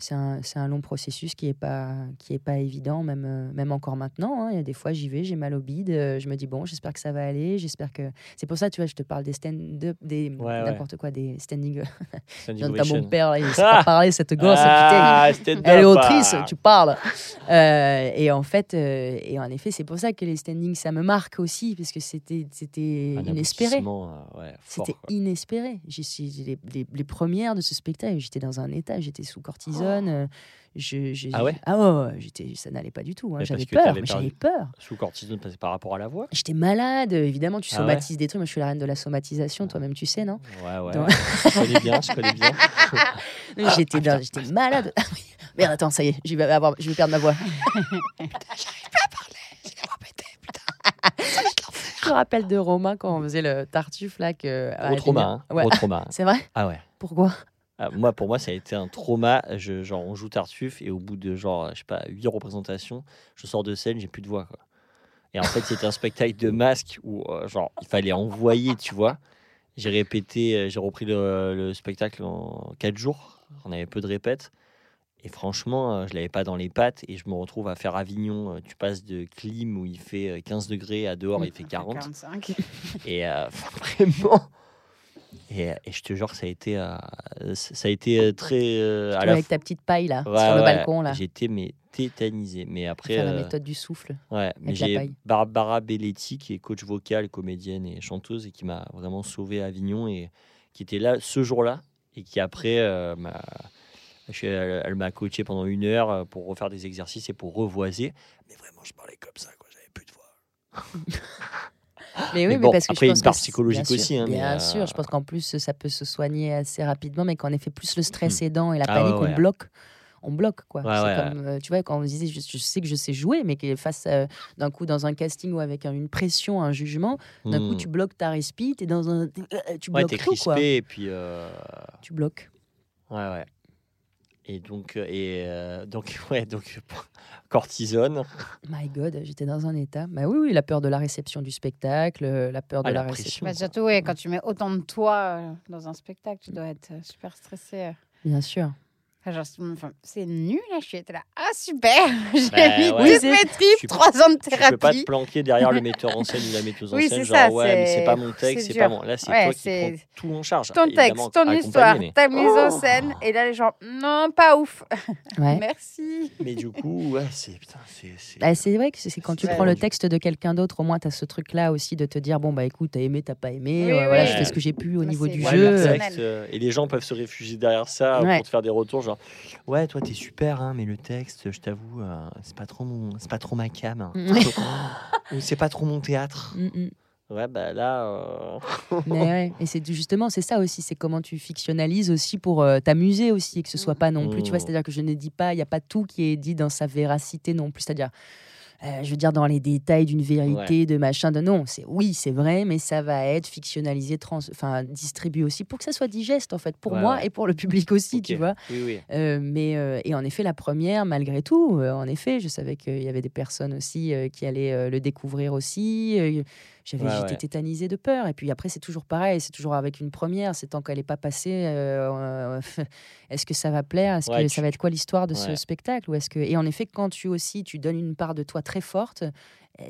C'est un, c'est un long processus qui n'est pas, qui est pas évident, même, euh, même encore maintenant. hein. Il y a des fois, j'y vais, j'ai mal au bide, euh, je me dis, bon, j'espère que ça va aller, j'espère que... C'est pour ça, tu vois, je te parle des stand-up, des...
Ouais,
n'importe quoi, des standing...
Standing
T'as mon père, là, il sait pas parler, cette gosse.
Ah,
Elle est autrice,
ah.
tu parles. Euh, et en fait, euh, et en effet, c'est pour ça que les standings, ça me marque aussi, parce que c'était, inespéré.
euh, ouais,
C'était inespéré. J'ai, les- les premières de ce spectacle, j'étais dans un état, j'étais sous cortisone. Euh, je, je-
Ah ouais?
Ah ouais, ouais, j'étais, ça n'allait pas du tout. hein. J'avais peur, j'avais peur.
Sous cortisone par rapport à la voix
J'étais malade, évidemment, tu
Ah ouais
somatises des trucs. Moi, je suis la reine de la somatisation,
Ah.
toi-même, tu sais, non?
Ouais, ouais.
Donc-
je connais bien, je connais bien.
J'étais, malade. Ah. Merde, attends, ça y est, je vais, avoir, je vais perdre ma voix. Je me rappelle de Romain quand on faisait le tartuffe là que.
Trauma, hein.
Ouais.
Trauma.
C'est vrai?
Ah ouais.
Pourquoi?
Ah, moi, pour moi, ça a été un trauma. Je, genre, on joue Tartuffe et au bout de genre, je sais pas, huit représentations, je sors de scène, j'ai plus de voix. Quoi. Et en fait, c'était un spectacle de masque où euh, genre, il fallait envoyer, tu vois. J'ai répété, euh, j'ai repris le, le spectacle en quatre jours. On avait peu de répètes. Et franchement, euh, je l'avais pas dans les pattes et je me retrouve à faire Avignon. Tu passes de clim où il fait euh, 15 degrés à dehors, il fait 40.
45.
Et euh, vraiment. Et, euh, et je te jure que ça a été, euh, ça a été euh, très. euh, à la
avec ta petite paille là,
Ouais,
sur le
ouais,
balcon là.
J'étais mais tétanisé. Mais après,
Faire la
euh,
méthode du souffle.
ouais, mais j'ai. Barbara Belletti qui est coach vocal, comédienne et chanteuse et qui m'a vraiment sauvé à Avignon et qui était là ce jour-là et qui après m'a elle, elle m'a coaché pendant une heure pour refaire des exercices et pour revoiser. Mais vraiment, je parlais comme ça, quoi. J'avais plus de voix.
Mais oui,
Mais
parce que
après,
je
une
pense
part
que c'est-
psychologique
bien
aussi, hein,
bien
euh,
sûr, je pense qu'en plus ça peut se soigner assez rapidement, mais qu'en effet plus le stress aidant et la
Ah
panique,
ouais, ouais.
on bloque. On bloque quoi.
Ouais,
c'est
ouais,
comme, euh, tu vois, quand on disait, je, je sais que je sais jouer, mais que face euh, d'un coup dans un casting ou avec un- une pression, un jugement, d'un coup
Hmm.
tu bloques ta respi, t'es dans un, tu bloques tout
crispé
quoi.
et puis. euh,
Tu bloques.
Ouais, ouais. Et donc, euh, et, euh, donc, ouais, donc, cortisone.
My God, j'étais dans un état. Bah oui, oui, la peur de la réception du spectacle, euh, la peur de
Ah,
la,
la
réception.
Bah, surtout, ouais, quand tu mets autant de toi euh, dans un spectacle, tu dois être super stressé.
Bien sûr.
Genre, c'est- enfin, c'est nul, là. Je suis là. Ah, super J'ai
Bah,
mis
ouais.
toutes
Oui,
mes tripes, trois ans de
Tu peux pas te
thérapie.
planquer derrière le metteur en scène ou la metteuse en scène.
c'est
Genre,
ça,
ouais, mais
c'est-
pas mon texte,
c'est
pas mon. Là, c'est
Ouais,
toi qui prends tout en charge.
Ton texte, ton histoire,
mais-
ta mise en
Oh
scène. Et là, les gens, non, pas ouf.
Ouais.
Merci.
Mais du coup, ouais, c'est. Putain, c'est. c'est-
Bah, c'est vrai que c'est quand tu prends le texte de quelqu'un d'autre, au moins tu as ce truc-là aussi de te dire bon, bah écoute, t'as aimé, t'as pas aimé, voilà, je fais ce que j'ai pu au niveau du jeu.
euh, et les gens peuvent se réfugier derrière ça pour te faire des retours genre ouais toi t'es super hein, mais le texte je t'avoue euh, c'est pas trop mon c'est pas trop ma cam hein. Ou c'est pas trop mon théâtre
Mm, mm.
ouais bah là euh,
Mais ouais, et c'est justement c'est ça aussi, c'est comment tu fictionnalises aussi pour euh, t'amuser aussi, que ce soit pas non plus, tu vois,
Mm.
c'est-à-dire que je ne dis pas, il y a pas tout qui est dit dans sa véracité non plus, c'est-à-dire euh, je veux dire dans les détails d'une vérité, de machin, de non, c'est oui, c'est vrai, mais ça va être fictionnalisé, trans, enfin distribué aussi pour que ça soit digeste en fait pour
Ouais,
moi
ouais.
et pour le public aussi, tu vois.
oui oui
Euh, mais euh, et en effet, la première, malgré tout, en effet, je savais qu'il y avait des personnes aussi qui allaient le découvrir aussi. J'avais,
Ouais,
j'étais
ouais.
tétanisée de peur. Et puis après, c'est toujours pareil, c'est toujours avec une première. C'est tant qu'elle n'est pas passée. euh, euh, est-ce que ça va plaire? Est-ce
Ouais,
que
tu-
ça va être quoi l'histoire de ce spectacle? Ou est-ce que et en effet, quand tu aussi, tu donnes une part de toi très forte. euh,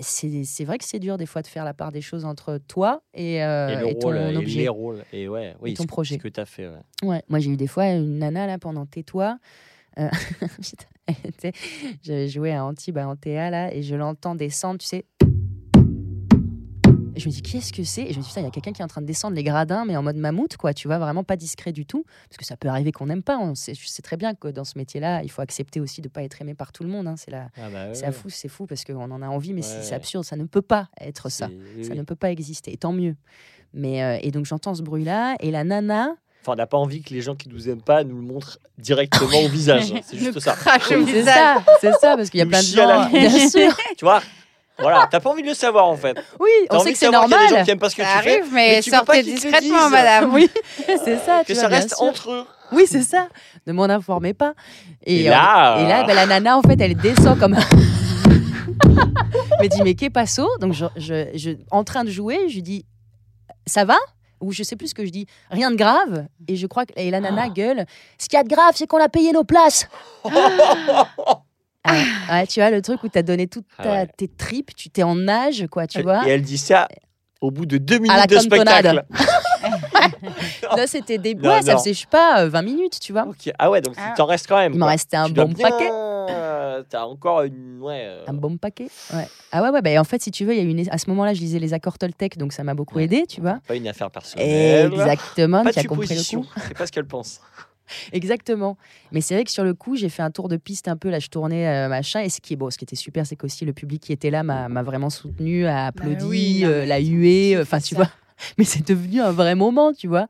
C'est, c'est vrai que c'est dur des fois de faire la part des choses entre toi et, euh,
et le
et ton
rôle et
objet.
les rôles et ouais oui
ton
ce-
projet.
ce que t'as fait ouais.
Ouais, moi j'ai eu des fois une nana là pendant Tais-toi. Euh, J'avais joué à Antibes à Antea là et je l'entends descendre, tu sais. Et je me dis qu'est-ce que c'est? Et je me dis putain, il y a quelqu'un qui est en train de descendre les gradins mais en mode mammouth quoi, tu vois, vraiment pas discret du tout parce que ça peut arriver qu'on n'aime pas, on sait, je sais très bien que dans ce métier-là, il faut accepter aussi de pas être aimé par tout le monde hein, c'est la
Ah bah, ouais.
fou, c'est fou parce qu'on en a envie mais c'est
Ouais,
c'est
ouais.
absurde, ça ne peut pas être ça.
Oui,
Ça
oui.
ne peut pas exister, et tant mieux. Mais euh, et donc j'entends ce bruit là et la nana
Enfin, on n'a pas envie que les gens qui nous aiment pas nous le montrent directement au visage. C'est juste ça.
C'est
visage.
ça, c'est ça, parce qu'il y a
Nous
plein de gens. Bien sûr.
Tu vois Voilà, t'as pas envie de le savoir en fait.
Oui, on sait que c'est
savoir qu'il y a
normal.
des gens qui aiment pas ce que
Ça
tu fais.
arrive, mais,
mais tu pas
sortez discrètement,
disent.
madame.
Oui, c'est ça.
Que
tu
ça
vois,
reste entre eux.
Oui, c'est ça. Ne m'en informez pas. Et,
Et là,
euh, et là
euh,
ben, la nana, en fait, elle descend comme. Elle me dit, mais qu'est passo Donc, je, je, je- en train de jouer, je lui dis, ça va? Ou je sais plus ce que je dis, rien de grave. Et je crois que et la
Ah.
nana gueule, ce qu'il y a de grave, c'est qu'on a payé nos places. Ah ouais. Ouais, tu vois, le truc où tu as donné toutes
Ah ouais.
tes tripes, tu t'es en âge, quoi, tu vois.
Et elle dit ça au bout de deux
la
minutes de
cantonade.
spectacle.
Là, c'était des.
Non,
ça
non.
faisait, je sais pas, euh, 20 minutes, tu vois.
Ah ouais, donc
Ah.
il t'en reste quand même.
Il m'en restait un
Tu dois
bon
bien,
paquet.
euh, T'as encore une. Ouais. euh,
Un bon paquet. Ouais. Ah ouais, ouais, bah, en fait, si tu veux, il y a une... à ce moment-là, je lisais les accords Toltec, donc ça m'a beaucoup
Ouais.
aidé, tu vois.
Pas une affaire personnelle.
Exactement,
Pas
tu
de
as compris le coup.
C'est pas ce qu'elle pense.
Exactement. Mais c'est vrai que sur le coup, j'ai fait un tour de piste un peu, là, je tournais, euh, machin. Et ce qui est beau, ce qui était super, c'est qu'aussi le public qui était là m'a vraiment soutenu, a applaudi,
oui, non,
euh, l'a hué,
kiffes
enfin,
ça.
tu vois. Mais c'est devenu un vrai moment, tu vois.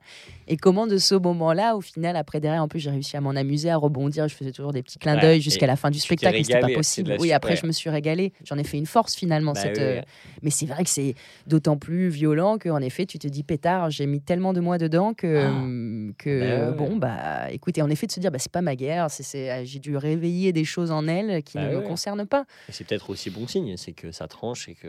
Et comment de ce moment-là, au final, après derrière, en plus, j'ai réussi à m'en amuser, à rebondir. Je faisais toujours des petits clins d'œil jusqu'à la fin du spectacle. mais C'était pas possible. Oui, après, je me suis régalée. J'en ai fait une force finalement.
Bah
cette,
oui,
euh. Mais c'est vrai que c'est d'autant plus violent qu'en effet, tu te dis pétard, j'ai mis tellement de moi dedans que,
Ah.
hum, que
Bah
bon, bah écoutez, en effet, de se dire, bah, c'est pas ma guerre, c'est, c'est- j'ai dû réveiller des choses en elle qui
Bah
ne me concernent pas.
Et c'est peut-être aussi bon signe, c'est que ça tranche et que.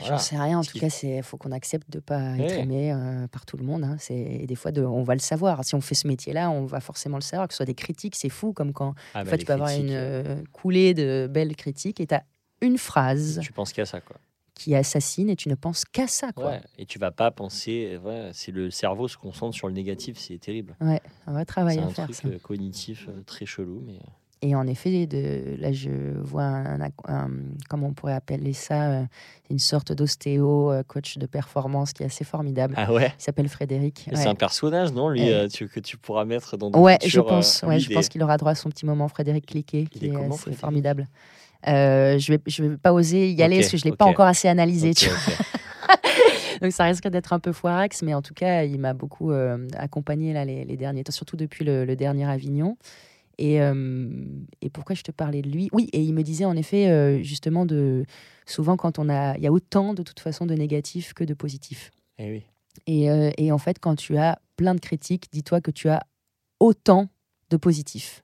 J'en
voilà.
sais rien. En tout cas, c'est faut qu'on accepte de pas être aimé euh, par tout le monde. hein. C'est et des fois, de, on va le savoir. Si on fait ce métier-là, on va forcément le savoir. Que ce soit des critiques, c'est fou. Comme quand
Ah, bah,
tu peux avoir une
euh,
euh, coulée de belles critiques et tu as une phrase
Tu penses qu'à ça, quoi.
qui assassine et tu ne penses qu'à ça. Quoi.
Ouais. Et tu vas pas penser. Ouais, c'est le cerveau se concentre sur le négatif, c'est terrible.
Ouais, un vrai travail
C'est
à
un
faire.
truc
ça.
euh, cognitif euh, très chelou, mais.
Et en effet, de, là, je vois un, un- un- comment on pourrait appeler ça, euh, une sorte d'ostéo, euh, coach de performance qui est assez formidable.
Ah ouais?
Il s'appelle Frédéric. Ouais.
C'est un personnage, non, lui,
Euh,
tu- que tu pourras mettre dans.
Ouais, je
futurs, euh,
pense. ouais, je pense qu'il aura droit à son petit moment, Frédéric Cliquet, qui
est
assez formidable. Je vais, je vais pas oser y aller parce que je l'ai pas encore assez analysé. Tu vois. Donc ça risque d'être un peu foirax, mais en tout cas, il m'a beaucoup accompagné là, les, les derniers temps, surtout depuis le, le dernier Avignon. Et, euh, et pourquoi je te parlais de lui? Oui, et il me disait en effet, euh, justement, de souvent quand on a. Il y a autant de toute façon de négatifs que de positifs.
Eh oui.
Et, euh, et en fait, quand tu as plein de critiques, dis-toi que tu as autant de positifs.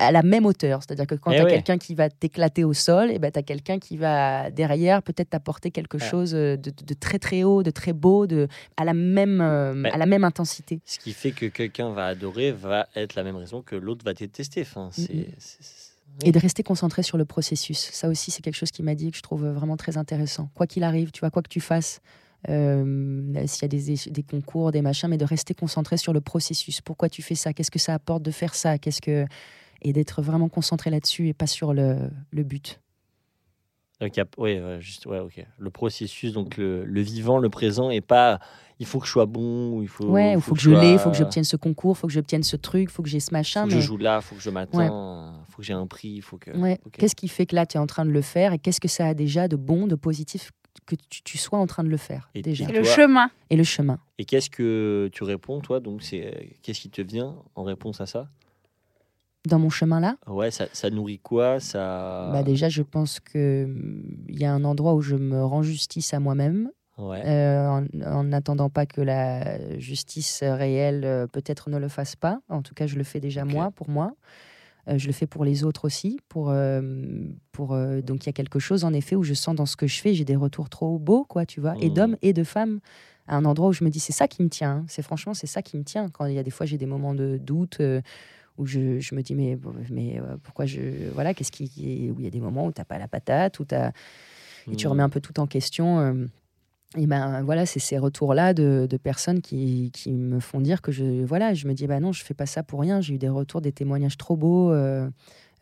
À la même hauteur. C'est-à-dire que quand
Eh
tu as
ouais.
quelqu'un qui va t'éclater au sol, et ben, tu as quelqu'un qui va derrière peut-être t'apporter quelque
Ouais.
chose euh, de, de très très haut, de très beau, de, à, la même, euh, à la même intensité.
Ce qui fait que quelqu'un va adorer va être la même raison que l'autre va détester. Enfin, c'est. C'est- c'est-
Et de rester concentré sur le processus. Ça aussi, c'est quelque chose qui m'a dit que je trouve vraiment très intéressant. Quoi qu'il arrive, tu vois, quoi que tu fasses, euh, s'il y a des, des concours, des machins, mais de rester concentré sur le processus. Pourquoi tu fais ça? Qu'est-ce que ça apporte de faire ça? Qu'est-ce que et d'être vraiment concentré là-dessus et pas sur le, le but.
Donc, il y a- ouais, ouais, juste, ouais, ok. Le processus, donc le, le vivant, le présent, et pas il faut que je sois bon, ou il faut.
ouais, il faut, que je l'ai, il faut que j'obtienne ce concours, il faut que j'obtienne ce truc, il faut que j'ai ce
Faut
machin.
que
mais...
je joue là, faut que je m'attends, faut que j'ai un prix, il faut que.
Ouais.
ok.
Qu'est-ce qui fait que là, tu es en train de le faire et qu'est-ce que ça a déjà de bon, de positif que tu, tu sois en train de le faire
Et-
déjà?
et
C'est le
toi-
chemin.
Et le chemin.
Et qu'est-ce que tu réponds, toi? Donc, c'est qu'est-ce qui te vient en réponse à ça?
Dans mon chemin là,
Ouais, ça, ça nourrit quoi? Ça.
bah déjà, je pense que hum, il y a un endroit où je me rends justice à moi-même,
Ouais.
euh, en en n'attendant pas que la justice réelle euh, peut-être ne le fasse pas. En tout cas, je le fais déjà moi, pour moi. Euh, je le fais pour les autres aussi. Pour, pour, donc, il y a quelque chose, en effet, où je sens dans ce que je fais, j'ai des retours trop beaux, quoi, tu vois, et
Mhm.
d'hommes et de femmes. À un endroit où je me dis, c'est ça qui me tient. hein. C'est franchement, c'est ça qui me tient. Quand il y a des fois, j'ai des moments de doute. euh, où je, je me dis mais, mais euh, pourquoi je voilà qu'est-ce qui où il y a des moments où t'as pas la patate où t'as et tu remets un peu tout en question. euh, et ben voilà, c'est ces retours-là de, de personnes qui, qui me font dire que je voilà, je me dis bah non, je fais pas ça pour rien. J'ai eu des retours, des témoignages trop beaux. euh,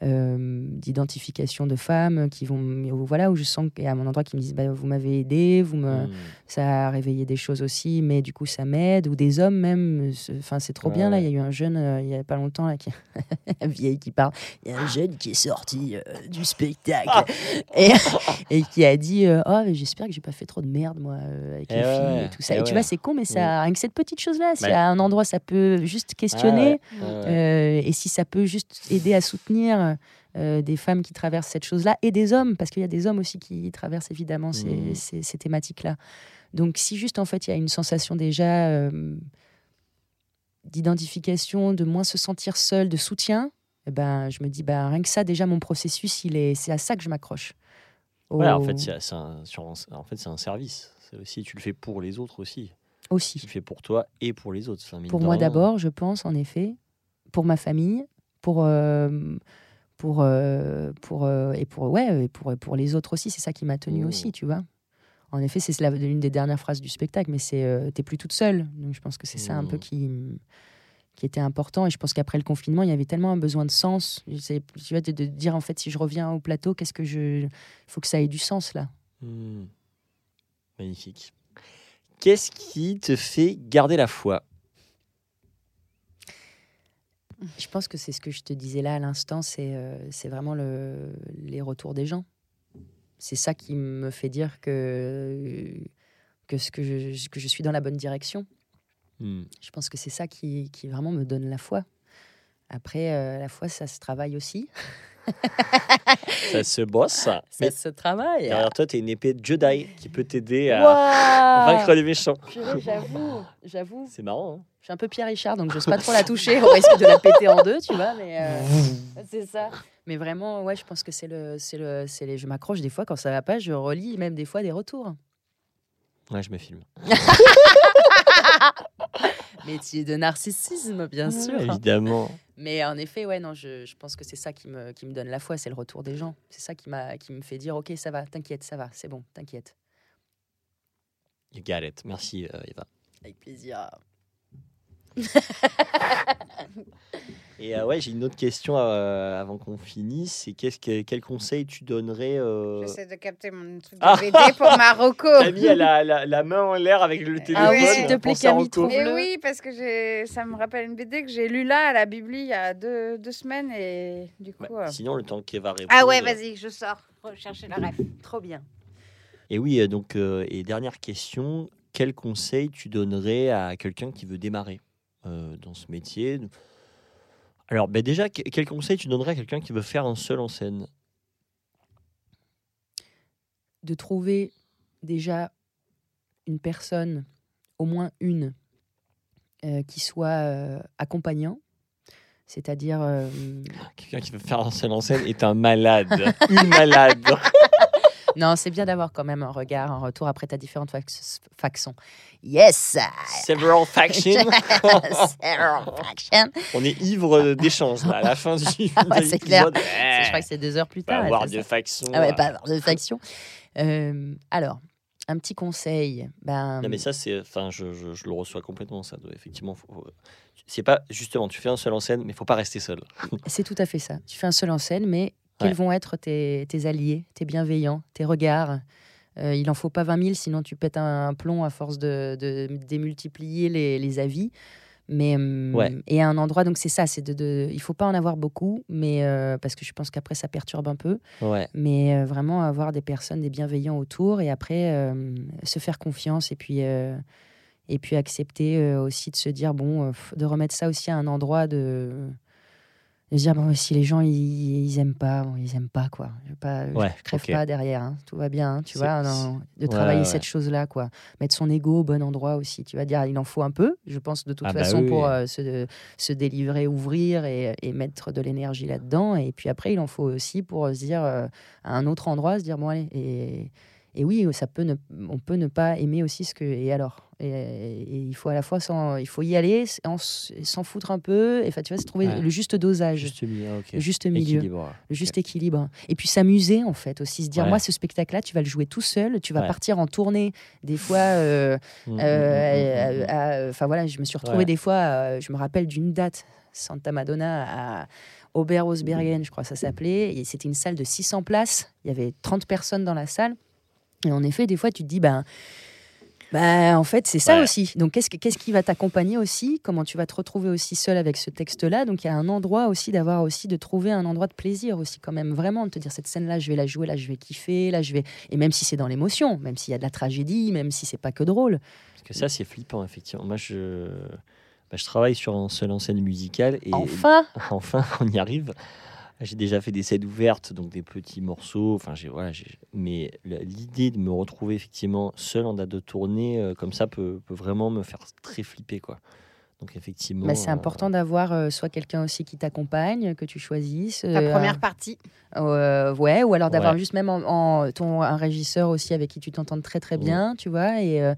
euh, d'identification de femmes qui vont voilà où je sens qu'il y a mon endroit qui me disent bah, vous m'avez aidé vous me
Hmm.
ça a réveillé des choses aussi mais du coup ça m'aide. Ou des hommes même enfin c'est trop
Ouais,
bien là
ouais.
il y a eu un jeune euh, il y a pas longtemps là qui un vieille qui parle. Il y a un jeune qui est sorti euh, du spectacle et, et qui a dit oh j'espère que j'ai pas fait trop de merde moi avec
Eh
les filles et tout ça.
eh
et tu vois c'est con mais ça rien que cette petite chose là
Bah.
a un endroit ça peut juste questionner et si ça peut juste aider à soutenir euh, des femmes qui traversent cette chose-là et des hommes, parce qu'il y a des hommes aussi qui traversent évidemment ces,
Mhm.
ces- ces thématiques-là. Donc si juste en fait il y a une sensation déjà euh, d'identification, de moins se sentir seul, de soutien, eh ben, je me dis bah, rien que ça déjà mon processus, il est, c'est à ça que je m'accroche.
Ouais, en
Au-
fait, c'est un, en fait, c'est un service. C'est aussi, tu le fais pour les autres aussi. Tu
aussi.
le fais pour toi et pour les autres. Enfin,
Pour moi d'abord, je pense en effet, pour ma famille, pour euh, pour euh, pour euh, et pour ouais et pour pour les autres aussi. C'est ça qui m'a tenue
Mmh.
aussi, tu vois. En effet, c'est l'une des dernières phrases du spectacle, mais c'est euh, t'es plus toute seule. Donc je pense que c'est ça un peu
Mmh.
qui qui était important. Et je pense qu'après le confinement, il y avait tellement un besoin de sens. Tu vois, de, de dire en fait, si je reviens au plateau, qu'est-ce que je, il faut que ça ait du sens là.
Hmm. Magnifique. Qu'est-ce qui te fait garder la foi?
Je pense que c'est ce que je te disais là à l'instant, c'est euh, vraiment le, les retours des gens. C'est ça qui me fait dire que, que, ce que, je, que je suis dans la bonne direction.
Hmm.
Je pense que c'est ça qui, qui vraiment me donne la foi. Après, euh, la foi, ça se travaille aussi.
Ça se bosse, ça.
Se travaille.
derrière toi, tu es une épée de Jedi qui peut t'aider à vaincre les méchants.
J'avoue, j'avoue.
C'est marrant. Hein
Je suis un peu Pierre Richard, donc j'ose pas trop la toucher au risque de la péter en deux, tu vois. Mais euh, c'est ça. Mais vraiment, ouais, je pense que c'est le, c'est le, c'est les. Je m'accroche des fois quand ça va pas, je relis même des fois des retours.
ouais, je me filme.
Métier de narcissisme, bien sûr.
Évidemment.
Mais en effet, ouais, non, je, je pense que c'est ça qui me, qui me donne la foi, c'est le retour des gens. C'est ça qui, m'a, qui me fait dire, ok, ça va, t'inquiète, ça va, c'est bon, t'inquiète.
You got it. Merci, euh, Eva.
Avec plaisir.
Et euh, ouais, j'ai une autre question euh, avant qu'on finisse. C'est qu'est-ce que, quel conseil tu donnerais euh...
J'essaie de capter mon truc de
Ah.
BD pour Marocco.
Camille a la, la, main en l'air avec le téléphone.
Ah
oui, s'il te
plaît, Camille, trouve-
Et
Trouve-le.
oui, parce que j'ai, ça me rappelle une BD que j'ai lue là à la Bibli il y a deux, deux semaines et du coup. Euh,
Sinon, le temps qu'Eva réponde.
Ah ouais, vas-y, je sors rechercher la ref.
Trop bien.
Et oui, donc, euh, et dernière question, quel conseil tu donnerais à quelqu'un qui veut démarrer euh, dans ce métier? Alors, ben déjà, que- quel conseil tu donnerais à quelqu'un qui veut faire un seul en scène?
De trouver déjà une personne, au moins une, euh, qui soit euh, accompagnant, c'est-à-dire euh,
Quelqu'un qui veut faire un seul en scène est un malade. Une malade.
non, c'est bien d'avoir quand même un regard, un retour après ta différentes fac- façons. Yes,
Several factions.
Several factions.
On est ivre d'échange là, à la fin du
Ouais, c'est clair. Je crois que c'est deux heures plus
pas
tard.
avoir
c'est
de
ça
factions.
Ah ouais, pas avoir de faction. Euh, alors, un petit conseil. Ben,
Non mais ça c'est, enfin je, je, je le reçois complètement ça. Effectivement, faut- c'est pas justement tu fais un seul en scène, mais faut pas rester seul.
C'est tout à fait ça. Tu fais un seul en scène, mais quels
Ouais.
vont être tes, tes alliés, tes bienveillants, tes regards Euh, Il en faut pas 20 000, sinon tu pètes un, un plomb à force de, de démultiplier les, les avis. Mais
Ouais.
et à un endroit, donc c'est ça, c'est de, de, il faut pas en avoir beaucoup, mais euh, parce que je pense qu'après ça perturbe un peu.
Ouais.
Mais euh, vraiment avoir des personnes, des bienveillants autour, et après euh, se faire confiance et puis euh, et puis accepter euh, aussi de se dire bon, euh, de remettre ça aussi à un endroit de de se dire bon si les gens ils, ils aiment pas bon, ils aiment pas quoi. Je, pas, je-
Ouais,
je crève pas derrière hein. tout va bien hein, tu vois non, de travailler
ouais.
cette chose là quoi. Mettre son ego au bon endroit aussi tu vas dire il en faut un peu je pense de toute
Ah bah
façon
oui,
pour euh, se, se délivrer ouvrir et, et mettre de l'énergie là dedans et puis après il en faut aussi pour se dire euh, à un autre endroit se dire bon allez et et oui, ça peut ne, on peut ne pas aimer aussi ce que. Et alors? Et, et il faut à la fois s'en, il faut y aller, s'en foutre un peu. Et tu vois, c'est trouver
Ouais.
le juste dosage,
Juste milieu, ok.
le juste milieu,
Équilibre.
le juste équilibre. Et puis s'amuser en fait aussi, se dire
Ouais.
moi ce spectacle-là, tu vas le jouer tout seul, tu vas
Ouais.
partir en tournée des fois. euh, euh, Enfin voilà, je me suis retrouvée des fois, euh, je me rappelle d'une date, Santa Madonna à Oberhausbergen, je crois que ça s'appelait, et c'était une salle de 600 places, il y avait 30 personnes dans la salle, et en effet, des fois, tu te dis, ben... Ben, en fait, c'est ça
Ouais.
aussi. Donc, qu'est-ce, que- qu'est-ce qui va t'accompagner aussi? Comment tu vas te retrouver aussi seul avec ce texte-là? Donc, il y a un endroit aussi d'avoir aussi, de trouver un endroit de plaisir aussi, quand même, vraiment, de te dire cette scène-là, je vais la jouer, là, je vais kiffer, là, je vais. Et même si c'est dans l'émotion, même s'il y a de la tragédie, même si c'est pas que drôle.
Parce que ça c'est flippant effectivement. Moi je, bah, je travaille sur un seul en scène musicale et
Enfin
enfin on y arrive. J'ai déjà fait des scènes ouvertes, donc des petits morceaux. Enfin, j'ai voilà, j'ai- mais l'idée de me retrouver effectivement seul en date de tournée euh, comme ça peut, peut vraiment me faire très flipper quoi. Donc effectivement.
Bah, c'est
euh,
important d'avoir euh, soit quelqu'un aussi qui t'accompagne, que tu choisisses.
La
euh,
première partie.
euh, ouais, ou alors d'avoir
Ouais.
juste même en, en- ton, un régisseur aussi avec qui tu t'entends très très bien, tu vois. Et, euh,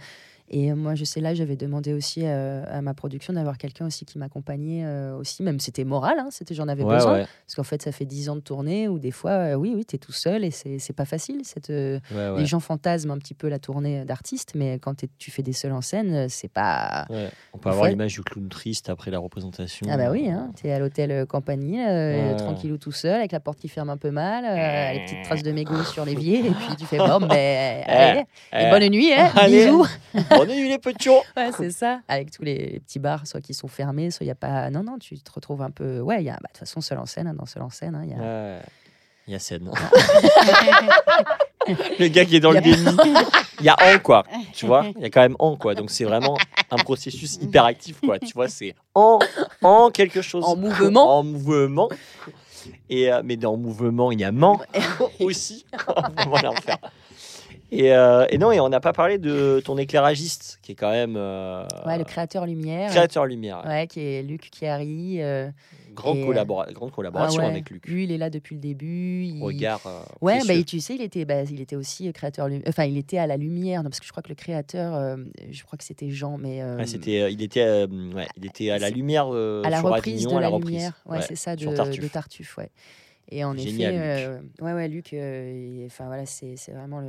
et moi, je sais là, j'avais demandé aussi euh, à ma production d'avoir quelqu'un aussi qui m'accompagnait euh, aussi, même c'était moral, hein, c'était j'en avais
Ouais,
besoin.
ouais,
Parce qu'en fait, ça fait 10 ans de tournée où des fois, euh, oui, oui, tu es tout seul et c'est pas facile. Cette, euh,
ouais.
Les gens fantasment un petit peu la tournée d'artiste, mais quand t'es- tu fais des seuls en scène, euh, c'est pas.
On peut avoir l'image du clown triste après la représentation.
Ah bah oui, hein, t'es à l'hôtel euh, euh,
Ouais.
tranquillou tout seul, avec la porte qui ferme un peu mal, euh, les petites traces de mégots sur l'évier, et puis tu fais bon, mais allez,
Eh,
et bonne nuit, hein,
allez.
bisous.
Nuit les petits.
Ouais, c'est ça, avec tous les, les petits bars, soit qui sont fermés, soit il y a pas. Non, non, tu te retrouves un peu. Ouais, il y a, bah, de toute façon, seul en scène, hein, dans seul en scène, hein, il y a.
Il y a scène. le gars qui est dans le déni. Il y a en quoi, tu vois. Il y a quand même en quoi. Donc c'est vraiment un processus hyperactif quoi. Tu vois, c'est en en quelque chose.
En mouvement.
En mouvement. Et euh, mais dans mouvement, il y a ment aussi. Vraiment l'enfer. Et, euh, et non, et on n'a pas parlé de ton éclairagiste, qui est quand même euh,
Ouais, le créateur lumière.
créateur lumière.
Ouais, qui est Luc Chiari. euh, euh,
collabora- grande collaboration
ah ouais,
avec Luc.
Lui, il est là depuis le début. il-
Regard. euh,
Ouais, bah, tu sais, il était, bah, il était aussi créateur. lumi- Enfin, il était à la lumière, non, parce que je crois que le créateur, euh, je crois que c'était Jean, mais
Ouais, c'était, il était, il était à la lumière
à la reprise
Avignon,
de
à la
la
reprise.
lumière. Ouais,
Ouais,
c'est ça, de de.
Tartuffe.
ouais. Et en
Génial,
effet, euh, ouais, ouais, Luc, euh, enfin voilà, c'est vraiment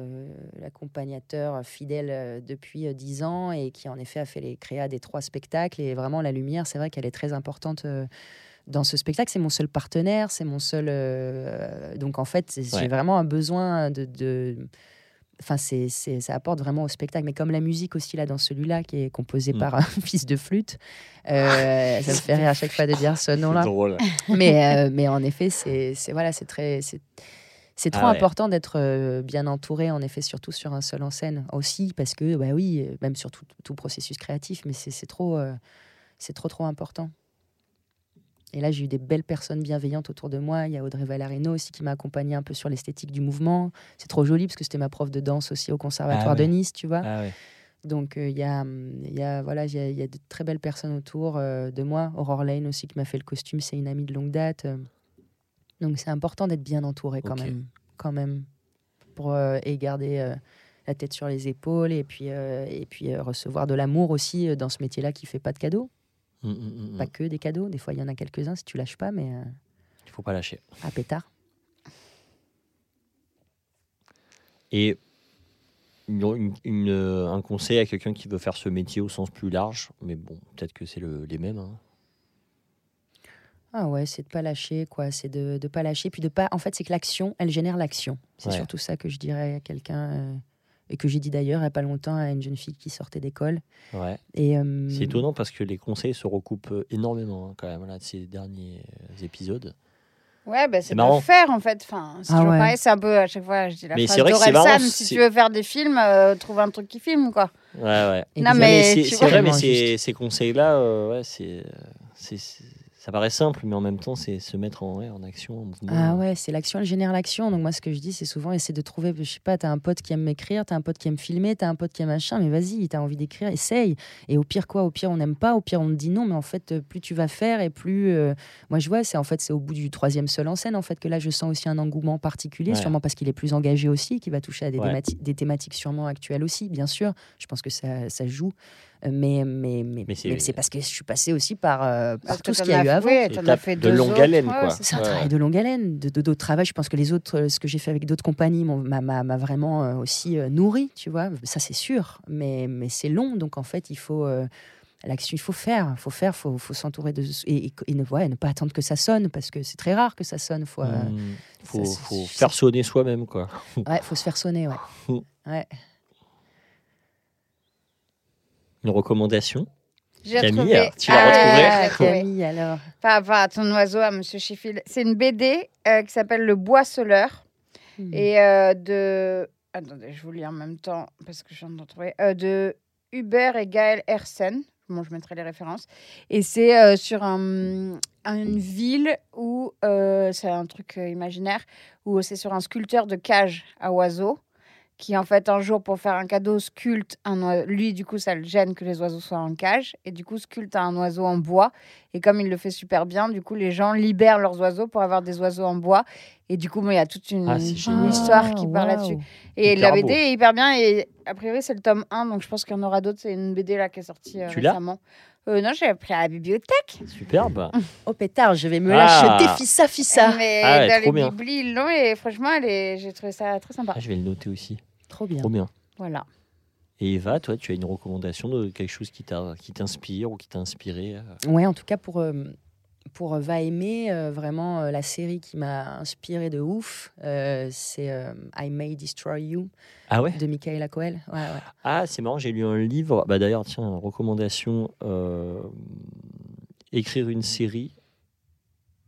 l'accompagnateur fidèle euh, depuis dix ans et qui en effet a fait les créas des trois spectacles. Et vraiment, la lumière, c'est vrai qu'elle est très importante. euh, dans ce spectacle, c'est mon seul partenaire, c'est mon seul. donc en fait,
Ouais.
j'ai vraiment un besoin de. de- Enfin, c'est, c'est- ça apporte vraiment au spectacle. Mais comme la musique aussi, là, dans celui-là, qui est composé
Mm.
par un fils de flûte, euh, ça me fait rire à chaque fois de dire ce nom-là
drôle.
mais, euh, mais en effet, c'est c'est- voilà, c'est très c'est c'est trop
Ah ouais.
important d'être euh, bien entouré, en effet, surtout sur un seul en scène aussi, parce que bah oui, même sur tout, tout processus créatif, mais c'est c'est trop euh, c'est trop trop important. Et là, j'ai eu des belles personnes bienveillantes autour de moi. Il y a Audrey Valarino aussi qui m'a accompagné un peu sur l'esthétique du mouvement. C'est trop joli parce que c'était ma prof de danse aussi au conservatoire
Ah ouais.
de Nice, tu vois.
Ah ouais.
Donc euh, il y a, hum, il y a voilà, il y a, y a de très belles personnes autour euh, de moi. Aurore Lane aussi qui m'a fait le costume, c'est une amie de longue date. euh. Donc c'est important d'être bien entouré quand même, quand même, pour et garder la tête sur les épaules et puis et puis recevoir de l'amour aussi dans ce métier-là qui fait pas de cadeaux,
Mm, mm, mm, mm.
pas que des cadeaux. Des fois il y en a quelques-uns si tu lâches pas, mais euh,
Il faut pas lâcher.
à pétard.
Et une- une- une, euh, un conseil à quelqu'un qui veut faire ce métier au sens plus large, mais bon, peut-être que c'est le- les mêmes. hein.
Ah ouais, c'est de pas lâcher, quoi. C'est de, de pas lâcher. Puis de pas. En fait, c'est que l'action, elle génère l'action. C'est
Ouais.
surtout ça que je dirais à quelqu'un. euh, et que j'ai dit d'ailleurs il n'y a pas longtemps à une jeune fille qui sortait d'école.
Ouais.
Et, euh,
C'est étonnant parce que les conseils se recoupent euh, énormément hein, quand même là, de ces derniers euh, épisodes.
Ouais, bah,
C'est marrant.
faire en fait. Enfin, c'est
Ah ouais.
pareil, c'est un peu à chaque fois, je dis la
Mais
phrase
c'est vrai que c'est
d'Orelsan,
marrant,
si tu veux faire des films, euh, trouve un truc qui filme quoi.
Ouais, ouais.
Non, mais
c'est vrai, mais ces, conseils-là, euh, ouais, c'est- ça paraît simple, mais en même temps, c'est se mettre en, action, en mouvement.
Ah ouais, c'est l'action, elle génère l'action. Donc moi, ce que je dis, c'est souvent essayer de trouver, je sais pas, t'as un pote qui aime m'écrire, t'as un pote qui aime filmer, t'as un pote qui aime machin, mais vas-y, t'as envie d'écrire, essaye. Et au pire quoi, au pire on n'aime pas, au pire on te dit non, mais en fait, euh, plus tu vas faire et plus, euh, moi je vois, c'est en fait c'est au bout du troisième seul en scène en fait que là je sens aussi un engouement particulier,
Ouais.
sûrement parce qu'il est plus engagé aussi, qui va toucher à des,
Ouais.
des thématiques sûrement actuelles aussi, bien sûr. Je pense que ça, ça joue. Euh, Mais, mais, mais,
Mais c'est-
mais c'est parce que je suis passée aussi par, euh, par tout ce qu'il y a eu
fait-
avant.
as
étape
fait
de longue
autres,
haleine, quoi.
c'est
un
Ouais.
travail de longue haleine, de de- d'autres travail. Je pense que les autres, euh, ce que j'ai fait avec d'autres compagnies, m'a m'a- m'a vraiment aussi nourri, tu vois. Ça, c'est sûr. Mais, mais c'est long. Donc, en fait, il faut. euh, L'action, il faut faire, faut faire, faut, faut s'entourer de et, et- et ne, ouais, ne pas attendre que ça sonne parce que c'est très rare que ça sonne. Faut, euh,
Mmh. faut,
ça,
faut faire sonner soi-même, quoi.
ouais, faut se faire sonner, ouais. Ouais.
Une recommandation
J'ai
Camille,
retrouvé.
tu l'as
Ah,
retrouvée
Ah. Camille, alors.
Par rapport à ton oiseau, à Monsieur Sheffield. C'est une BD euh, qui s'appelle Le Boisseleur
Hmm.
et euh, de. Attendez, je vous lis en même temps parce que je viens de retrouver. Euh, de Hubert et Gaël Hersen. Bon, je mettrai les références. Et c'est euh, sur un, une ville où euh, c'est un truc euh, imaginaire où c'est sur un sculpteur de cage à oiseaux qui en fait un jour pour faire un cadeau sculpte un oiseau. Lui du coup ça le gêne que les oiseaux soient en cage et du coup sculpte un oiseau en bois et comme il le fait super bien du coup les gens libèrent leurs oiseaux pour avoir des oiseaux en bois et du coup bon, il y a toute une,
Ah,
une histoire qui part
waouh.
là-dessus et
Hyper
la BD
beau.
est hyper bien et a priori c'est le tome 1 donc je pense qu'il y en aura d'autres c'est une BD là qui est sortie euh,
Tu
récemment euh, non j'ai pris à la bibliothèque
Superbe.
Oh pétard, je vais me
Ah.
fissa, fissa.
mais
Ah ouais,
dans les biblis ils l'ont et franchement est... j'ai trouvé ça très sympa
Ah, je vais le noter aussi.
Trop bien.
Trop bien.
voilà
Et Eva, toi, tu as une recommandation de quelque chose qui t'a- qui t'inspire ou qui t'a inspiré euh
Ouais, en tout cas pour, euh, pour euh, Va aimer, euh, vraiment euh, la série qui m'a inspiré de ouf, euh, c'est I May Destroy You
Ah ouais?
de Michaela Coel. Ouais, ouais.
Ah, c'est marrant, j'ai lu un livre. Bah, D'ailleurs, tiens, recommandation écrire une série.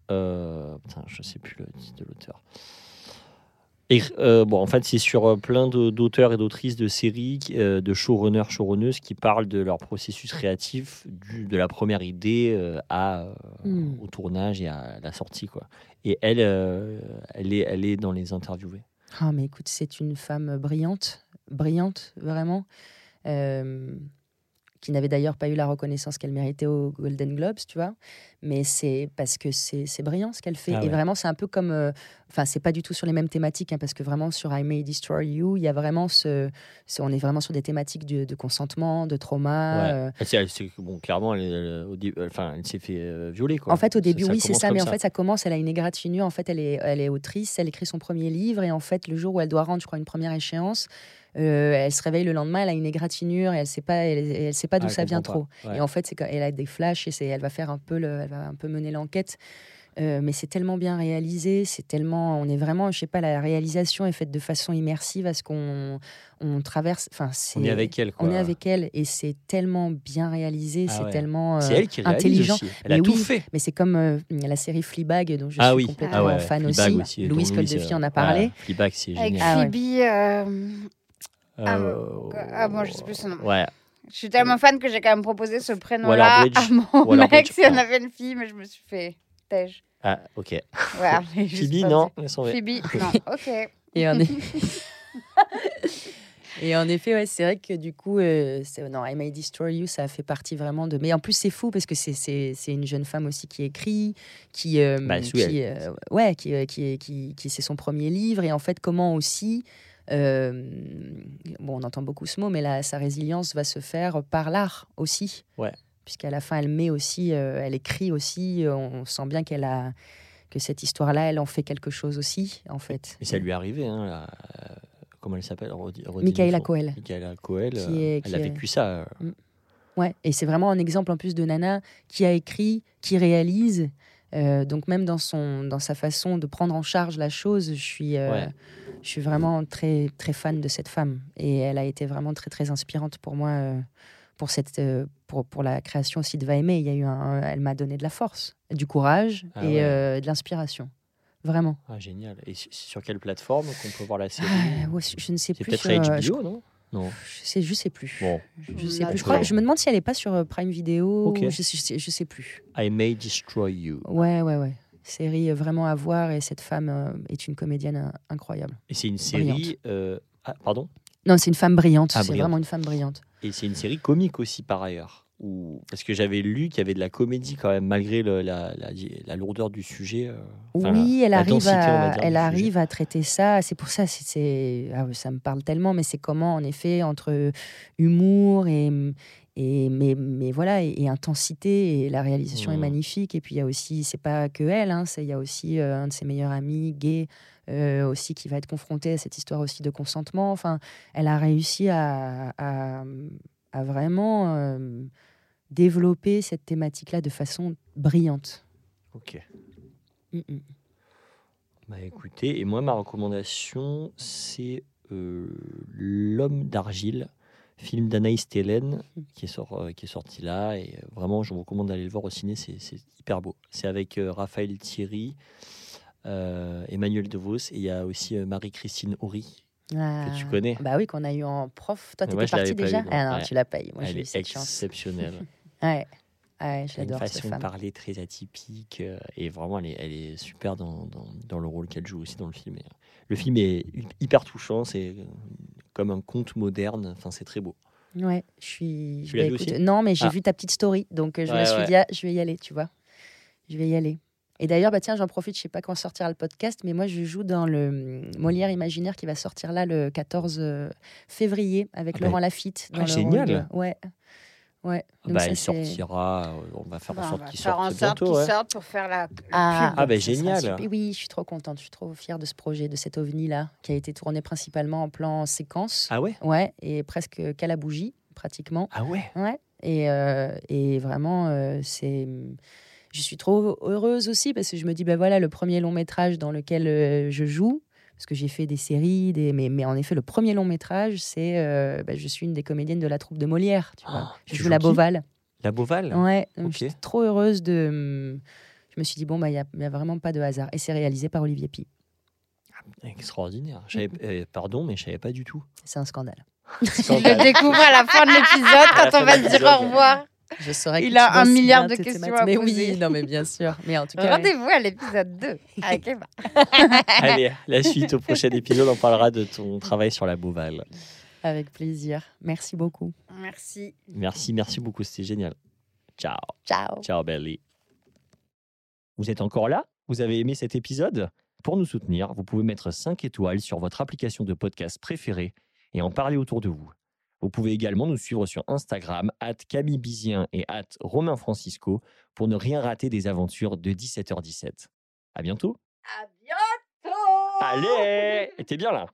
Putain, je sais plus le titre de l'auteur. Et, euh, bon, en fait, c'est sur euh, plein d'auteurs et d'autrices de séries, euh, de showrunners, showrunneuses qui parlent de leur processus créatif, du, de la première idée euh, à,
Hmm.
au tournage et à la sortie. Quoi. Et elle, elle, est, elle est dans les interviewés.
Ah, mais écoute, c'est une femme brillante, brillante, vraiment, qui n'avait d'ailleurs pas eu la reconnaissance qu'elle méritait aux Golden Globes, tu vois. Mais c'est parce que c'est c'est brillant ce qu'elle fait.
Ah
Et vraiment, c'est un peu comme. euh, Enfin, c'est pas du tout sur les mêmes thématiques, hein, parce que vraiment, sur I May Destroy You, il y a vraiment ce. ce- on est vraiment sur des thématiques de, de consentement, de trauma.
Ouais.
euh,
s'est- bon, clairement, elle, dé- enfin, elle s'est fait euh, violer. Quoi.
En fait, au début, oui, c'est ça, mais en fait, ça commence, elle a une égratignure. En fait, elle est, elle est autrice, elle écrit son premier livre, et en fait, le jour où elle doit rendre, je crois, une première échéance, euh, elle se réveille le lendemain, elle a une égratignure, et elle sait pas, elle, elle sait pas d'où
Ah, elle
ça vient trop.
Ouais.
Et en fait, c'est elle a des flashs, et c'est, elle va faire un peu, le, elle va un peu mener l'enquête. Euh, mais c'est tellement bien réalisé, c'est tellement, on est vraiment, je sais pas, la réalisation est faite de façon immersive à ce qu'on on traverse. Enfin, c'est,
On est avec elle. Quoi.
on est avec elle, et c'est tellement bien réalisé,
Ah
c'est
ouais.
tellement
C'est
euh,
elle qui réalise
intelligent.
aussi. Elle a tout fait.
mais c'est comme euh, la série Fleabag, dont je
Ah
suis
oui.
complètement
Ah
ouais,
fan
Fleabag
aussi. Louise
euh,
en a parlé.
Fleabag, c'est
Avec
génial.
Phoebe. Euh, Ah,
Euh,
ah, bon, je sais plus son nom.
Ouais.
Je suis tellement fan que j'ai quand même proposé ce prénom-là à mon
Waller-Bridge,
mec si on avait une fille, mais je me suis fait tège.
Ah, ok.
Ouais,
Phoebe, non.
Phoebe, non, ok.
Et en, Et en effet, ouais, c'est vrai que du coup, euh, non, I May Destroy You, ça fait partie vraiment de. Mais en plus, c'est fou parce que c'est- c'est c'est une jeune femme aussi qui écrit, qui. euh,
Bah,
qui euh, ouais, qui, euh, qui, qui, qui c'est son premier livre. Et en fait, comment aussi. Euh, bon, on entend beaucoup ce mot, mais là, sa résilience va se faire par l'art aussi.
Ouais.
Puisqu'à la fin, elle met aussi, euh, elle écrit aussi. euh, On sent bien qu'elle a que cette histoire-là, elle en fait quelque chose aussi, en fait.
Et ça lui est arrivé. Hein, la- Comment elle s'appelle
Michaela. Coel.
Michaela Coel. Euh, elle a
est-
vécu ça. euh,
Ouais, et c'est vraiment un exemple en plus de Nana qui a écrit, qui réalise. Euh, donc même dans son, dans sa façon de prendre en charge la chose, je suis, euh,
Ouais.
je suis vraiment très, très fan de cette femme. Et elle a été vraiment très, très inspirante pour moi, euh, pour cette, pour, pour la création aussi de Va aimer. Il y a eu un, elle m'a donné de la force, du courage
Ah
et
ouais.
de l'inspiration, vraiment.
Ah, génial. Et su- sur quelle plateforme qu'on peut voir la série
Ah, ouais, je ne sais
C'est
plus.
peut-être
sur,
HBO, non? Non.
je sais, je sais plus.
Bon,
Je, sais plus. Je, crois- je me demande si elle n'est pas sur euh, Prime Video.
Ok.
ou Je, je sais- je sais plus.
I May Destroy You.
Ouais, ouais, ouais. Série euh, vraiment à voir et cette femme euh, est une comédienne incroyable.
Et c'est une série. Euh, Ah, pardon?
Non, c'est une femme brillante.
Ah,
c'est vraiment une femme brillante.
Et c'est une série comique aussi par ailleurs. Ou... Parce que j'avais lu qu'il y avait de la comédie quand même, malgré le- la, la, la lourdeur du sujet. euh,
oui, elle arrive,
densité,
à,
dire,
elle arrive à traiter ça. C'est pour ça, c'est, ah ça me parle tellement, mais c'est comment, en effet, entre humour et, et mais, mais voilà, et, et intensité, et la réalisation est
Mhm.
magnifique. Et puis il y a aussi, c'est pas que elle, hein, c'est- il y a aussi euh, un de ses meilleurs amis, gay, euh, aussi qui va être confronté à cette histoire aussi de consentement. Enfin, elle a réussi à, à, à vraiment euh, développer cette thématique-là de façon brillante.
Ok.
Mm, mm.
Bah écoutez, et moi ma recommandation c'est euh, L'homme d'argile, film d'Anaïs Télène qui est, sort- euh, qui est sorti là et euh, vraiment je vous recommande d'aller le voir au ciné, c'est hyper beau. C'est avec euh, Raphaël Thierry, euh, Emmanuel DeVos et il y a aussi euh, Marie-Christine Horry que tu
Ah.
connais.
Bah oui, qu'on a eu en prof. Toi, tu
moi,
étais
je l'avais
parti
pas
déjà
eu.
Ah non,
Ouais.
tu l'as pas eu. Moi,
Elle
j'ai eu cette chance.
exceptionnelle.
Ouais, ouais
Elle a une façon de parler très atypique euh, et vraiment elle est, elle est super dans, dans, dans le rôle qu'elle joue aussi dans le film. Et, euh, le film est hy- hyper touchant, c'est euh, comme un conte moderne, enfin c'est très beau.
Ouais, je suis.
Tu
bah,
l'as vu
écoute,
aussi?
Non, mais j'ai
Ah.
vu ta petite story, donc je me suis
ouais.
dit, ah, je vais y aller, tu vois. Je vais y aller. Et d'ailleurs, bah tiens, j'en profite, je sais pas quand sortira le podcast, mais moi je joue dans le hum, Molière Imaginaire qui va sortir là le 14 euh, février avec
Ah bah,
Laurent Lafitte. Dans
ah,
le rôle
génial.
de- Ouais. Ouais. Donc
bah,
ça,
elle
c'est-
sortira, euh, on va faire en
Bah,
sorte qu'il
faire en
sorte
sorte
bientôt.
qu'il
ouais.
sorte pour faire la,
Ah,
pub.
Ah, bah,
ça sera
génial.
Oui, je suis trop contente. Je suis trop fière de ce projet, de cet ovni-là, qui a été tourné principalement en plan séquence.
Ah ouais?
Ouais, et presque qu'à la bougie, pratiquement.
Ah ouais?
Ouais. Et, euh, et vraiment, euh, c'est. Je suis trop heureuse aussi parce que je me dis, ben voilà, le premier long métrage dans lequel euh, je joue, parce que j'ai fait des séries, des... Mais, mais en effet, le premier long métrage, c'est. euh, ben, je suis une des comédiennes de la troupe de Molière, tu vois.
Oh,
je joue la Beauval.
La Beauval
Ouais, donc
Ok.
j'étais trop heureuse de. Je me suis dit, bon, bah, il n'y a, y a vraiment pas de hasard. Et c'est réalisé par Olivier Pi.
Extraordinaire. J'avais- euh, pardon, mais je savais pas du tout.
C'est un scandale.
Il le découvre à la fin de l'épisode quand on va se dire au revoir.
Je saurais
Il a un milliard de questions à
Mais
poser.
oui, non, mais bien sûr. Mais en tout cas,
Rendez-vous à l'épisode 2 avec Eva.
Allez, la suite au prochain épisode, on parlera de ton travail sur la Beauval.
avec plaisir. Merci beaucoup.
Merci.
Merci, merci beaucoup, c'était génial. Ciao.
Ciao.
Ciao, Belly. Vous êtes encore là? Vous avez aimé cet épisode? Pour nous soutenir, vous pouvez mettre 5 étoiles sur votre application de podcast préférée et en parler autour de vous. Vous pouvez également nous suivre sur Instagram, at Camille Bizien et at Romain Francisco, pour ne rien rater des aventures de 17h17. À bientôt
À bientôt.
Allez T'es bien là